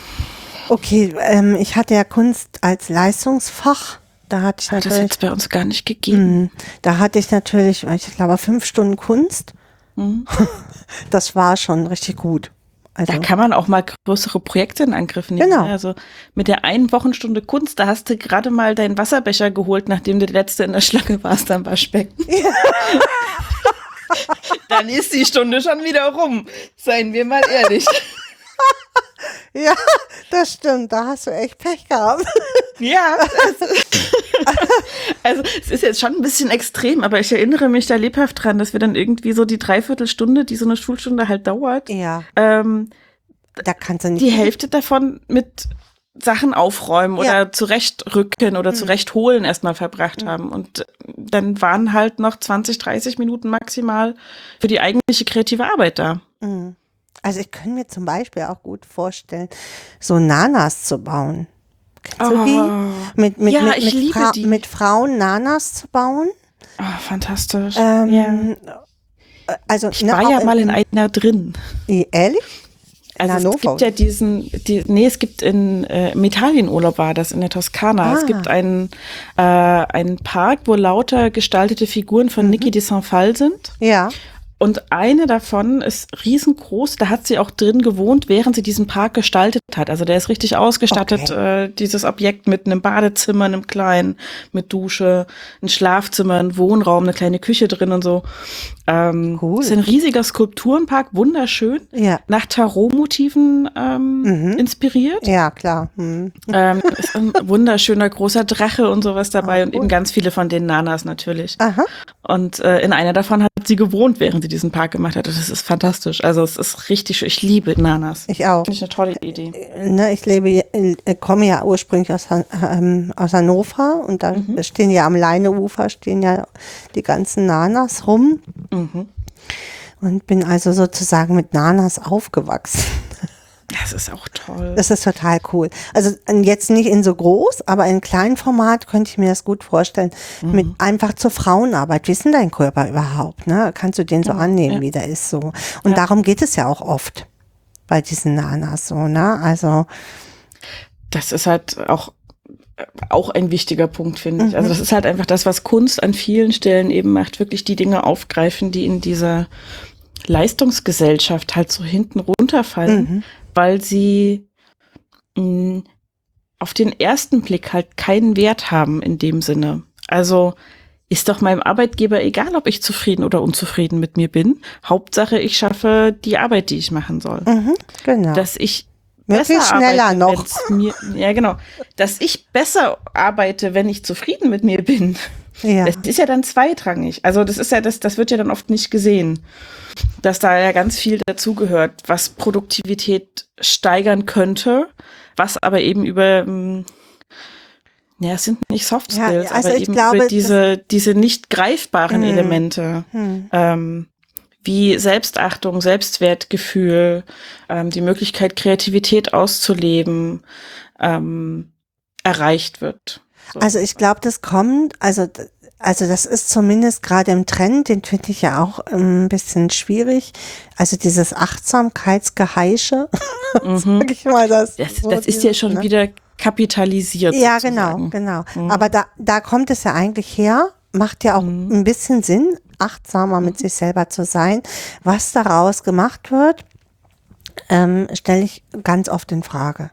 Okay, ähm, ich hatte ja Kunst als Leistungsfach. Da hatte ich Hat das jetzt bei uns gar nicht gegeben. Mhm. da hatte ich natürlich, ich glaube, fünf Stunden Kunst. Mhm. Das war schon richtig gut. Also, Da kann man auch mal größere Projekte in Angriff nehmen. Genau. ne? Also mit der einen Wochenstunde Kunst, da hast du gerade mal deinen Wasserbecher geholt, nachdem du der Letzte in der Schlange warst am Waschbecken. Dann ist die Stunde schon wieder rum. Seien wir mal ehrlich. ja, das stimmt. Da hast du echt Pech gehabt. Ja. Also es ist jetzt schon ein bisschen extrem, aber ich erinnere mich da lebhaft dran, dass wir dann irgendwie so die Dreiviertelstunde, die so eine Schulstunde halt dauert, Ja, ähm, da kannst du nicht. die Hälfte davon mit Sachen aufräumen Ja. oder zurechtrücken oder zurechtholen erstmal verbracht haben. Und dann waren halt noch 20, 30 Minuten maximal für die eigentliche kreative Arbeit da. Mhm. Also ich könnte mir zum Beispiel auch gut vorstellen, so Nanas zu bauen. Kennst du die? Mit, mit, Ja, mit, ich mit, liebe Fra die. mit Frauen Nanas zu bauen. Ah, fantastisch. Ähm, ja. Also, Ich ne, war ja mal in in, einer drin. Ehrlich? Also es gibt ja diesen, die, nee, es gibt in äh, im Italienurlaub war das in der Toskana. Ah. Es gibt einen äh, einen Park, wo lauter gestaltete Figuren Mhm. von Niki de Saint-Phal sind. Ja. Und eine davon ist riesengroß. Da hat sie auch drin gewohnt, während sie diesen Park gestaltet hat. Also der ist richtig ausgestattet, äh, dieses Objekt mit einem Badezimmer, einem kleinen, mit Dusche, ein Schlafzimmer, ein Wohnraum, eine kleine Küche drin und so. Ähm, Cool. Ist ein riesiger Skulpturenpark, wunderschön. Ja. Nach Tarot-Motiven ähm, Mhm. inspiriert. Ja, klar. Hm. Ähm, ist ein wunderschöner großer Drache und sowas dabei Ah, und eben ganz viele von den Nanas natürlich. Aha. Und äh, in einer davon hat sie gewohnt, während sie diesen Park gemacht hat. Das ist fantastisch. Also es ist richtig schön. Ich liebe Nanas. Ich auch. Finde ich eine tolle Idee. Ne, ich lebe, äh, komme ja ursprünglich aus, ähm, aus Hannover und da Mhm. stehen ja am Leineufer stehen ja die ganzen Nanas rum Mhm. und bin also sozusagen mit Nanas aufgewachsen. Das ist auch toll. Das ist total cool. Also jetzt nicht in so groß, aber in kleinem Format könnte ich mir das gut vorstellen. Mhm. Mit einfach zur Frauenarbeit. Wie ist denn dein Körper überhaupt? Ne? Kannst du den so annehmen, ja. wie der ist so? Und darum geht es ja auch oft bei diesen Nanas so, ne? Also das ist halt auch auch ein wichtiger Punkt, finde ich. Mhm. Also das ist halt einfach das, was Kunst an vielen Stellen eben macht, wirklich die Dinge aufgreifen, die in dieser Leistungsgesellschaft halt so hinten runterfallen, Mhm. weil sie mh, auf den ersten Blick halt keinen Wert haben in dem Sinne. Also ist doch meinem Arbeitgeber egal, ob ich zufrieden oder unzufrieden mit mir bin. Hauptsache, ich schaffe die Arbeit, die ich machen soll. Mhm, genau. Dass ich Möglichst besser schneller arbeite, noch. Mir, ja, genau. Dass ich besser arbeite, wenn ich zufrieden mit mir bin. ja. Das ist ja dann zweitrangig. Also das ist ja das, das wird ja dann oft nicht gesehen, dass da ja ganz viel dazugehört, was Produktivität steigern könnte, was aber eben über ähm, ja, es sind nicht Soft Ja, Skills, also aber eben glaube, über diese, diese nicht greifbaren Hm. Elemente, Hm. ähm, wie Selbstachtung, Selbstwertgefühl, ähm, die Möglichkeit, Kreativität auszuleben, ähm, erreicht wird. So. Also ich glaube, das kommt, also, also das ist zumindest gerade im Trend, den finde ich ja auch ein bisschen schwierig. Also dieses Achtsamkeitsgeheische, mhm. sag ich mal das. Das, so das ist ja schon ne? wieder kapitalisiert. Ja, sozusagen. genau, genau. Mhm. Aber da, da kommt es ja eigentlich her, macht ja auch Mhm. ein bisschen Sinn, achtsamer mit sich selber zu sein. Was daraus gemacht wird, ähm, stelle ich ganz oft in Frage.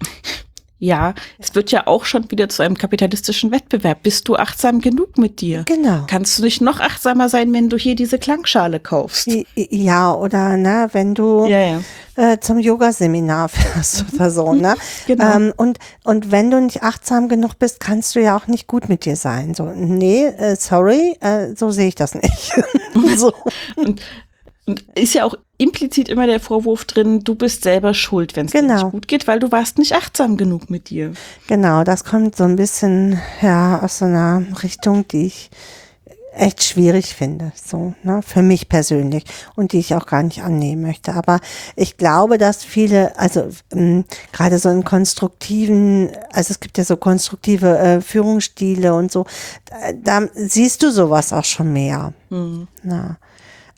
Ja, es wird ja auch schon wieder zu einem kapitalistischen Wettbewerb. Bist du achtsam genug mit dir? Genau. Kannst du nicht noch achtsamer sein, wenn du hier diese Klangschale kaufst? Ja, oder ne, wenn du Ja, ja. äh, zum Yoga-Seminar fährst oder so, ne? Genau. Ähm, und, und wenn du nicht achtsam genug bist, kannst du ja auch nicht gut mit dir sein. So, nee, äh, sorry, äh, so sehe ich das nicht. so. Und ist ja auch implizit immer der Vorwurf drin, du bist selber schuld, wenn es dir Genau. nicht gut geht, weil du warst nicht achtsam genug mit dir. Genau, das kommt so ein bisschen ja aus so einer Richtung, die ich echt schwierig finde, so, ne, für mich persönlich und die ich auch gar nicht annehmen möchte. Aber ich glaube, dass viele, also ähm, gerade so in konstruktiven, also es gibt ja so konstruktive äh, Führungsstile und so, da, da siehst du sowas auch schon mehr. Hm. Na.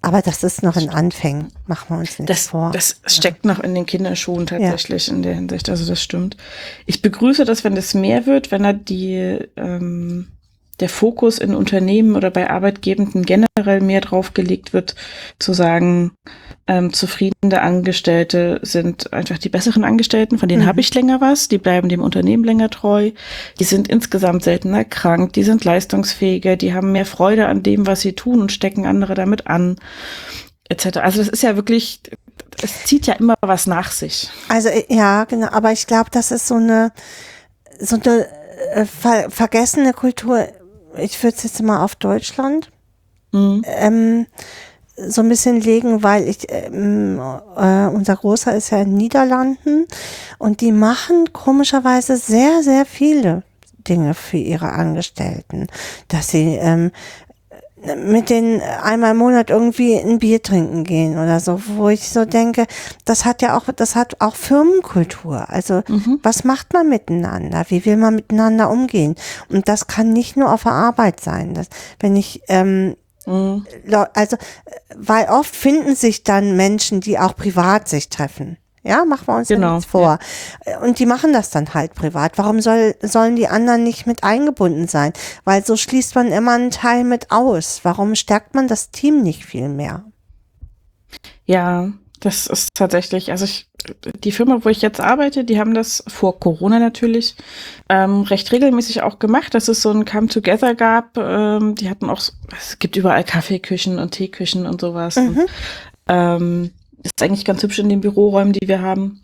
Aber das ist noch in Anfängen, machen wir uns nicht Das, vor. das steckt noch in den Kinderschuhen tatsächlich in der Hinsicht. Also das stimmt. Ich begrüße das, wenn das mehr wird, wenn da die ähm, der Fokus in Unternehmen oder bei Arbeitgebenden generell mehr drauf gelegt wird, zu sagen, ähm, zufriedene Angestellte sind einfach die besseren Angestellten, von denen Mhm. habe ich länger was, die bleiben dem Unternehmen länger treu, die sind insgesamt seltener krank, die sind leistungsfähiger, die haben mehr Freude an dem, was sie tun und stecken andere damit an, etc. Also das ist ja wirklich, es zieht ja immer was nach sich. Also äh, ja, genau, aber ich glaube, das ist so eine so eine äh, ver vergessene Kultur. Ich würde es jetzt mal auf Deutschland Mhm. ähm, so ein bisschen legen, weil ich ähm, äh, unser Großer ist ja in den Niederlanden und die machen komischerweise sehr sehr viele Dinge für ihre Angestellten, dass sie ähm, mit denen einmal im Monat irgendwie ein Bier trinken gehen oder so, wo ich so denke, das hat ja auch, das hat auch Firmenkultur. Also was macht man miteinander? Wie will man miteinander umgehen? Und das kann nicht nur auf der Arbeit sein. Das, wenn ich ähm, Mhm. Also, äh, weil oft finden sich dann Menschen, die auch privat sich treffen. Ja, machen wir uns Genau, ja nichts vor. Und die machen das dann halt privat. Warum soll, sollen die anderen nicht mit eingebunden sein? Weil so schließt man immer einen Teil mit aus. Warum stärkt man das Team nicht viel mehr? Ja, das ist tatsächlich, also ich, die Firma, wo ich jetzt arbeite, die haben das vor Corona natürlich ähm, recht regelmäßig auch gemacht, dass es so ein Come-Together gab. Ähm, die hatten auch, es gibt überall Kaffeeküchen und Teeküchen und sowas. Und, ähm, ist eigentlich ganz hübsch in den Büroräumen, die wir haben.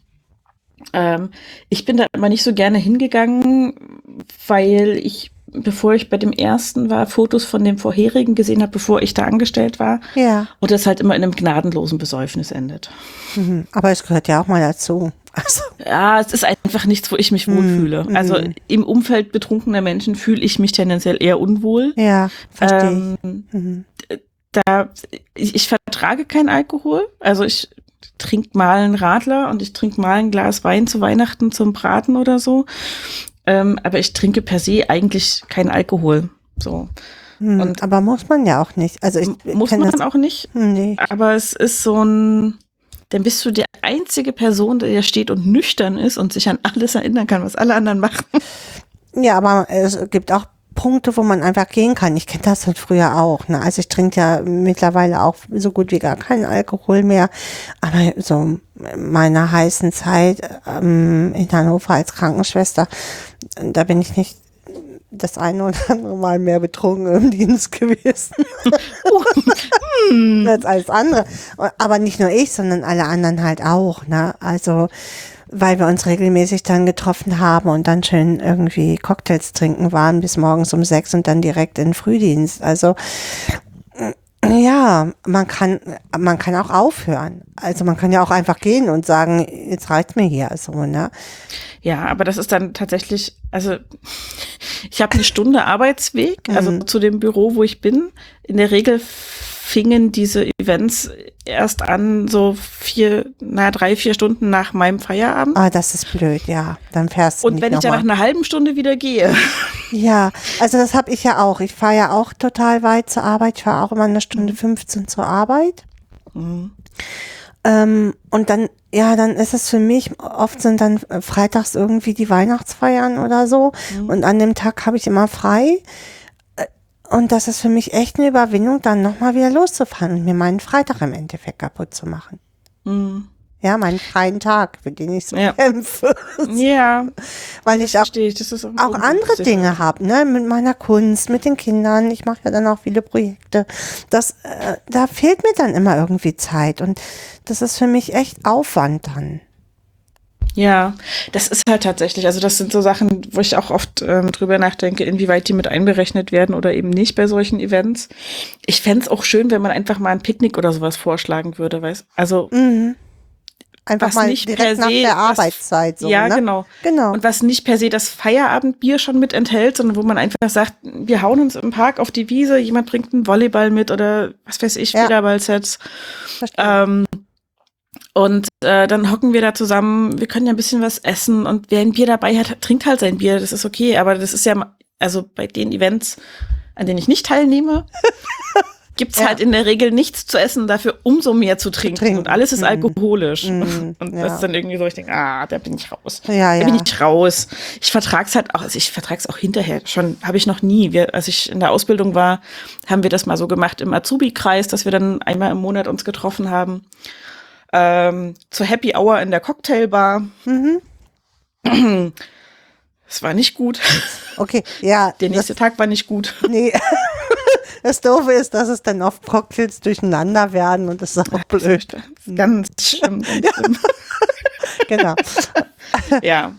Ähm, ich bin da immer nicht so gerne hingegangen, weil ich, bevor ich bei dem ersten war, Fotos von dem vorherigen gesehen habe, bevor ich da angestellt war. Ja. Und das halt immer in einem gnadenlosen Besäufnis endet. Mhm. Aber es gehört ja auch mal dazu. Also, Ja, es ist einfach nichts, wo ich mich wohlfühle. Mhm. Also im Umfeld betrunkener Menschen fühle ich mich tendenziell eher unwohl. ja, verstehe. Ähm, Mhm. da, ich, ich vertrage keinen Alkohol. Also ich trinke mal einen Radler und ich trinke mal ein Glas Wein zu Weihnachten zum Braten oder so. Ähm, aber ich trinke per se eigentlich keinen Alkohol. So. Mhm. und- Aber muss man ja auch nicht. Also ich Muss man das. auch nicht. Nee. Aber es ist so ein, dann bist du die einzige Person, die da steht und nüchtern ist und sich an alles erinnern kann, was alle anderen machen. Ja, aber es gibt auch Punkte, wo man einfach gehen kann. Ich kenne das von früher auch. Ne? Also ich trinke ja mittlerweile auch so gut wie gar keinen Alkohol mehr. Aber so in meiner heißen Zeit ähm, in Hannover als Krankenschwester, da bin ich nicht das eine oder andere Mal mehr betrunken im Dienst gewesen. als alles andere. Aber nicht nur ich, sondern alle anderen halt auch. Ne? Also weil wir uns regelmäßig dann getroffen haben und dann schön irgendwie Cocktails trinken waren bis morgens um sechs und dann direkt in den Frühdienst. Also ja, man kann, man kann auch aufhören. Also man kann ja auch einfach gehen und sagen, jetzt reicht mir hier so, ne? Ja, aber das ist dann tatsächlich, also ich habe eine Stunde Arbeitsweg, also Mhm. zu dem Büro, wo ich bin. In der Regel fingen diese Events erst an, so vier, na, drei, vier Stunden nach meinem Feierabend. Ah, das ist blöd, ja. Dann fährst du Und wenn ich dann nach einer halben Stunde wieder gehe, Ja, also das habe ich ja auch. Ich fahre ja auch total weit zur Arbeit. Ich fahre auch immer eine Stunde 15 zur Arbeit. Ähm, und dann, ja, dann ist es für mich, oft sind dann äh, freitags irgendwie die Weihnachtsfeiern oder so. Und an dem Tag habe ich immer frei. Und das ist für mich echt eine Überwindung, dann nochmal wieder loszufahren und mir meinen Freitag im Endeffekt kaputt zu machen. Ja, meinen freien Tag, für den ich so Ja. kämpfe. ja, Weil ich auch ich, auch andere Dinge habe, ne, mit meiner Kunst, mit den Kindern. Ich mache ja dann auch viele Projekte. Das, äh, da fehlt mir dann immer irgendwie Zeit und das ist für mich echt Aufwand dann. Ja, das ist halt tatsächlich, also das sind so Sachen, wo ich auch oft ähm, drüber nachdenke, inwieweit die mit einberechnet werden oder eben nicht bei solchen Events. Ich fänd's auch schön, wenn man einfach mal ein Picknick oder sowas vorschlagen würde, weißt Also Einfach Was mal nicht direkt per nach se der was- Arbeitszeit so. ja, ne? genau. Genau. Und was nicht per se das Feierabendbier schon mit enthält, sondern wo man einfach sagt, wir hauen uns im Park auf die Wiese, jemand bringt einen Volleyball mit oder was weiß ich, Ja. Federballsets. Verstehe. Ähm, und äh, dann hocken wir da zusammen, wir können ja ein bisschen was essen und wer ein Bier dabei hat, trinkt halt sein Bier, das ist okay, aber das ist ja, also bei den Events, an denen ich nicht teilnehme, gibt's Ja. halt in der Regel nichts zu essen, dafür umso mehr zu trinken. trinken. Und alles ist Mhm. alkoholisch. Mhm, Und ja. das ist dann irgendwie so, ich denke, ah, da bin ich raus. Ja, Da ja. bin ich raus. Ich vertrag's halt auch, also ich vertrag's auch hinterher. Schon habe ich noch nie. Wir, als ich in der Ausbildung war, haben wir das mal so gemacht im Azubi-Kreis, dass wir dann einmal im Monat uns getroffen haben. Ähm, zur Happy Hour in der Cocktailbar. Mhm. Es war nicht gut. Okay, ja. Der nächste Tag war nicht gut. Das, nee. das Doofe ist, dass es dann oft Cocktails durcheinander werden und das ist auch blöd. Ganz schlimm. Ganz schlimm. genau. Ja.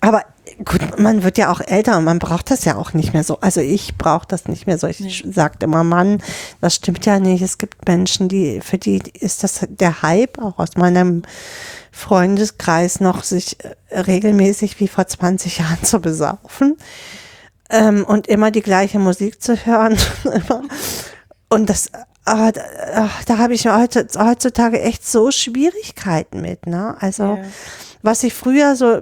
Aber gut, man wird ja auch älter und man braucht das ja auch nicht mehr so. Also ich brauche das nicht mehr so. Ich sagt immer, Mann, das stimmt ja nicht. Es gibt Menschen, die, für die ist das der Hype, auch aus meinem Freundeskreis noch, sich äh, regelmäßig wie vor 20 Jahren zu besaufen. Ähm, und immer die gleiche Musik zu hören. Und das, ah, da, da habe ich heutzutage echt so Schwierigkeiten mit. Ne? Also Ja. was ich früher so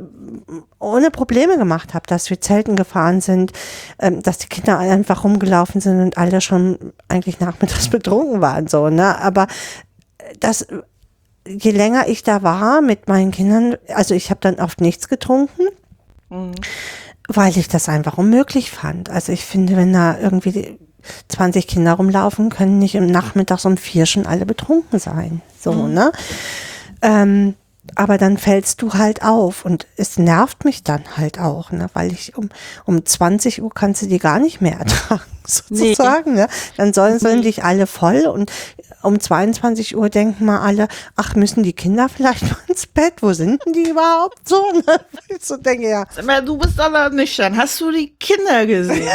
ohne Probleme gemacht habe, dass wir Zelten gefahren sind, ähm, dass die Kinder einfach rumgelaufen sind und alle schon eigentlich nachmittags betrunken waren, so, ne? Aber das, je länger ich da war mit meinen Kindern, also ich habe dann oft nichts getrunken, weil ich das einfach unmöglich fand. Also ich finde, wenn da irgendwie 20 Kinder rumlaufen, können nicht im Nachmittags um vier schon alle betrunken sein. So, ne? Ähm, aber dann fällst du halt auf und es nervt mich dann halt auch, ne? weil ich um, um 20 Uhr kannst du die gar nicht mehr ertragen, sozusagen. Ne? Dann sollen, sollen dich alle voll und um 22 Uhr denken mal alle, ach, müssen die Kinder vielleicht mal ins Bett? Wo sind denn die überhaupt so? Ne? Ich so denke, ja, du bist aber nüchtern. Hast du die Kinder gesehen?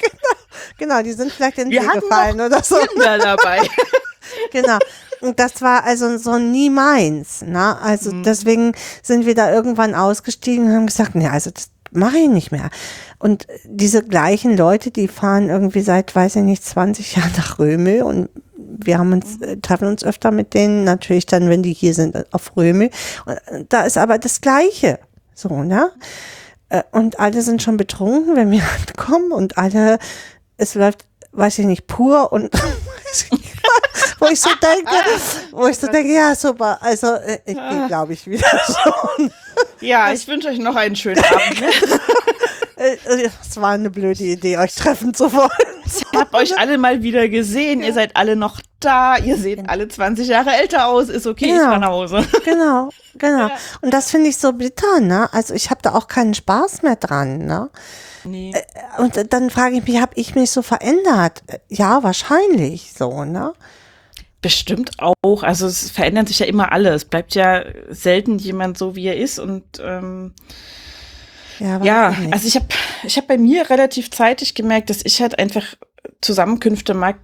genau, die sind vielleicht in Wir See gefallen oder so. Kinder dabei. genau. Und das war also so nie meins. Ne? Also deswegen sind wir da irgendwann ausgestiegen und haben gesagt, nee, also das mache ich nicht mehr. Und diese gleichen Leute, die fahren irgendwie seit, weiß ich nicht, 20 Jahren nach Römel und wir haben uns, äh, treffen uns öfter mit denen, natürlich dann, wenn die hier sind, auf Römel. Und da ist aber das Gleiche. So, ne? Äh, Und alle sind schon betrunken, wenn wir ankommen und alle, es läuft, weiß ich nicht, pur und ich wo ich so denke, wo ich so denke, ja, super, also äh, ich gehe, glaube ich, wieder schon. Ja, ich wünsche euch noch einen schönen Abend. Ne? Äh, äh, Es war eine blöde Idee, euch treffen zu wollen. Ich hab euch alle mal wieder gesehen. Ihr seid alle noch da. Ihr seht alle 20 Jahre älter aus. Ist okay, ich Genau. fahr nach Hause. Genau, genau. Und das finde ich so bitter, ne? Also ich habe da auch keinen Spaß mehr dran, ne? Nee. Und dann frage ich mich, habe ich mich so verändert? Ja, wahrscheinlich so, ne? Bestimmt auch. Also es verändert sich ja immer alles. Es bleibt ja selten jemand so, wie er ist. Und ähm, Ja, ja, also ich habe ich hab bei mir relativ zeitig gemerkt, dass ich halt einfach Zusammenkünfte mag,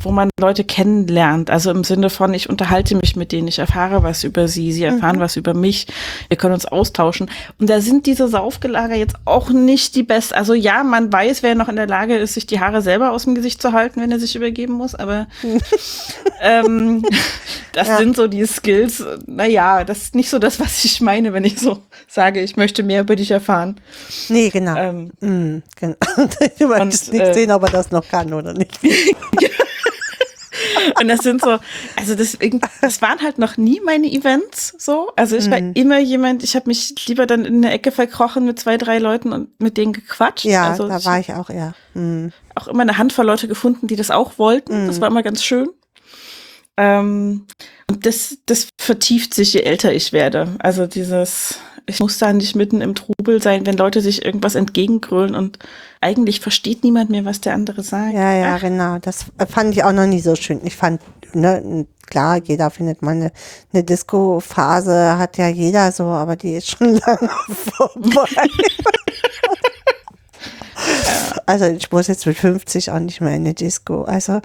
wo man Leute kennenlernt. Also im Sinne von, ich unterhalte mich mit denen, ich erfahre was über sie, sie erfahren Mhm. was über mich, wir können uns austauschen. Und da sind diese Saufgelager jetzt auch nicht die best. Also ja, man weiß, wer noch in der Lage ist, sich die Haare selber aus dem Gesicht zu halten, wenn er sich übergeben muss, aber ähm, das Ja. sind so die Skills. Naja, das ist nicht so das, was ich meine, wenn ich so sage, ich möchte mehr über dich erfahren. nee, genau. Ähm, Mm, genau. Du möchtest nicht äh, sehen, ob er das noch kann oder nicht. Und das sind so, also deswegen, das waren halt noch nie meine Events so. Also ich war Mhm. immer jemand, ich habe mich lieber dann in eine Ecke verkrochen mit zwei, drei Leuten und mit denen gequatscht. Ja, also da war ich auch eher. Mm. auch immer eine Handvoll Leute gefunden, die das auch wollten. Das Mhm. war immer ganz schön. Ähm, und das, das vertieft sich, je älter ich werde. Also dieses, ich muss da nicht mitten im Trubel sein, wenn Leute sich irgendwas entgegengrölen und eigentlich versteht niemand mehr, was der andere sagt. Ja, ja, genau. Das fand ich auch noch nie so schön. Ich fand, ne, klar, jeder findet mal eine, eine Disco-Phase, hat ja jeder so, aber die ist schon lange vorbei. Also ich muss jetzt mit 50 auch nicht mehr in eine Disco. Also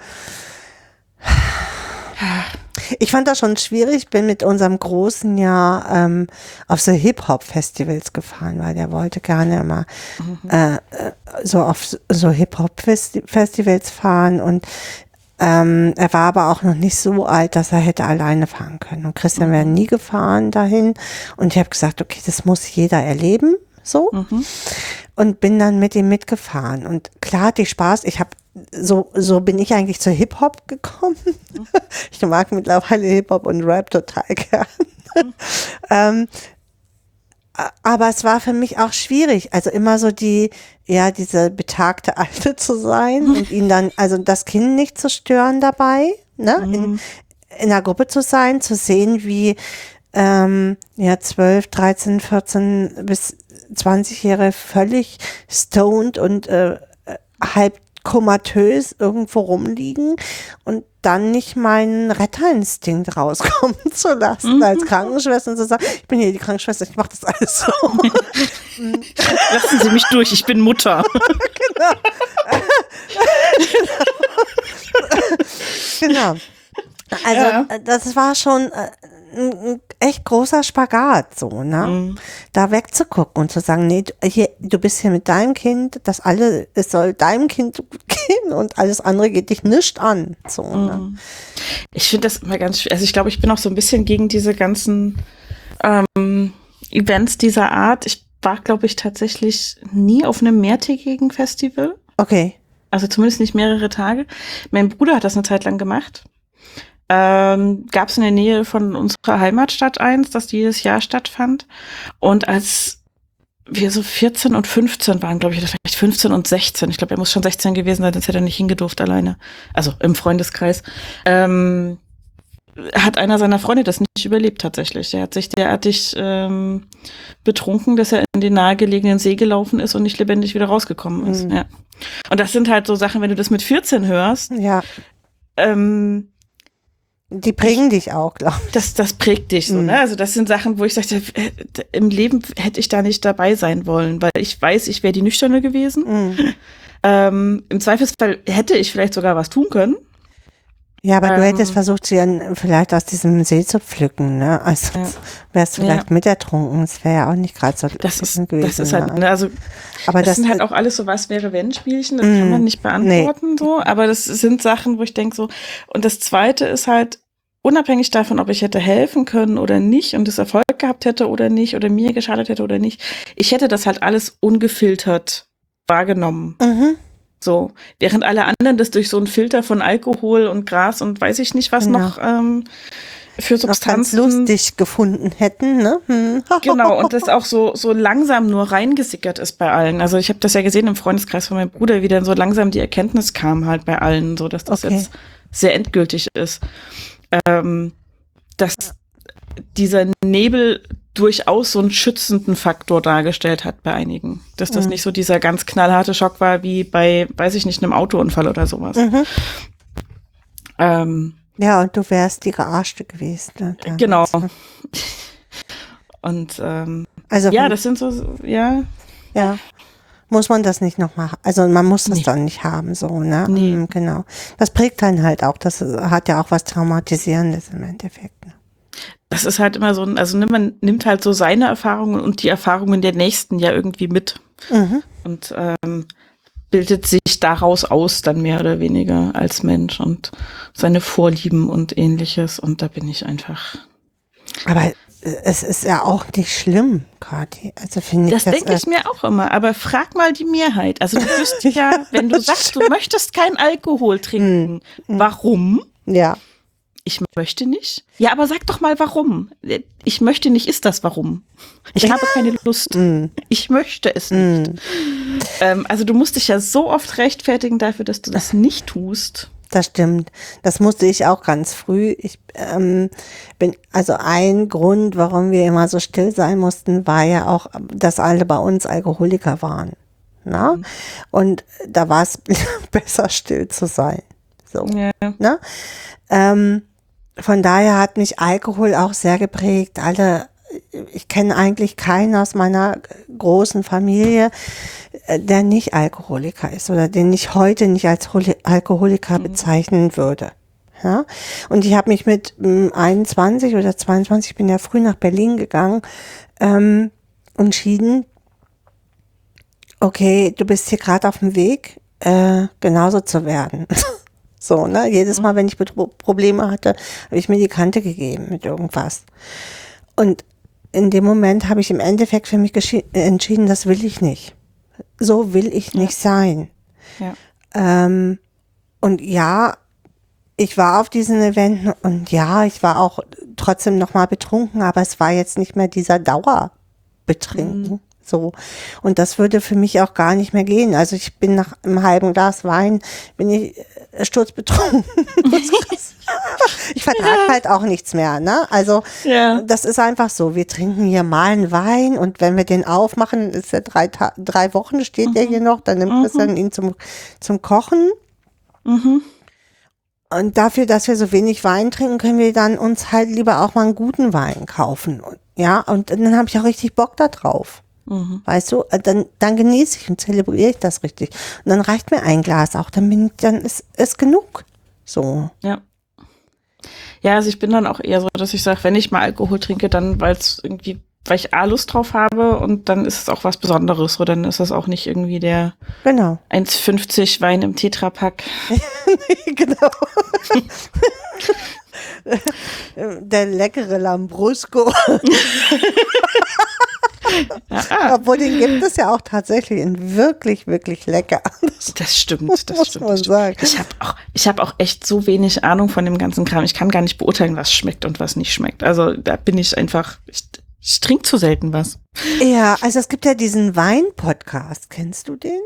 ich fand das schon schwierig, bin mit unserem Großen ja ähm, auf so Hip-Hop-Festivals gefahren, weil der wollte gerne immer äh, äh, so auf so Hip-Hop-Festivals fahren. Und ähm, er war aber auch noch nicht so alt, dass er hätte alleine fahren können. Und Christian wäre nie gefahren dahin. Und ich habe gesagt, okay, das muss jeder erleben, so. Und bin dann mit ihm mitgefahren. Und klar hatte ich Spaß. Ich habe so, so bin ich eigentlich zu Hip-Hop gekommen. ich mag mittlerweile Hip-Hop und Rap total gern. ähm, a- aber es war für mich auch schwierig, also immer so die, ja, diese betagte Alte zu sein und ihn dann, also das Kind nicht zu stören dabei, ne, in, in einer Gruppe zu sein, zu sehen, wie, ähm, ja, 12, 13, 14 bis 20-Jährige völlig stoned und äh, äh, halb komatös irgendwo rumliegen und dann nicht meinen Retterinstinkt rauskommen zu lassen als Krankenschwester und zu sagen, ich bin hier die Krankenschwester, ich mache das alles so. Lassen Sie mich durch, ich bin Mutter. genau. Also Ja. äh, das war schon äh, ein, echt großer Spagat, so, ne? Mhm. Da wegzugucken und zu sagen, nee, du, hier, du bist hier mit deinem Kind, das alle, es soll deinem Kind gut gehen und alles andere geht dich nicht an, so, ne? Ich finde das immer ganz schwer. Also ich glaube, ich bin auch so ein bisschen gegen diese ganzen ähm, Events dieser Art. Ich war, glaube ich, tatsächlich nie auf einem mehrtägigen Festival. Okay. Also zumindest nicht mehrere Tage. Mein Bruder hat das eine Zeit lang gemacht. Ähm, Gab es in der Nähe von unserer Heimatstadt eins, das jedes Jahr stattfand. Und als wir so 14 und 15 waren, glaube ich, oder vielleicht 15 und 16, ich glaube, er muss schon 16 gewesen sein, sonst hätte er nicht hingedurft alleine. Also im Freundeskreis. Ähm, hat einer seiner Freunde das nicht überlebt tatsächlich. Der hat sich derartig ähm, betrunken, dass er in den nahegelegenen See gelaufen ist und nicht lebendig wieder rausgekommen ist. Mhm. Ja. Und das sind halt so Sachen, wenn du das mit 14 hörst, Ja, ähm, die bringen dich auch, glaube ich. das, das prägt dich so, Mhm. ne? Also das sind Sachen, wo ich sagte, äh, im Leben hätte ich da nicht dabei sein wollen, weil ich weiß, ich wäre die Nüchterne gewesen. Mhm. Ähm, Im Zweifelsfall hätte ich vielleicht sogar was tun können. Ja, aber du Ähm. hättest versucht, sie dann vielleicht aus diesem See zu pflücken, ne? Also Ja. wärst du vielleicht mit ertrunken. Das wäre ja auch nicht gerade so Das ist, gewesen. das ist halt, ne? ne, also Aber das, das, sind halt auch alles so was wäre wenn Spielchen, das kann Mm, man nicht beantworten so, aber das sind Sachen, wo ich denke so und das zweite ist halt unabhängig davon, ob ich hätte helfen können oder nicht und es Erfolg gehabt hätte oder nicht oder mir geschadet hätte oder nicht, ich hätte das halt alles ungefiltert wahrgenommen. Mhm. So, während alle anderen das durch so einen Filter von Alkohol und Gras und weiß ich nicht was Genau. noch ähm, für noch ganz Substanzen. lustig gefunden hätten, ne? Hm. Genau, und das auch so, so langsam nur reingesickert ist bei allen. Also ich habe das ja gesehen im Freundeskreis von meinem Bruder, wie dann so langsam die Erkenntnis kam halt bei allen, so dass das Okay. jetzt sehr endgültig ist. Ähm, dass dieser Nebel durchaus so einen schützenden Faktor dargestellt hat bei einigen. Dass das Mhm. nicht so dieser ganz knallharte Schock war wie bei, weiß ich nicht, einem Autounfall oder sowas. Mhm. Ähm, Ja, und du wärst die Gearschte gewesen. Ne? genau. Und ähm, Also ja, das sind so, ja, Ja. Muss man das nicht noch machen? Also man muss das Nee. dann nicht haben, so, ne? Nee. Mm, Genau. Das prägt dann halt auch. Das hat ja auch was Traumatisierendes im Endeffekt. Ne? das ist halt immer so, ein- also nimmt man nimmt halt so seine Erfahrungen und die Erfahrungen der Nächsten ja irgendwie mit Mhm. und ähm, bildet sich daraus aus dann mehr oder weniger als Mensch und seine Vorlieben und ähnliches und da bin ich einfach. Aber es ist ja auch nicht schlimm, Kathi. Also finde ich Das das. denke ich mir auch immer, aber frag mal die Mehrheit. Also du wirst ja, wenn du sagst, du möchtest keinen Alkohol trinken, warum? äh, ja. Ich möchte nicht. Ja, aber sag doch mal warum. Ich möchte nicht, ist das warum? Ich habe keine Lust. Mm, Ich möchte es nicht. Ähm, also du musst dich ja so oft rechtfertigen dafür, dass du das nicht tust. Das stimmt. Das musste ich auch ganz früh. Ich ähm, bin, also ein Grund, warum wir immer so still sein mussten, war ja auch, dass alle bei uns Alkoholiker waren. Na? Und da war es besser still zu sein. So. Ja. Ne? Ähm, von daher hat mich Alkohol auch sehr geprägt. Alle, ich kenne eigentlich keinen aus meiner großen Familie, äh, der nicht Alkoholiker ist oder den ich heute nicht als Holi- Alkoholiker bezeichnen würde. Ja? Und ich habe mich mit mm, 21 oder 22, ich bin ja früh nach Berlin gegangen, ähm, entschieden, okay, du bist hier gerade auf dem Weg, äh, genauso zu werden. so, ne? Jedes Mal, wenn ich Probleme hatte, habe ich mir die Kante gegeben mit irgendwas. Und in dem Moment habe ich im Endeffekt für mich geschi- entschieden, das will ich nicht. So will ich nicht sein. Ähm, und ja, ich war auf diesen Eventen und ja, ich war auch trotzdem noch mal betrunken, aber es war jetzt nicht mehr dieser Dauerbetrinken. So. Und das würde für mich auch gar nicht mehr gehen. Also ich bin nach einem halben Glas Wein, bin ich sturzbetrunken. ich vertrage halt auch nichts mehr, ne? Also Ja. das ist einfach so. Wir trinken hier mal einen Wein und wenn wir den aufmachen, ist er drei, Ta drei Wochen steht der hier noch, dann nimmt Christian ihn zum, zum Kochen. Mhm. Und dafür, dass wir so wenig Wein trinken, können wir dann uns halt lieber auch mal einen guten Wein kaufen. Ja, und dann habe ich auch richtig Bock da drauf. Mhm. Weißt du, Äh, dann, dann genieße ich und zelebriere ich das richtig. Und dann reicht mir ein Glas auch, dann bin dann ist es genug. So. Ja. Ja, also ich bin dann auch eher so, dass ich sage, wenn ich mal Alkohol trinke, dann weil es irgendwie, weil ich A Lust drauf habe und dann ist es auch was Besonderes. So, dann ist es auch nicht irgendwie der Genau. 1,50 Wein im Tetrapack. genau. Der leckere Lambrusco. Obwohl den gibt es ja auch tatsächlich in wirklich, wirklich lecker. Das das stimmt, das muss stimmt. man sagen. Ich habe auch, ich habe auch echt so wenig Ahnung von dem ganzen Kram. Ich kann gar nicht beurteilen, was schmeckt und was nicht schmeckt. Also da bin ich einfach, ich, ich trinke zu selten was. Ja, also es gibt ja diesen Wein-Podcast. Kennst du den?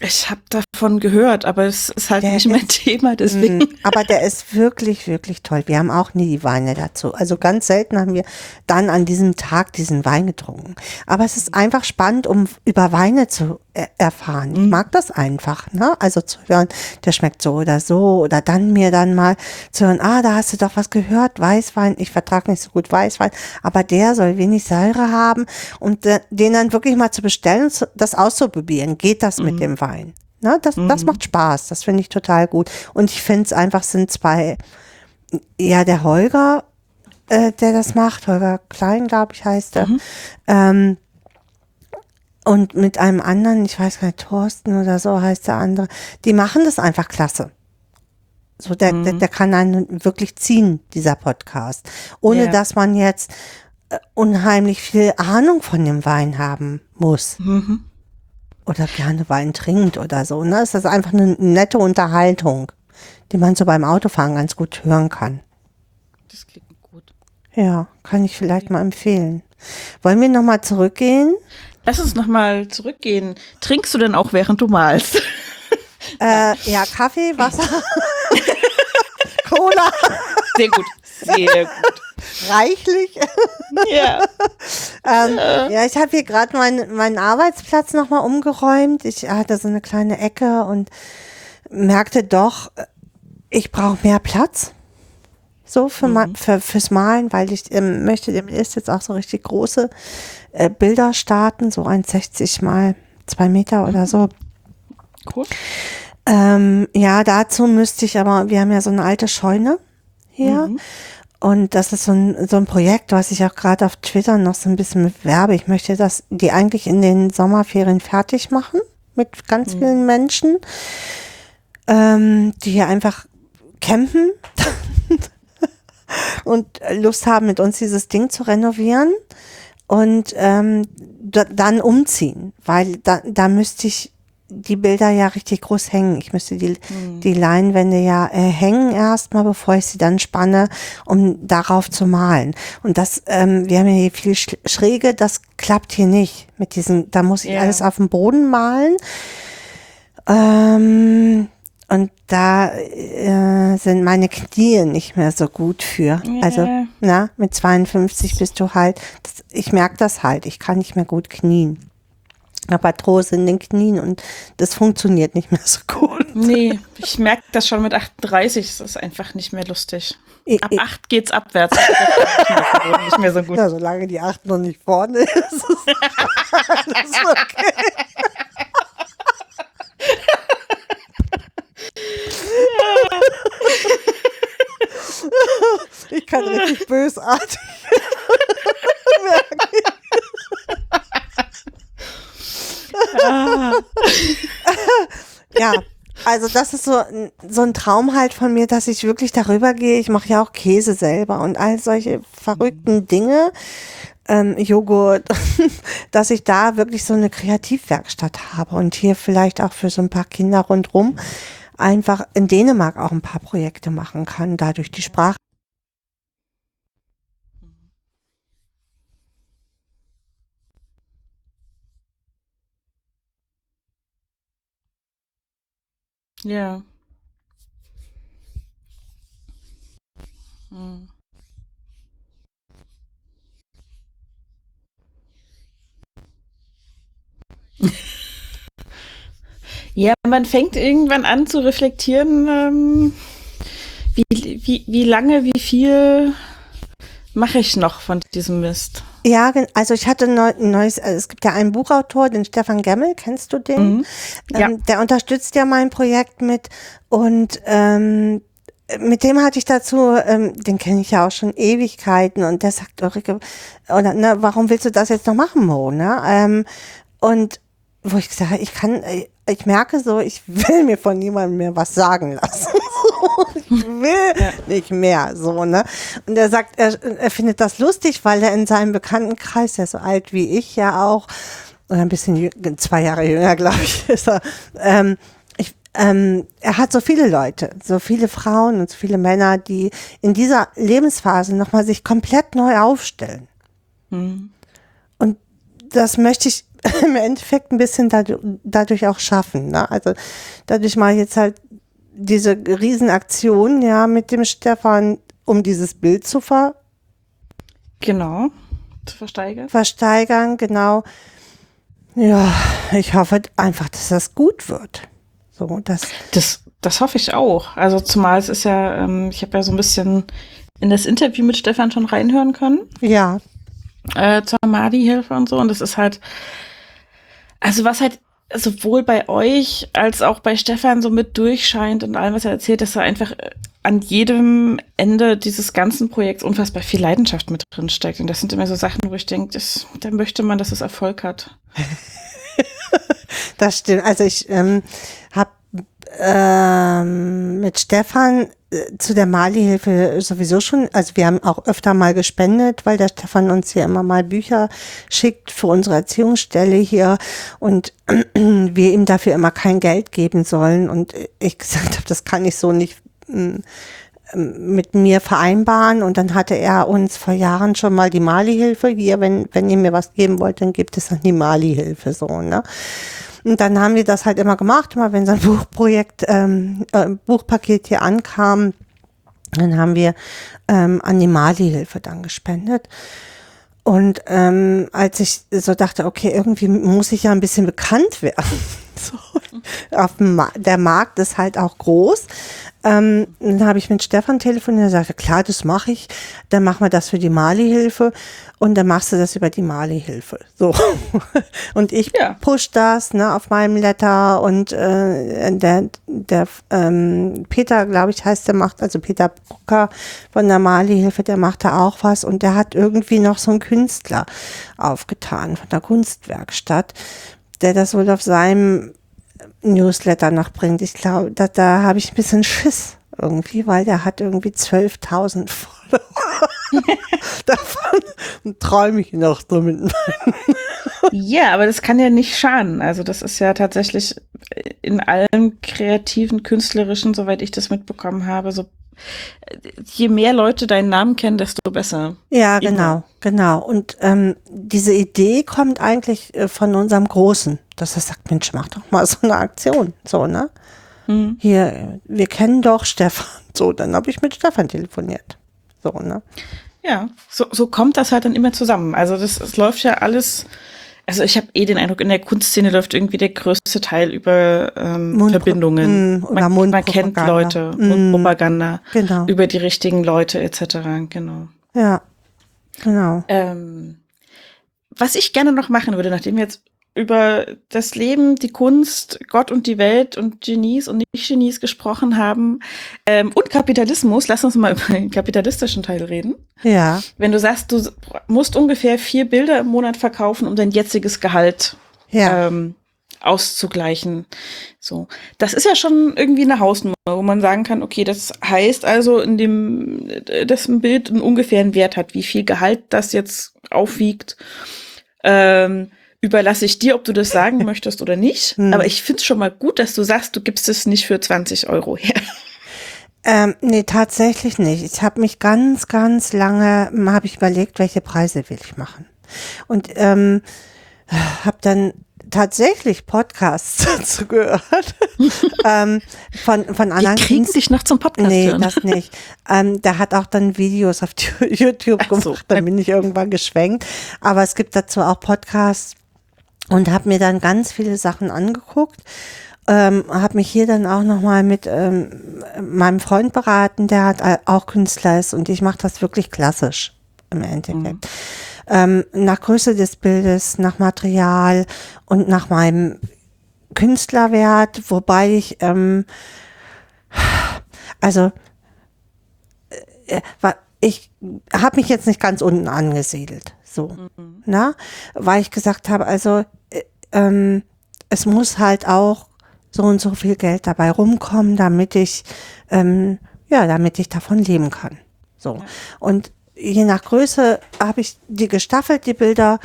Ich habe davon gehört, aber es ist halt Der nicht mein ist- Thema, deswegen. Mm, Aber der ist wirklich, wirklich toll. Wir haben auch nie die Weine dazu. Also ganz selten haben wir dann an diesem Tag diesen Wein getrunken. Aber es ist einfach spannend, um über Weine zu erfahren. Ich mag das einfach, ne? Also zu hören, der schmeckt so oder so. Oder dann mir dann mal zu hören, ah, da hast du doch was gehört, Weißwein. Ich vertrage nicht so gut Weißwein, aber der soll wenig Säure haben. Und äh, den dann wirklich mal zu bestellen das auszuprobieren. Geht das mit dem Wein? Ne, das, das macht Spaß, das finde ich total gut. Und ich finde es einfach, sind zwei, ja, der Holger, äh, der das macht, Holger Klein, glaube ich, heißt er. Ähm, und mit einem anderen, ich weiß gar nicht, Thorsten oder so heißt der andere, die machen das einfach klasse. So, der, der, der kann einen wirklich ziehen, dieser Podcast. Ohne Ja. dass man jetzt äh, unheimlich viel Ahnung von dem Wein haben muss Mhm. oder gerne Wein trinkt oder so. Ne? Es ist einfach eine nette Unterhaltung, die man so beim Autofahren ganz gut hören kann. Das klingt Ja, kann ich vielleicht mal empfehlen. Wollen wir nochmal zurückgehen? Lass uns nochmal zurückgehen. Trinkst du denn auch, während du malst? Äh, ja, Kaffee, Wasser, Cola, Sehr gut. Sehr gut. reichlich. Ja. Ähm, ja, ich habe hier gerade meinen meinen Arbeitsplatz nochmal umgeräumt. Ich hatte so eine kleine Ecke und merkte doch, äh, ich brauche mehr Platz. So für, ma- für fürs Malen, weil ich ähm, möchte demnächst jetzt auch so richtig große äh, Bilder starten, so 1,60 mal zwei Meter oder so. Cool. Ähm, ja, dazu müsste ich aber, wir haben ja so eine alte Scheune hier. Und das ist so ein, so ein Projekt, was ich auch gerade auf Twitter noch so ein bisschen bewerbe. Ich möchte das, die eigentlich in den Sommerferien fertig machen mit ganz vielen Menschen, ähm, die hier einfach campen und Lust haben, mit uns dieses Ding zu renovieren und ähm, da, dann umziehen, weil da, da müsste ich die Bilder ja richtig groß hängen. Ich müsste die, die Leinwände ja äh, hängen erstmal, bevor ich sie dann spanne, um darauf zu malen. Und das, ähm, wir haben ja hier viel Sch- Schräge, das klappt hier nicht mit diesen, da muss ich Ja. alles auf dem Boden malen. Ähm, und da äh, sind meine Knie nicht mehr so gut für. Also, Ja. na, mit 52 bist du halt, das, ich merke das halt, ich kann nicht mehr gut knien. Habe Arthrose in den Knien und das funktioniert nicht mehr so gut. Nee, ich merke das schon mit 38. Es ist einfach nicht mehr lustig. Ich, Ab ich, 8 geht's abwärts. Das nicht mehr- nicht mehr so gut. ja, solange die 8 noch nicht vorne ist, ist alles okay. Ich kann richtig bösartig Ah, Ja, also das ist so, so ein Traum halt von mir, dass ich wirklich darüber gehe. Ich mache ja auch Käse selber und all solche verrückten Dinge, ähm, Joghurt, dass ich da wirklich so eine Kreativwerkstatt habe und hier vielleicht auch für so ein paar Kinder rundrum einfach in Dänemark auch ein paar Projekte machen kann, dadurch die Sprache. ja. Hm. Ja, man fängt irgendwann an zu reflektieren, ähm, wie, wie, wie lange, wie viel mache ich noch von diesem Mist. Ja, also ich hatte ein neues, also es gibt ja einen Buchautor, den Stefan Gemmel, kennst du den? Mhm. Ja. Ähm, der unterstützt ja mein Projekt mit und ähm, mit dem hatte ich dazu, ähm, den kenne ich ja auch schon Ewigkeiten und der sagt, Ulrike, oder ne, warum willst du das jetzt noch machen, Mo? Ne? Ähm, und wo ich gesagt habe, ich kann, äh, ich merke so, ich will mir von niemandem mehr was sagen lassen. ich will nicht mehr, so, ne? Und er sagt, er, er findet das lustig, weil er in seinem Bekanntenkreis, der ist so alt wie ich ja auch, oder ein bisschen zwei Jahre jünger, glaube ich, ist er, ähm, ich, ähm, er hat so viele Leute, so viele Frauen und so viele Männer, die in dieser Lebensphase nochmal sich komplett neu aufstellen. Hm. Und das möchte ich im Endeffekt ein bisschen dadurch, auch schaffen. Ne? Also dadurch mache ich jetzt halt diese Riesenaktion ja mit dem Stefan, um dieses Bild zu ver Genau. Zu versteigern. versteigern, genau. Ja, ich hoffe einfach, dass das gut wird. So, das, Das, das hoffe ich auch. Also zumal es ist ja, ähm, ich habe ja so ein bisschen in das Interview mit Stefan schon reinhören können, ja, äh, zur Madi-Hilfe und so. Und das ist halt, also was halt sowohl bei euch als auch bei Stefan so mit durchscheint und allem, was er erzählt, dass er einfach äh, an jedem Ende dieses ganzen Projekts unfassbar viel Leidenschaft mit drin steckt. Und das sind immer so Sachen, wo ich denke, da möchte man, dass es Erfolg hat. das stimmt. Also ich ähm, habe ähm, mit Stefan zu der Mali-Hilfe sowieso schon, also wir haben auch öfter mal gespendet, weil der Stefan uns hier immer mal Bücher schickt für unsere Erziehungsstelle hier und wir ihm dafür immer kein Geld geben sollen. Und ich gesagt habe, das kann ich so nicht mm, mit mir vereinbaren und dann hatte er uns vor Jahren schon mal die Mali-Hilfe hier, wenn, wenn ihr mir was geben wollt, dann gibt es dann die Mali-Hilfe so, ne? Und dann haben wir das halt immer gemacht, immer wenn so ein Buchprojekt, ähm, äh, Buchpaket hier ankam, dann haben wir ähm, an die Mali-Hilfe dann gespendet. Und ähm, als ich so dachte, okay, irgendwie muss ich ja ein bisschen bekannt werden. so, auf dem Ma der Markt ist halt auch groß. Ähm, dann habe ich mit Stefan telefoniert und sagte, klar, das mache ich. Dann machen wir das für die Mali-Hilfe und dann machst du das über die Mali-Hilfe. So. und ich Ja. push das ne, auf meinem Letter und äh, der, der ähm, Peter, glaube ich, heißt der macht, also Peter Brucker von der Mali-Hilfe, der macht da auch was und der hat irgendwie noch so einen Künstler aufgetan von der Kunstwerkstatt, der das wohl auf seinem Newsletter noch bringt. Ich glaube, da, da habe ich ein bisschen Schiss irgendwie, weil der hat irgendwie 12.000 Follower. Davon träume ich noch so mit Ja, aber das kann ja nicht schaden. Also das ist ja tatsächlich in allem kreativen, künstlerischen, soweit ich das mitbekommen habe, so je mehr Leute deinen Namen kennen, desto besser. Ja, genau, genau. Und ähm, diese Idee kommt eigentlich äh, von unserem Großen, dass er sagt, Mensch, mach doch mal so eine Aktion. So, ne? Hm. Hier, wir kennen doch Stefan. So, dann habe ich mit Stefan telefoniert. So, ne? Ja, so, so kommt das halt dann immer zusammen. Also das, es läuft ja alles. Also ich habe eh den Eindruck, in der Kunstszene läuft irgendwie der größte Teil über ähm, Mundpro- Verbindungen. Mm, oder man, man kennt. Leute, Mm. Mundpropaganda Genau. über die richtigen Leute etc. Genau. Ja, genau. Ähm, was ich gerne noch machen würde, nachdem wir jetzt über das Leben, die Kunst, Gott und die Welt und Genies und Nicht-Genies gesprochen haben ähm, und Kapitalismus, lass uns mal über den kapitalistischen Teil reden. Ja, Wenn du sagst, du musst ungefähr vier Bilder im Monat verkaufen, um dein jetziges Gehalt ja, ähm, auszugleichen. So, das ist ja schon irgendwie eine Hausnummer, wo man sagen kann, okay, das heißt also, in dem, dass ein Bild einen ungefähren Wert hat, wie viel Gehalt das jetzt aufwiegt. Ähm, überlasse ich dir, ob du das sagen möchtest oder nicht. Hm. Aber ich finde es schon mal gut, dass du sagst, du gibst es nicht für 20 Euro her. Ähm, nee, tatsächlich nicht. Ich habe mich ganz, ganz lange, habe ich überlegt, welche Preise will ich machen. Und ähm, habe dann tatsächlich Podcasts dazu gehört ähm, von, von anderen kriegen Künst- dich noch zum Podcast Nee, hören. das nicht. Ähm, der hat auch dann Videos auf YouTube Ach so. gemacht, dann bin ich irgendwann geschwenkt. Aber es gibt dazu auch Podcasts und habe mir dann ganz viele Sachen angeguckt. Ähm, habe mich hier dann auch nochmal mit ähm, meinem Freund beraten, der hat auch Künstler ist und ich mache das wirklich klassisch im Endeffekt. Ähm, nach Größe des Bildes, nach Material und nach meinem Künstlerwert, wobei ich ähm, also äh, ich habe mich jetzt nicht ganz unten angesiedelt, so, na, weil ich gesagt habe, also ähm, es muss halt auch so und so viel Geld dabei rumkommen, damit ich ähm, ja, damit ich davon leben kann, so. Und je nach Größe habe ich die gestaffelt, die Bilder.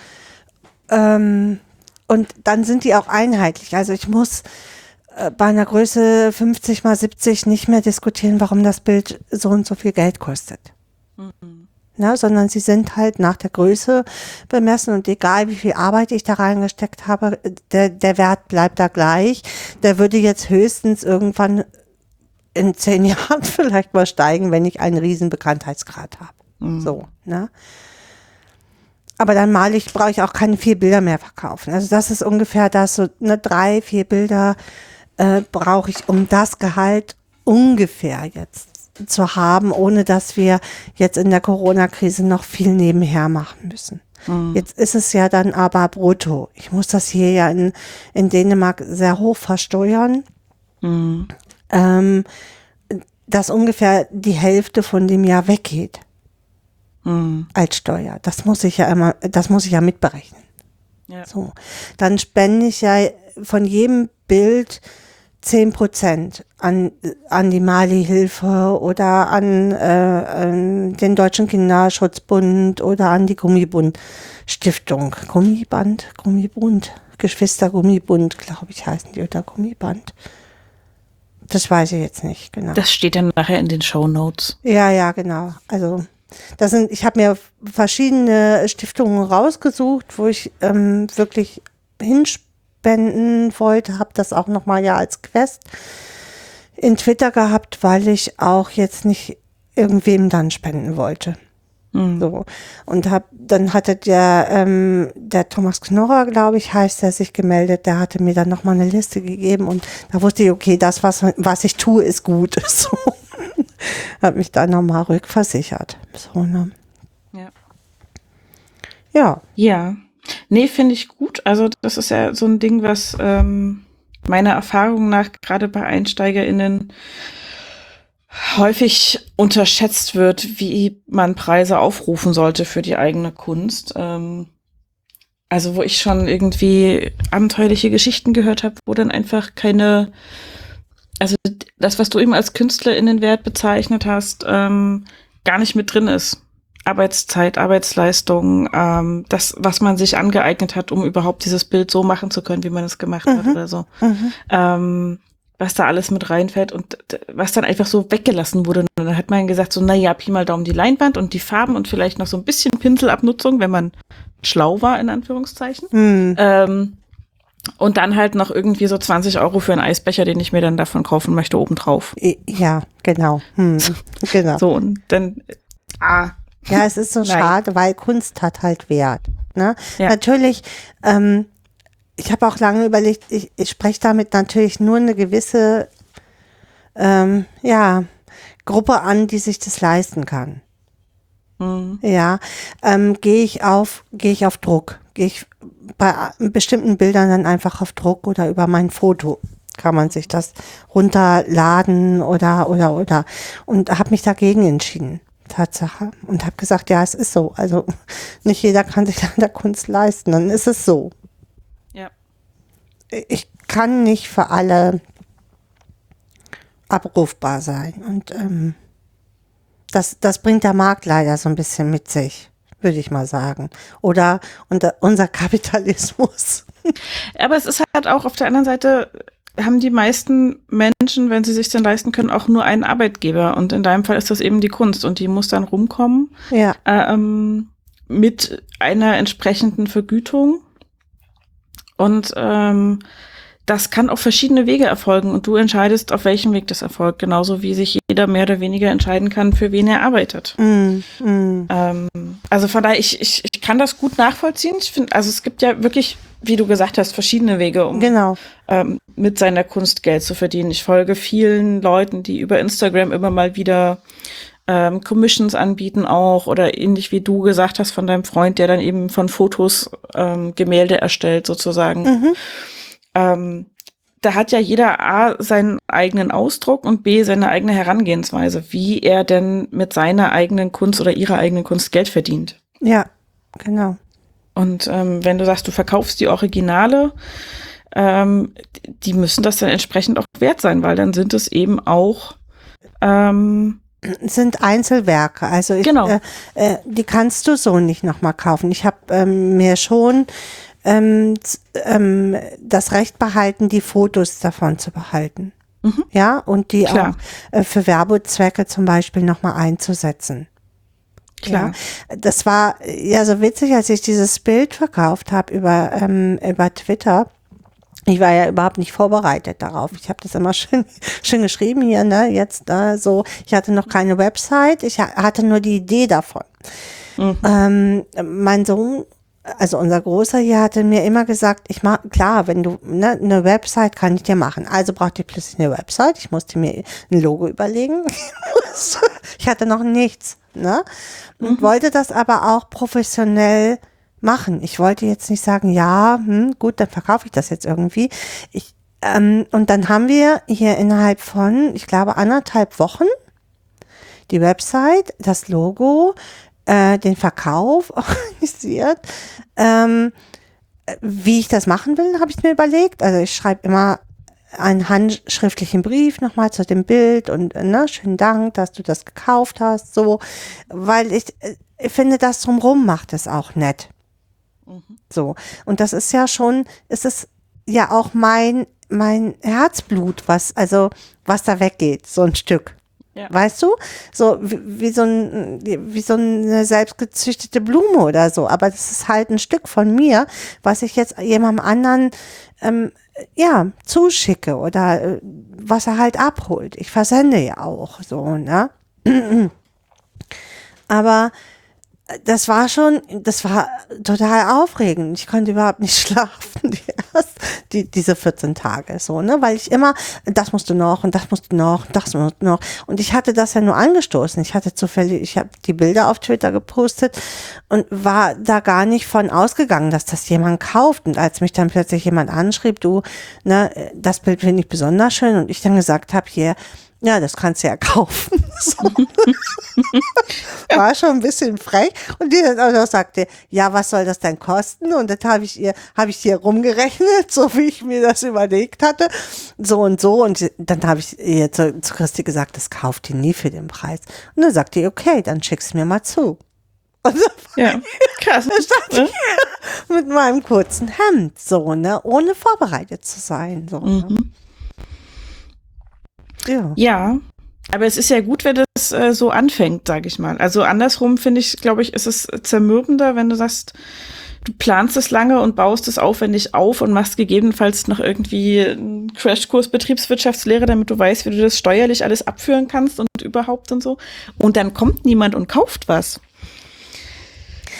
Ähm, und dann sind die auch einheitlich. Also ich muss äh, bei einer Größe 50 mal 70 nicht mehr diskutieren, warum das Bild so und so viel Geld kostet. Na, sondern sie sind halt nach der Größe bemessen und egal wie viel Arbeit ich da reingesteckt habe, der, der Wert bleibt da gleich. Der würde jetzt höchstens irgendwann in zehn Jahren vielleicht mal steigen, wenn ich einen riesen Bekanntheitsgrad habe. So, ne? Aber dann male ich, brauche ich auch keine vier Bilder mehr verkaufen. Also das ist ungefähr das, so ne, drei, vier Bilder äh, brauche ich, um das Gehalt ungefähr jetzt zu haben, ohne dass wir jetzt in der Corona-Krise noch viel nebenher machen müssen. Jetzt ist es ja dann aber brutto. Ich muss das hier ja in, in Dänemark sehr hoch versteuern. Ähm, dass ungefähr die Hälfte von dem Jahr weggeht als Steuer. Das muss ich ja immer, das muss ich ja mitberechnen. Ja. So. Dann spende ich ja von jedem Bild 10 Prozent an, an die Mali-Hilfe oder an, äh, an den Deutschen Kinderschutzbund oder an die Gummibund-Stiftung. Gummiband, Gummibund, Geschwister Gummibund, glaube ich, heißen die, oder Gummiband. Das weiß ich jetzt nicht, genau. Das steht dann nachher in den Show Notes. Ja, ja, genau. Also das sind, ich habe mir verschiedene Stiftungen rausgesucht, wo ich ähm, wirklich hinspenden wollte, habe das auch nochmal ja als Quest in Twitter gehabt, weil ich auch jetzt nicht irgendwem dann spenden wollte. So. Und hab, dann hatte der, ähm, der Thomas Knorrer, glaube ich, heißt er, sich gemeldet, der hatte mir dann nochmal eine Liste gegeben und da wusste ich, okay, das, was, was ich tue, ist gut. So. Hat mich dann nochmal rückversichert. So, ne? Ja. Ja. Ja. Nee, finde ich gut. Also das ist ja so ein Ding, was ähm, meiner Erfahrung nach gerade bei EinsteigerInnen häufig unterschätzt wird, wie man Preise aufrufen sollte für die eigene Kunst. Ähm, also wo ich schon irgendwie abenteuerliche Geschichten gehört habe, wo dann einfach keine, also das, was du eben als KünstlerInnenwert bezeichnet hast, ähm, gar nicht mit drin ist. Arbeitszeit, Arbeitsleistung, ähm, das, was man sich angeeignet hat, um überhaupt dieses Bild so machen zu können, wie man es gemacht hat oder so. Ähm, was da alles mit reinfällt und was dann einfach so weggelassen wurde. Und dann hat man gesagt, so, naja, Pi mal Daumen die Leinwand und die Farben und vielleicht noch so ein bisschen Pinselabnutzung, wenn man schlau war, in Anführungszeichen. Hm. Ähm, und dann halt noch irgendwie so 20 Euro für einen Eisbecher, den ich mir dann davon kaufen möchte, obendrauf. Ja, genau. Hm. Genau. So, und dann, ah, Ja, es ist so schade, weil Kunst hat halt Wert. Ne? Ja. Natürlich, ähm, ich habe auch lange überlegt, ich, ich spreche damit natürlich nur eine gewisse ähm, ja, Gruppe an, die sich das leisten kann. hm, Ja, ähm, gehe ich auf, gehe ich auf Druck, gehe ich bei bestimmten Bildern dann einfach auf Druck oder über mein Foto kann man sich das runterladen oder oder oder und habe mich dagegen entschieden. Tatsache und habe gesagt, ja, es ist so. Also nicht jeder kann sich an der Kunst leisten, dann ist es so. ja. Ich kann nicht für alle abrufbar sein und ähm, das, das bringt der Markt leider so ein bisschen mit sich, würde ich mal sagen. Oder unser Kapitalismus. Aber es ist halt auch auf der anderen Seite, haben die meisten Menschen, wenn sie sich denn leisten können, auch nur einen Arbeitgeber. Und in deinem Fall ist das eben die Kunst und die muss dann rumkommen Ja, ähm, mit einer entsprechenden Vergütung. Und ähm, das kann auf verschiedene Wege erfolgen und du entscheidest, auf welchem Weg das erfolgt, genauso wie sich jeder mehr oder weniger entscheiden kann, für wen er arbeitet. mm, mm, Ähm, also von daher, ich, ich, ich kann das gut nachvollziehen. Ich finde, also es gibt ja wirklich, wie du gesagt hast, verschiedene Wege, um genau. ähm, mit seiner Kunst Geld zu verdienen. Ich folge vielen Leuten, die über Instagram immer mal wieder ähm, Commissions anbieten auch oder ähnlich wie du gesagt hast von deinem Freund, der dann eben von Fotos ähm, Gemälde erstellt sozusagen. Ähm, da hat ja jeder A seinen eigenen Ausdruck und B seine eigene Herangehensweise, wie er denn mit seiner eigenen Kunst oder ihrer eigenen Kunst Geld verdient. Ja, genau. Und ähm, wenn du sagst, du verkaufst die Originale, ähm, die müssen das dann entsprechend auch wert sein, weil dann sind es eben auch ähm, sind Einzelwerke. Also ich, Genau. äh, äh, die kannst du so nicht nochmal kaufen. Ich habe ähm, mir schon ähm, ähm, das Recht behalten, die Fotos davon zu behalten. Ja, und die Mhm. Klar. auch äh, für Werbezwecke zum Beispiel nochmal einzusetzen. Klar. Ja, das war ja so witzig, als ich dieses Bild verkauft habe über, ähm, über Twitter. Ich war ja überhaupt nicht vorbereitet darauf. Ich habe das immer schön, schön geschrieben hier, ne? Jetzt äh, so. Ich hatte noch keine Website. Ich ha- hatte nur die Idee davon. Ähm, mein Sohn, also unser Großer hier, hatte mir immer gesagt, ich mach, klar, wenn du, ne, eine Website kann ich dir machen. Also brauchte ich plötzlich eine Website. Ich musste mir ein Logo überlegen. ich hatte noch nichts, ne? Und wollte das aber auch professionell machen. Ich wollte jetzt nicht sagen, ja, hm, gut, dann verkaufe ich das jetzt irgendwie. Ich, ähm, und dann haben wir hier innerhalb von, ich glaube, anderthalb Wochen die Website, das Logo, äh, den Verkauf organisiert. Ähm, äh, wie ich das machen will, habe ich mir überlegt. Also ich schreibe immer einen handschriftlichen Brief nochmal zu dem Bild und äh, ne, schönen Dank, dass du das gekauft hast, so, weil ich, äh, ich finde, das drumrum macht es auch nett. So. Und das ist ja schon, es ist ja auch mein, mein Herzblut, was, also, was da weggeht, so ein Stück. Ja. Weißt du? So wie, wie so ein, wie so eine selbstgezüchtete Blume oder so. Aber das ist halt ein Stück von mir, was ich jetzt jemandem anderen ähm, ja, zuschicke oder äh, was er halt abholt. Ich versende ja auch so, ne? Aber das war schon, das war total aufregend. Ich konnte überhaupt nicht schlafen, die, erst, die diese 14 Tage, so, ne, weil ich immer, das musste noch und das musste noch und das musste noch. Und ich hatte das ja nur angestoßen. Ich hatte zufällig, ich habe die Bilder auf Twitter gepostet und war da gar nicht von ausgegangen, dass das jemand kauft. Und als mich dann plötzlich jemand anschrieb, du, ne, das Bild finde ich besonders schön und ich dann gesagt habe, hier, ja, das kannst du ja kaufen. So. War schon ein bisschen frech. Und die dann auch noch sagte, ja, was soll das denn kosten? Und dann habe ich ihr, habe ich hier rumgerechnet, so wie ich mir das überlegt hatte. So und so. Und dann habe ich ihr zu, zu Christi gesagt, das kauft ihr nie für den Preis. Und dann sagte die, okay, dann schick's mir mal zu. Und dann Ja, krass. stand ne? ich mit meinem kurzen Hemd, so, ne, ohne vorbereitet zu sein. So, ne? Ja. Ja, aber es ist ja gut, wenn das äh, so anfängt, sage ich mal. Also andersrum finde ich, glaube ich, ist es zermürbender, wenn du sagst, du planst es lange und baust es aufwendig auf und machst gegebenenfalls noch irgendwie einen Crashkurs Betriebswirtschaftslehre, damit du weißt, wie du das steuerlich alles abführen kannst und überhaupt und so. Und dann kommt niemand und kauft was.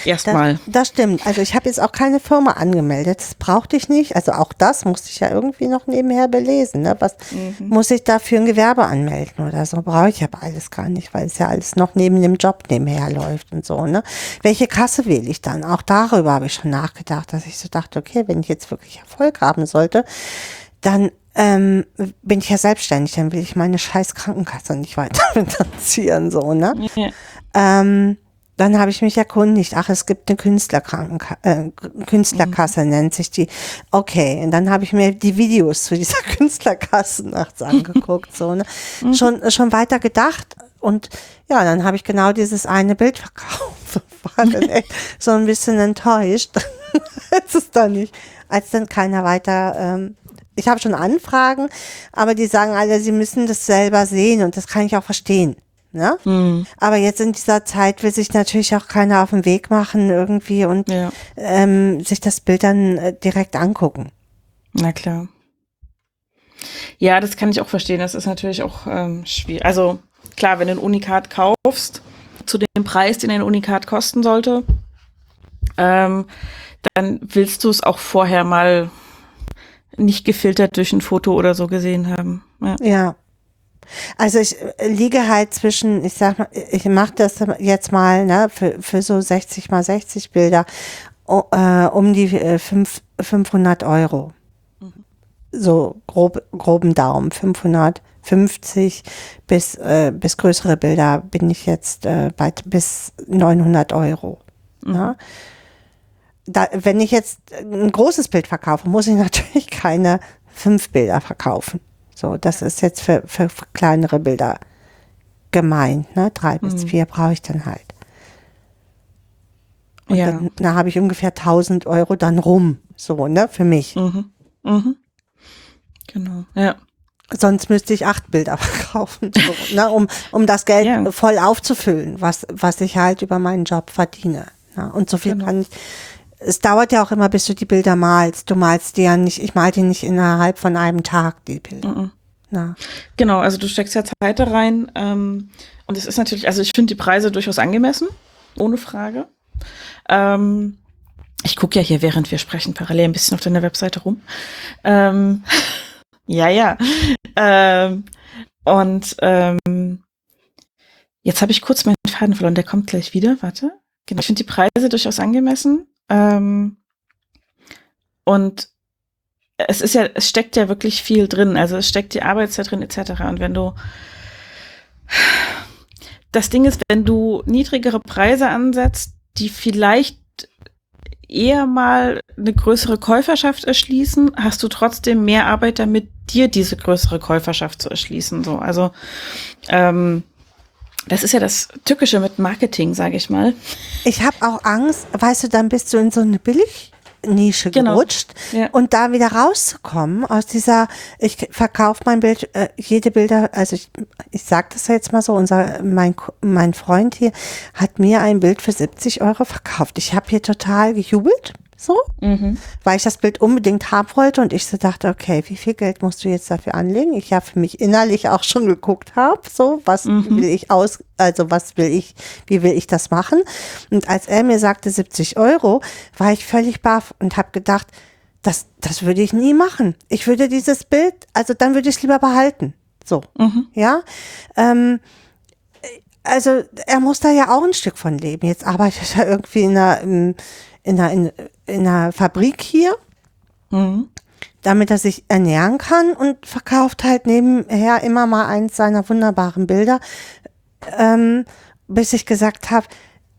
Erstmal. Das, das stimmt. Also ich habe jetzt auch keine Firma angemeldet. Das brauchte ich nicht. Also auch das musste ich ja irgendwie noch nebenher belesen. Ne? Was muss ich da für ein Gewerbe anmelden oder so? Brauche ich aber alles gar nicht, weil es ja alles noch neben dem Job nebenher läuft und so. Ne? Welche Kasse wähle ich dann? Auch darüber habe ich schon nachgedacht, dass ich so dachte, okay, wenn ich jetzt wirklich Erfolg haben sollte, dann ähm, bin ich ja selbstständig, dann will ich meine scheiß Krankenkasse nicht weiter finanzieren, so, ne? Ja. Ähm, dann habe ich mich erkundigt, ach, es gibt eine Künstlerkrankenka äh, Künstlerkasse, nennt sich die. Okay, und dann habe ich mir die Videos zu dieser Künstlerkasse nachts angeguckt, so, ne? Schon, schon weiter gedacht. Und ja, dann habe ich genau dieses eine Bild verkauft. War dann echt so ein bisschen enttäuscht, als es dann nicht, als dann keiner weiter, ähm, ich habe schon Anfragen, aber die sagen alle, sie müssen das selber sehen und das kann ich auch verstehen. Ne? Hm. Aber jetzt in dieser Zeit will sich natürlich auch keiner auf den Weg machen irgendwie und Ja. ähm, sich das Bild dann äh, direkt angucken. Na klar. Ja, das kann ich auch verstehen. Das ist natürlich auch ähm, schwierig. Also klar, wenn du ein Unikat kaufst, zu dem Preis, den ein Unikat kosten sollte, ähm, dann willst du es auch vorher mal nicht gefiltert durch ein Foto oder so gesehen haben. Ja. Ja. Also ich äh, liege halt zwischen, ich sag mal, ich mache das jetzt mal ne, für, für so 60 mal 60 Bilder o- äh, um die äh, fünf- 500 Euro. So grob, groben Daumen, 550 bis, äh, bis größere Bilder bin ich jetzt äh, bei bis 900 Euro. Ne? Da, wenn ich jetzt ein großes Bild verkaufe, muss ich natürlich keine fünf Bilder verkaufen. So, das ist jetzt für, für, für kleinere Bilder gemeint. Ne? Drei bis vier brauche ich dann halt. Und Ja. dann, da habe ich ungefähr 1000 Euro dann rum. So, ne, für mich. Mhm. Mhm. Genau. Ja. Sonst müsste ich acht Bilder verkaufen, so, ne, um, um das Geld Ja. voll aufzufüllen, was, was ich halt über meinen Job verdiene. Ne? Und so viel Genau. kann ich. Es dauert ja auch immer, bis du die Bilder malst. Du malst die ja nicht, ich mal die nicht innerhalb von einem Tag, die Bilder. Mhm. Na. Genau, also du steckst ja Zeit da rein. Ähm, und es ist natürlich, also ich finde die Preise durchaus angemessen, ohne Frage. Ähm, ich gucke ja hier, während wir sprechen, parallel ein bisschen auf deiner Webseite rum. Ähm, ja, ja. Ähm, und ähm, jetzt habe ich kurz meinen Faden verloren, der kommt gleich wieder. Warte. Genau, ich finde die Preise durchaus angemessen. Ähm, und es ist ja, es steckt ja wirklich viel drin. Also es steckt die Arbeitszeit drin, etc. Und wenn du das Ding ist, wenn du niedrigere Preise ansetzt, die vielleicht eher mal eine größere Käuferschaft erschließen, hast du trotzdem mehr Arbeit damit, dir diese größere Käuferschaft zu erschließen. So, also ähm, das ist ja das Tückische mit Marketing, sage ich mal. Ich habe auch Angst, weißt du, dann bist du in so eine Billig, Nische Genau. gerutscht Ja. und da wieder rauszukommen aus dieser, ich verkaufe mein Bild, äh, jede Bilder, also ich, ich sag das jetzt mal so, unser, mein, mein Freund hier hat mir ein Bild für 70 Euro verkauft. Ich habe hier total gejubelt, so, Mhm. weil ich das Bild unbedingt haben wollte und ich so dachte, okay, wie viel Geld musst du jetzt dafür anlegen? Ich ja für mich innerlich auch schon geguckt habe, so, was will ich aus, also was will ich, wie will ich das machen? Und als er mir sagte 70 Euro, war ich völlig baff und habe gedacht, das, das würde ich nie machen. Ich würde dieses Bild, also dann würde ich es lieber behalten. So, ja. Ähm, also er muss da ja auch ein Stück von leben. Jetzt arbeitet er irgendwie in einer, in einer, in, in einer Fabrik hier, Mhm. damit er sich ernähren kann und verkauft halt nebenher immer mal eins seiner wunderbaren Bilder, ähm, bis ich gesagt habe,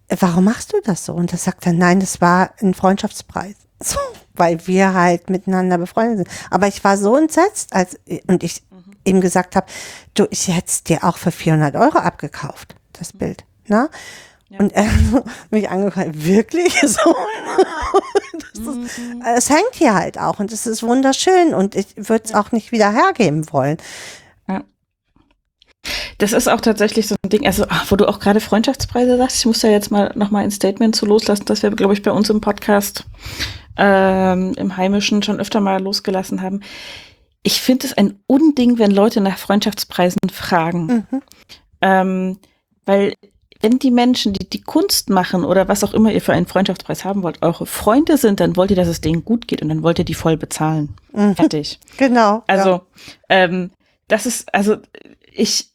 warum machst du das so? Und er sagt dann, nein, das war ein Freundschaftspreis. So, weil wir halt miteinander befreundet sind. Aber ich war so entsetzt, als, und ich ihm gesagt habe, du, ich hätte es dir auch für 400 Euro abgekauft, das Bild. Ne? Und er hat mich angeguckt, wirklich so? das ist, es hängt hier halt auch und es ist wunderschön und ich würde es auch nicht wieder hergeben wollen. Das ist auch tatsächlich so ein Ding, also ach, wo du auch gerade Freundschaftspreise sagst, ich muss da jetzt mal nochmal ein Statement zu loslassen, das wir, glaube ich, bei uns im Podcast ähm, im Heimischen schon öfter mal losgelassen haben. Ich finde es ein Unding, wenn Leute nach Freundschaftspreisen fragen. Mhm. Ähm, weil wenn die Menschen, die die Kunst machen oder was auch immer ihr für einen Freundschaftspreis haben wollt, eure Freunde sind, dann wollt ihr, dass es denen gut geht und dann wollt ihr die voll bezahlen. Mhm. Fertig. Genau. Also, ja. ähm, das ist, also ich,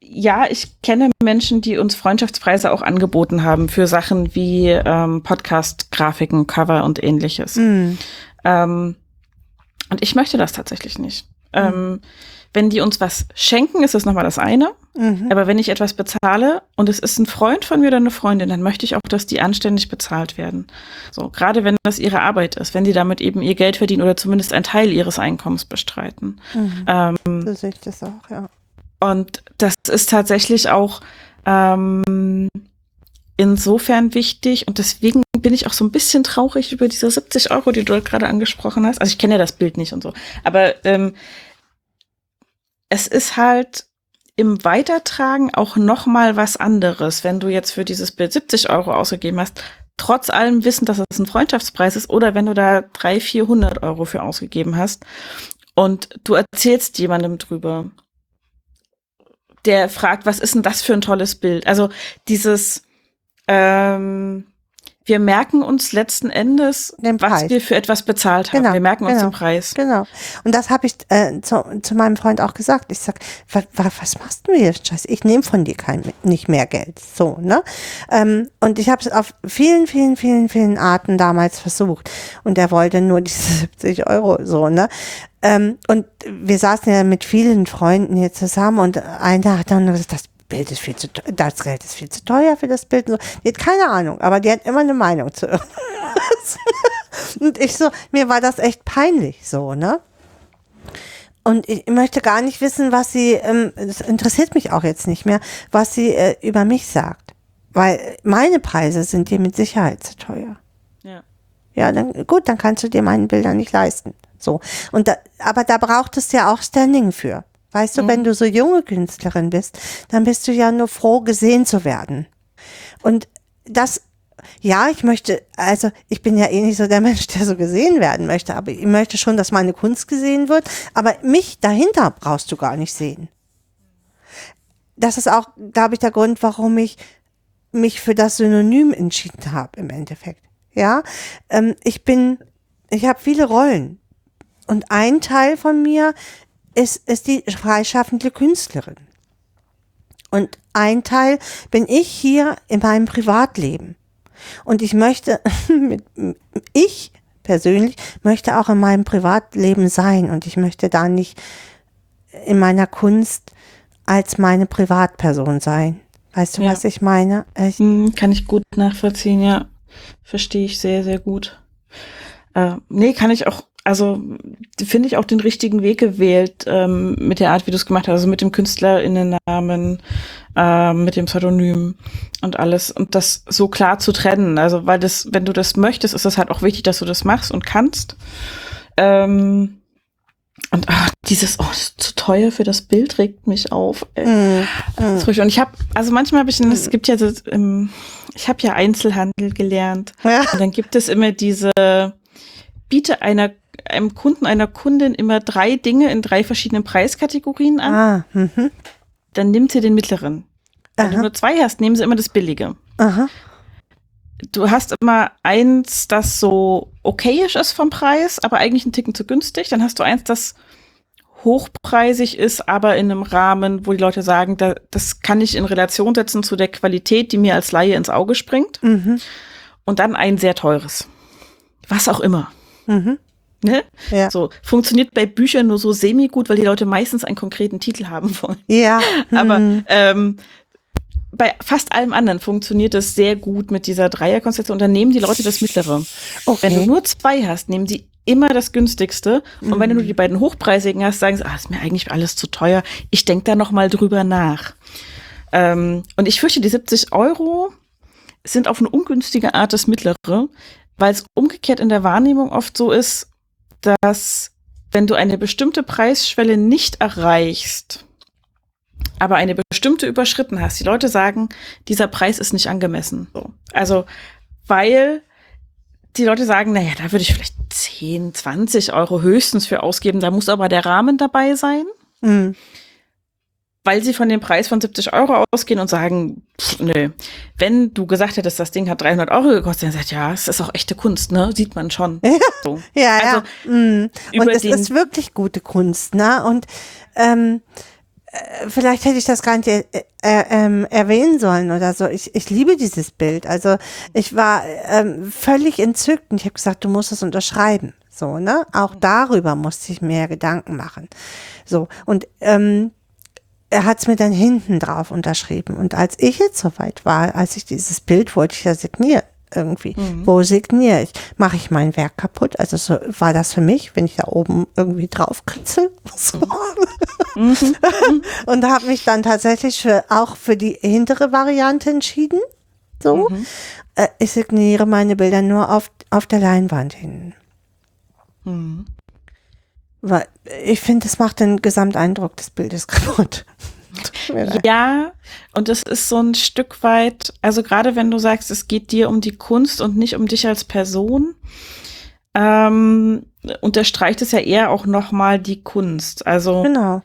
ja, ich kenne Menschen, die uns Freundschaftspreise auch angeboten haben für Sachen wie ähm, Podcast-Grafiken, Cover und ähnliches. Mhm. Ähm, und ich möchte das tatsächlich nicht. Ähm, wenn die uns was schenken, ist das nochmal das eine. Mhm. Aber wenn ich etwas bezahle und es ist ein Freund von mir oder eine Freundin, dann möchte ich auch, dass die anständig bezahlt werden. So, gerade wenn das ihre Arbeit ist, wenn die damit eben ihr Geld verdienen oder zumindest einen Teil ihres Einkommens bestreiten. Mhm. Ähm, So sehe ich das auch, ja. und das ist tatsächlich auch ähm, insofern wichtig und deswegen bin ich auch so ein bisschen traurig über diese 70 Euro, die du gerade angesprochen hast. Also ich kenne ja das Bild nicht und so, aber ähm, es ist halt im Weitertragen auch noch mal was anderes, wenn du jetzt für dieses Bild 70 Euro ausgegeben hast, trotz allem Wissen, dass es ein Freundschaftspreis ist, oder wenn du da 300, 400 Euro für ausgegeben hast und du erzählst jemandem drüber, der fragt, was ist denn das für ein tolles Bild? Also dieses, ähm, wir merken uns letzten Endes, Den was wir für etwas bezahlt haben. Genau, wir merken uns genau. den Preis. Genau. Und das habe ich äh, zu, zu meinem Freund auch gesagt. Ich sag, was, was machst du hier? Scheiße, ich nehme von dir kein, nicht mehr Geld. So, ne? Ähm, und ich habe es auf vielen, vielen, vielen, vielen Arten damals versucht. Und er wollte nur diese 70 Euro, so, ne? Ähm, und wir saßen ja mit vielen Freunden hier zusammen und einer hat dann gesagt, das Bild ist viel zu teuer, das Geld ist viel zu teuer für das Bild. Und so. Die hat keine Ahnung, aber die hat immer eine Meinung zu irgendwas. und ich so, mir war das echt peinlich, so, ne? Und ich möchte gar nicht wissen, was sie, ähm, das interessiert mich auch jetzt nicht mehr, was sie äh, über mich sagt. Weil meine Preise sind dir mit Sicherheit zu teuer. Ja. Ja, dann gut, dann kannst du dir meine Bilder nicht leisten. So. Und da, aber da braucht es ja auch Standing für. Weißt du, wenn du so junge Künstlerin bist, dann bist du ja nur froh, gesehen zu werden. Und das, ja, ich möchte, also ich bin ja eh nicht so der Mensch, der so gesehen werden möchte, aber ich möchte schon, dass meine Kunst gesehen wird, aber mich dahinter brauchst du gar nicht sehen. Das ist auch, glaube ich, der Grund, warum ich mich für das Synonym entschieden habe im Endeffekt. Ja, ähm, ich bin, ich habe viele Rollen und ein Teil von mir ist, ist die freischaffende Künstlerin. Und ein Teil bin ich hier in meinem Privatleben. Und ich möchte, mit, ich persönlich möchte auch in meinem Privatleben sein und ich möchte da nicht in meiner Kunst als meine Privatperson sein. Weißt du, Ja. was ich meine? Ich, Hm, kann ich gut nachvollziehen, ja. Verstehe ich sehr, sehr gut. Äh, nee, kann ich auch, also finde ich, auch den richtigen Weg gewählt ähm, mit der Art, wie du es gemacht hast, also mit dem KünstlerInnennamen, äh, mit dem Pseudonym und alles und das so klar zu trennen. Also, weil das, wenn du das möchtest, ist das halt auch wichtig, dass du das machst und kannst. Ähm, und ach, dieses, oh, zu teuer für das Bild regt mich auf. Ey. Mm, ruhig. Und ich habe, also manchmal habe ich, es gibt ja, so, ähm, ich habe ja Einzelhandel gelernt. Ja. Und dann gibt es immer diese, biete einer, einem Kunden, einer Kundin immer drei Dinge in drei verschiedenen Preiskategorien an. Ah, mhm. Dann nimmt sie den mittleren. Wenn du Aha, nur zwei hast, nehmen sie immer das billige. aha. Du hast immer eins, das so okayisch ist vom Preis, aber eigentlich einen Ticken zu günstig. Dann hast du eins, das hochpreisig ist, aber in einem Rahmen, wo die Leute sagen, da, das kann ich in Relation setzen zu der Qualität, die mir als Laie ins Auge springt. Mhm. Und dann ein sehr teures. Was auch immer. Mhm. Ne? Ja. So, funktioniert bei Büchern nur so semi-gut, weil die Leute meistens einen konkreten Titel haben wollen. Ja. Aber mhm. ähm, bei fast allem anderen funktioniert es sehr gut mit dieser Dreierkonstellation. Und dann nehmen die Leute das mittlere. Okay. Wenn du nur zwei hast, nehmen sie immer das günstigste. Und wenn du Mhm. die beiden hochpreisigen hast, sagen sie, ah, ist mir eigentlich alles zu teuer. Ich denke da noch mal drüber nach. Ähm, und ich fürchte, die 70 Euro sind auf eine ungünstige Art das mittlere, weil es umgekehrt in der Wahrnehmung oft so ist, dass wenn du eine bestimmte Preisschwelle nicht erreichst, aber eine bestimmte überschritten hast, die Leute sagen, dieser Preis ist nicht angemessen. So. Also, weil die Leute sagen, naja, da würde ich vielleicht 10, 20 Euro höchstens für ausgeben, da muss aber der Rahmen dabei sein, Mhm. Weil sie von dem Preis von 70 Euro ausgehen und sagen, pff, nö, wenn du gesagt hättest, das Ding hat 300 Euro gekostet, dann sagt ja, es ist auch echte Kunst, ne, sieht man schon. So. Ja, Also, ja. Mm. Und es ist wirklich gute Kunst, ne? Und ähm, äh, vielleicht hätte ich das gar nicht äh, äh, ähm, erwähnen sollen oder so. Ich, ich liebe dieses Bild. Also ich war ähm, völlig entzückt und ich habe gesagt, du musst es unterschreiben. So, ne? Auch darüber musste ich mir Gedanken machen. So, und ähm, er hat es mir dann hinten drauf unterschrieben. Und als ich jetzt soweit war, als ich dieses Bild wollte ich ja signieren irgendwie. Wo signiere ich? Mache ich mein Werk kaputt? Also so war das für mich, wenn ich da oben irgendwie drauf kritzel. So. Und habe mich dann tatsächlich für, auch für die hintere Variante entschieden. So. Äh, ich signiere meine Bilder nur auf, auf der Leinwand hin. Mhm. Weil ich finde, es macht den Gesamteindruck des Bildes kaputt. Ja, und das ist so ein Stück weit, also gerade wenn du sagst, es geht dir um die Kunst und nicht um dich als Person, ähm, unterstreicht es ja eher auch nochmal die Kunst. Also Genau.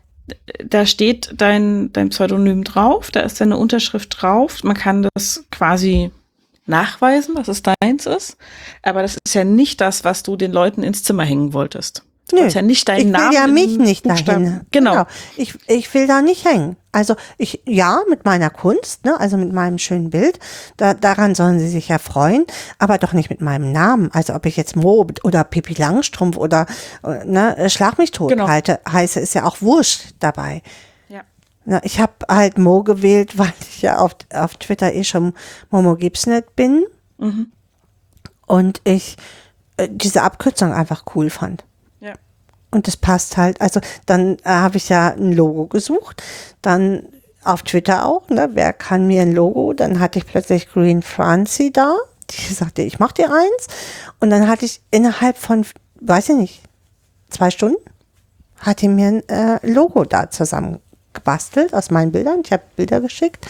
da steht dein, dein Pseudonym drauf, da ist deine Unterschrift drauf. Man kann das quasi nachweisen, dass es deins ist. Aber das ist ja nicht das, was du den Leuten ins Zimmer hängen wolltest. Du Nö. ja nicht deinen ich will Namen. ja mich nicht Buchstaben- dahin. Genau. Ich, ich will da nicht hängen. Also ich, ja, mit meiner Kunst, ne, also mit meinem schönen Bild, da, daran sollen sie sich ja freuen, aber doch nicht mit meinem Namen. Also ob ich jetzt Mo oder Pippi Langstrumpf oder äh, ne, Schlag mich tot Genau. halte, heiße, ist ja auch wurscht dabei. Ja. Na, ich habe halt Mo gewählt, weil ich ja auf, auf Twitter eh schon Momo Gibsonet bin Mhm. und ich äh, diese Abkürzung einfach cool fand. Und das passt halt. Also dann äh, habe ich ja ein Logo gesucht. Dann auf Twitter auch, ne? Wer kann mir ein Logo? Dann hatte ich plötzlich Green Francie da. Die sagte, ich mach dir eins. Und dann hatte ich innerhalb von, weiß ich nicht, zwei Stunden, hat die mir ein äh, Logo da zusammen gebastelt aus meinen Bildern. Ich habe Bilder geschickt.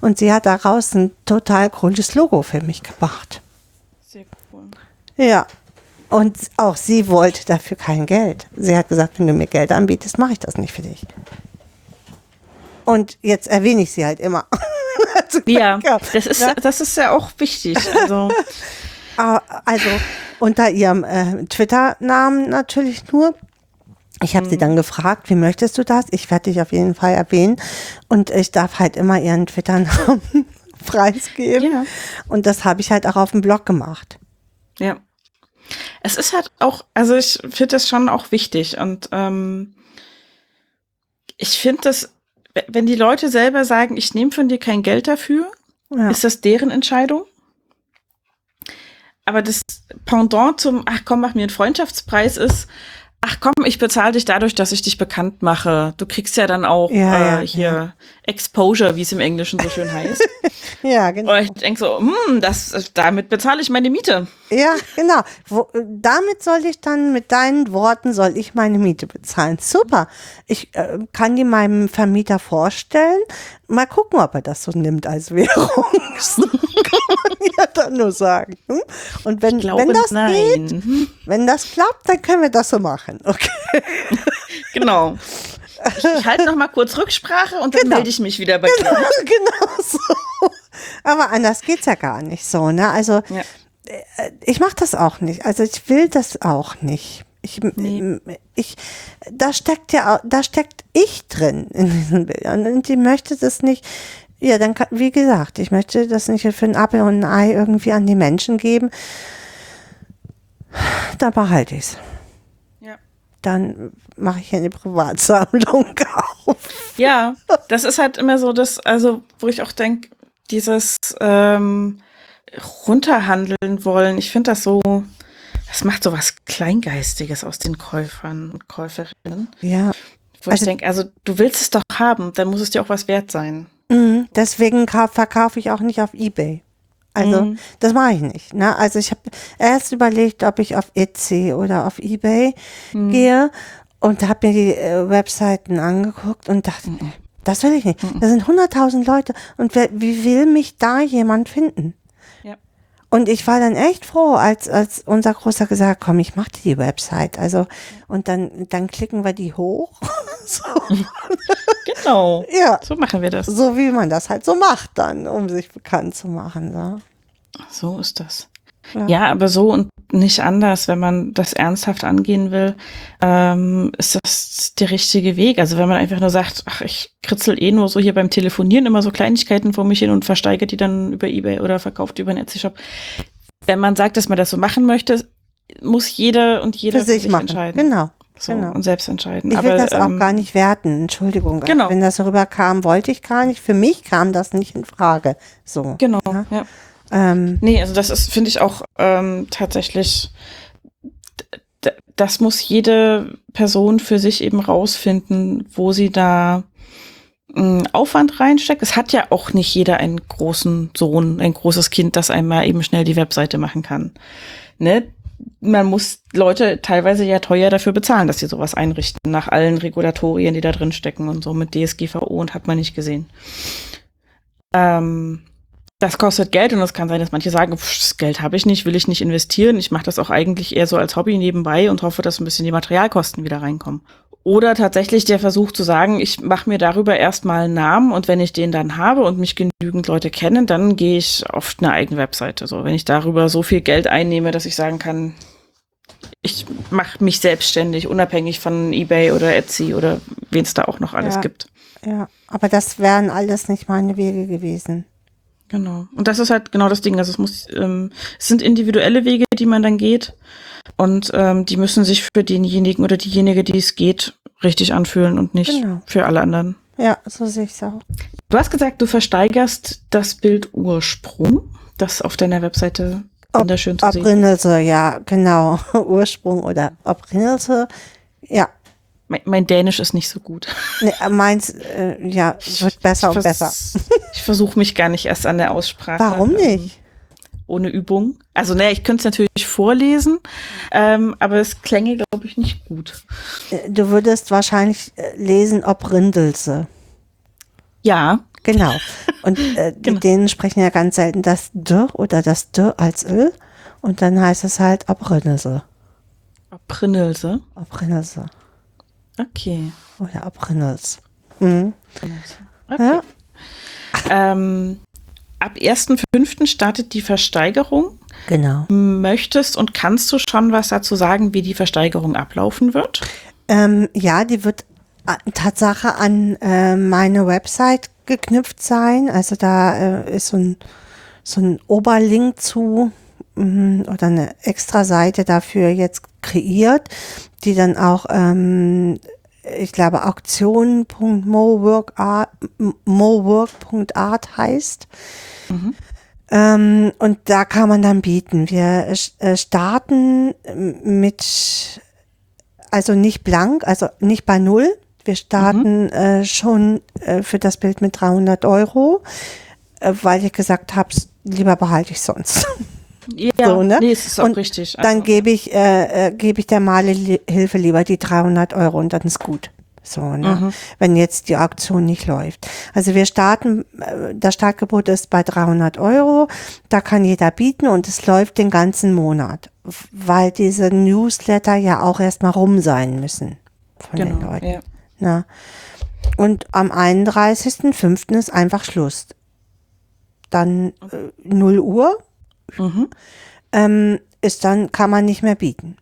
Und sie hat daraus ein total cooles Logo für mich gemacht. Sehr cool. Ja. Und auch sie wollte dafür kein Geld. Sie hat gesagt, wenn du mir Geld anbietest, mache ich das nicht für dich. Und jetzt erwähne ich sie halt immer. Ja, das ist, Ja. das ist ja auch wichtig. Also, Ah, Also unter ihrem äh, Twitter-Namen natürlich nur. Ich habe sie dann gefragt, wie möchtest du das? Ich werde dich auf jeden Fall erwähnen. Und ich darf halt immer ihren Twitter-Namen preisgeben. Ja. Und das habe ich halt auch auf dem Blog gemacht. ja. Es ist halt auch, also ich finde das schon auch wichtig und ähm, ich finde das, wenn die Leute selber sagen, ich nehme von dir kein Geld dafür, Ja. ist das deren Entscheidung. Aber das Pendant zum, ach komm, mach mir einen Freundschaftspreis ist, ach komm, ich bezahle dich dadurch, dass ich dich bekannt mache. Du kriegst ja dann auch Ja, äh, ja, hier Exposure, wie es im Englischen so schön heißt. Ja, genau. Und ich denk so, hm, das, damit bezahle ich meine Miete. Ja, genau. Wo, damit soll ich dann, mit deinen Worten, soll ich meine Miete bezahlen. Super. Ich äh, kann die meinem Vermieter vorstellen. Mal gucken, ob er das so nimmt als Währung. Kann man ja dann nur sagen. hm? Und wenn, glaube, wenn das nein. geht, wenn das klappt, dann können wir das so machen. Okay. Genau. Ich, ich halte noch mal kurz Rücksprache und dann Genau. melde ich mich wieder bei dir. genau so. Aber anders geht's ja gar nicht so, ne? Also Ja. äh, ich mache das auch nicht. Also ich will das auch nicht. Ich, Nee. ich, da steckt ja, da steckt ich drin in diesen Bildern und ich möchte das nicht. Ja, dann kann, wie gesagt, ich möchte das nicht für ein Apfel und ein Ei irgendwie an die Menschen geben. Da behalte ich's. Dann mache ich eine Privatsammlung auf. Ja, das ist halt immer so das, also wo ich auch denke, dieses ähm, runterhandeln wollen, ich finde das so, das macht so was Kleingeistiges aus den Käufern und Käuferinnen. Ja. Wo Also- ich denke, also du willst es doch haben, dann muss es dir auch was wert sein. Mhm, deswegen ka- verkaufe ich auch nicht auf Ebay. Also Mhm. das mache ich nicht. Ne? Also ich habe erst überlegt, ob ich auf Etsy oder auf Ebay Mhm. gehe und habe mir die äh, Webseiten angeguckt und dachte, nee, das will ich nicht. Da sind 100.000 Leute und wer, wie will mich da jemand finden? Ja. Und ich war dann echt froh, als, als unser Großer gesagt, hat, komm, ich mach dir die Website. Also, und dann, dann klicken wir die hoch. so, Genau. ja. So machen wir das. So wie man das halt so macht dann, um sich bekannt zu machen. So. So ist das. Ja. Ja, aber so und nicht anders, wenn man das ernsthaft angehen will, ähm, ist das der richtige Weg. Also wenn man einfach nur sagt, ach, ich kritzel eh nur so hier beim Telefonieren immer so Kleinigkeiten vor mich hin und versteigere die dann über Ebay oder verkauft die über einen Etsy-Shop. Wenn man sagt, dass man das so machen möchte, muss jeder und jeder Für sich machen. entscheiden. Genau. So, genau. Und selbst entscheiden. Ich will aber, das auch ähm, gar nicht werten. Entschuldigung. Genau. Wenn das rüberkam, wollte ich gar nicht. Für mich kam das nicht in Frage. So. Genau, Ja. ja. Ähm, Nee, also das ist, finde ich auch ähm, tatsächlich, das muss jede Person für sich eben rausfinden, wo sie da mh, Aufwand reinsteckt. Es hat ja auch nicht jeder einen großen Sohn, ein großes Kind, das einmal eben schnell die Webseite machen kann. Ne? Man muss Leute teilweise ja teuer dafür bezahlen, dass sie sowas einrichten, nach allen Regulatorien, die da drin stecken und so mit DSGVO und hat man nicht gesehen. Ähm, das kostet Geld und es kann sein, dass manche sagen, pff, das Geld habe ich nicht, will ich nicht investieren. Ich mache das auch eigentlich eher so als Hobby nebenbei und hoffe, dass ein bisschen die Materialkosten wieder reinkommen. Oder tatsächlich der Versuch zu sagen, ich mache mir darüber erstmal einen Namen und wenn ich den dann habe und mich genügend Leute kennen, dann gehe ich auf eine eigene Webseite. So, wenn ich darüber so viel Geld einnehme, dass ich sagen kann, ich mache mich selbstständig, unabhängig von eBay oder Etsy oder wen es da auch noch alles Ja. gibt. ja. Aber das wären alles nicht meine Wege gewesen. Genau. Und das ist halt genau das Ding. Also es muss, ähm, es sind individuelle Wege, die man dann geht. Und ähm, die müssen sich für denjenigen oder diejenige, die es geht, richtig anfühlen und nicht Genau. für alle anderen. Ja, so sehe ich es auch. Du hast gesagt, du versteigerst das Bild Ursprung, das auf deiner Webseite wunderschön zu sehen. Obrinnelse, ja, genau. Ursprung oder Obrinnelse. Ja, Mein, mein Dänisch ist nicht so gut. nee, meins, äh, ja, wird besser ich und besser. Ich versuche mich gar nicht erst an der Aussprache. Warum ähm, nicht? Ohne Übung. Also, ne, ich könnte es natürlich vorlesen, ähm, aber es klänge, glaube ich, nicht gut. Äh, Du würdest wahrscheinlich äh, lesen Obrindelse. Ja, Genau. Und äh, Genau. denen sprechen ja ganz selten das D oder das D als Ö. Und dann heißt es halt Obrinnelse. Prinelse. Obrinnelse. Okay. Oder Obrinnels. Mhm. okay. Ja. Ähm, ab 1.5. startet die Versteigerung. Genau. Möchtest und kannst du schon was dazu sagen, wie die Versteigerung ablaufen wird? Ähm, ja, die wird Tatsache an äh, meine Website geknüpft sein. Also da äh, ist so ein, so ein Oberlink zu mm, oder eine extra Seite dafür jetzt kreiert, die dann auch, ähm, ich glaube, auktion.mowork.art mowork.art heißt. Ähm, und da kann man dann bieten. Wir äh, starten mit also nicht blank, also nicht bei Null. Wir starten äh, schon äh, für das Bild mit 300 Euro, äh, weil ich gesagt habe, lieber behalte ich sonst. Ja, So, ne? nee, es ist auch Und richtig. Dann Also, gebe ich, äh, äh, gebe ich der Malehilfe lieber die 300 Euro und dann ist gut. So, ne? Mhm. Wenn jetzt die Auktion nicht läuft. Also wir starten, äh, das Startgebot ist bei 300 Euro. Da kann jeder bieten und es läuft den ganzen Monat, weil diese Newsletter ja auch erstmal rum sein müssen von den genau, Leuten. ja. Ne? Und am 31.05. ist einfach Schluss. Dann äh, 0 Uhr Mhm. ähm, ist dann, kann man nicht mehr bieten.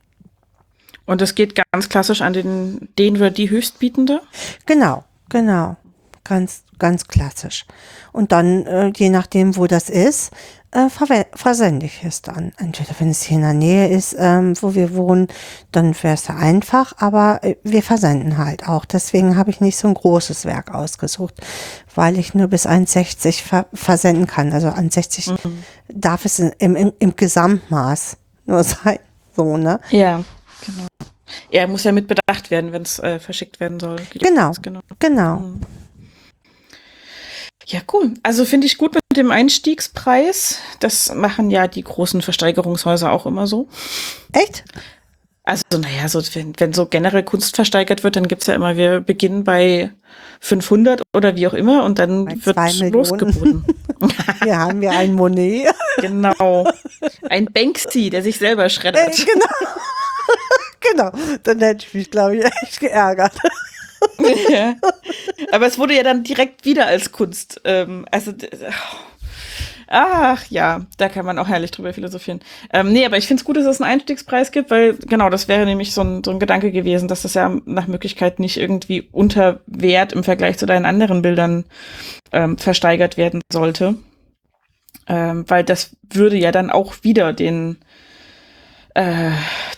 Und es geht ganz klassisch an den, den oder die Höchstbietende. Genau, genau. Ganz, ganz klassisch. Und dann, äh, je nachdem, wo das ist, äh, versende ich es dann. Entweder wenn es hier in der Nähe ist, ähm, wo wir wohnen, dann wäre es ja einfach, aber äh, wir versenden halt auch. Deswegen habe ich nicht so ein großes Werk ausgesucht, weil ich nur bis 1,60 ver versenden kann. Also 1,60 darf es im, im, im Gesamtmaß nur sein. So, ne? Ja, genau. Er muss ja mit bedacht werden, wenn es äh, verschickt werden soll. Genau. genau. Genau. Ja, cool. Also finde ich gut dem Einstiegspreis. Das machen ja die großen Versteigerungshäuser auch immer so. Echt? Also, naja, so, wenn, wenn so generell Kunst versteigert wird, dann gibt's ja immer, wir beginnen bei 500 oder wie auch immer und dann Bei wird losgeboten. Hier haben wir ein Monet. genau. Ein Banksy, der sich selber Äh, schreddert. genau. genau. Dann hätte ich mich, glaube ich, echt geärgert. ja. Aber es wurde ja dann direkt wieder als Kunst. Ähm, also, d- ach ja, da kann man auch herrlich drüber philosophieren. Ähm, nee, aber ich finde es gut, dass es einen Einstiegspreis gibt, weil genau, das wäre nämlich so ein, so ein Gedanke gewesen, dass das ja nach Möglichkeit nicht irgendwie unter Wert im Vergleich zu deinen anderen Bildern ähm, versteigert werden sollte. Ähm, weil das würde ja dann auch wieder den äh,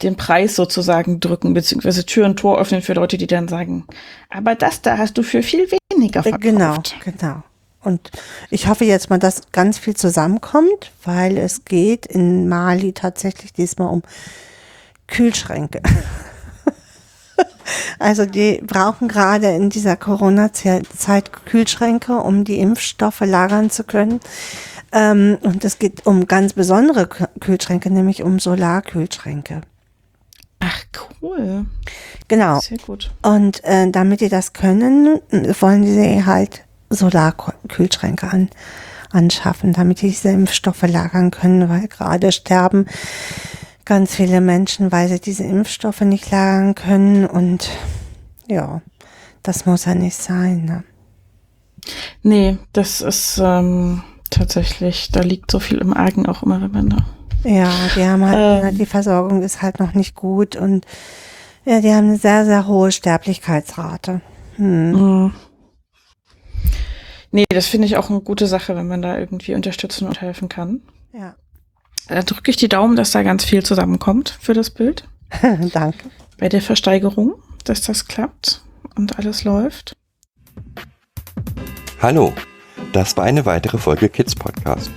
den Preis sozusagen drücken, beziehungsweise Tür und Tor öffnen für Leute, die dann sagen, aber das da hast du für viel weniger verkauft. Genau, genau. Und ich hoffe jetzt mal, dass ganz viel zusammenkommt, weil es geht in Mali tatsächlich diesmal um Kühlschränke. Also die brauchen gerade in dieser Corona-Zeit Kühlschränke, um die Impfstoffe lagern zu können. Ähm, und es geht um ganz besondere Kü- Kühlschränke, nämlich um Solarkühlschränke. Ach, cool. Genau. Sehr gut. Und äh, damit die das können, wollen sie halt Solarkühlschränke an, anschaffen, damit die diese Impfstoffe lagern können, weil gerade sterben ganz viele Menschen, weil sie diese Impfstoffe nicht lagern können. Und ja, das muss ja nicht sein. Ne? Nee, das ist ähm, tatsächlich, da liegt so viel im Argen auch immer, wenn man da. Ja, die haben halt, Ähm. die Versorgung ist halt noch nicht gut und ja, die haben eine sehr, sehr hohe Sterblichkeitsrate. Hm. Nee, das finde ich auch eine gute Sache, wenn man da irgendwie unterstützen und helfen kann. Ja, Da drücke ich die Daumen, dass da ganz viel zusammenkommt für das Bild. danke. Bei der Versteigerung, dass das klappt und alles läuft. Hallo, das war eine weitere Folge Kids Podcast.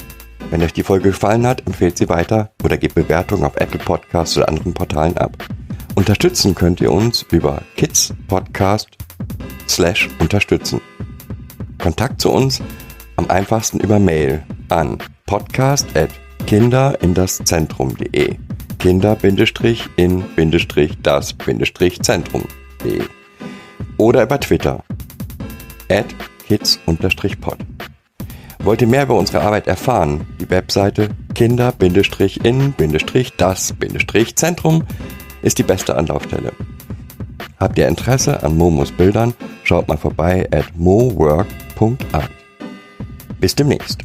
Wenn euch die Folge gefallen hat, empfehlt sie weiter oder gebt Bewertungen auf Apple Podcasts oder anderen Portalen ab. Unterstützen könnt ihr uns über Kids Podcast slash unterstützen. Kontakt zu uns am einfachsten über Mail an podcast at kinderindaszentrum.de kinder-in-das-zentrum.de oder über Twitter at kids-pod. Wollt ihr mehr über unsere Arbeit erfahren? Die Webseite kinder-in-das-zentrum ist die beste Anlaufstelle. Habt ihr Interesse an Momos Bildern? Schaut mal vorbei at mowork.art. Bis demnächst.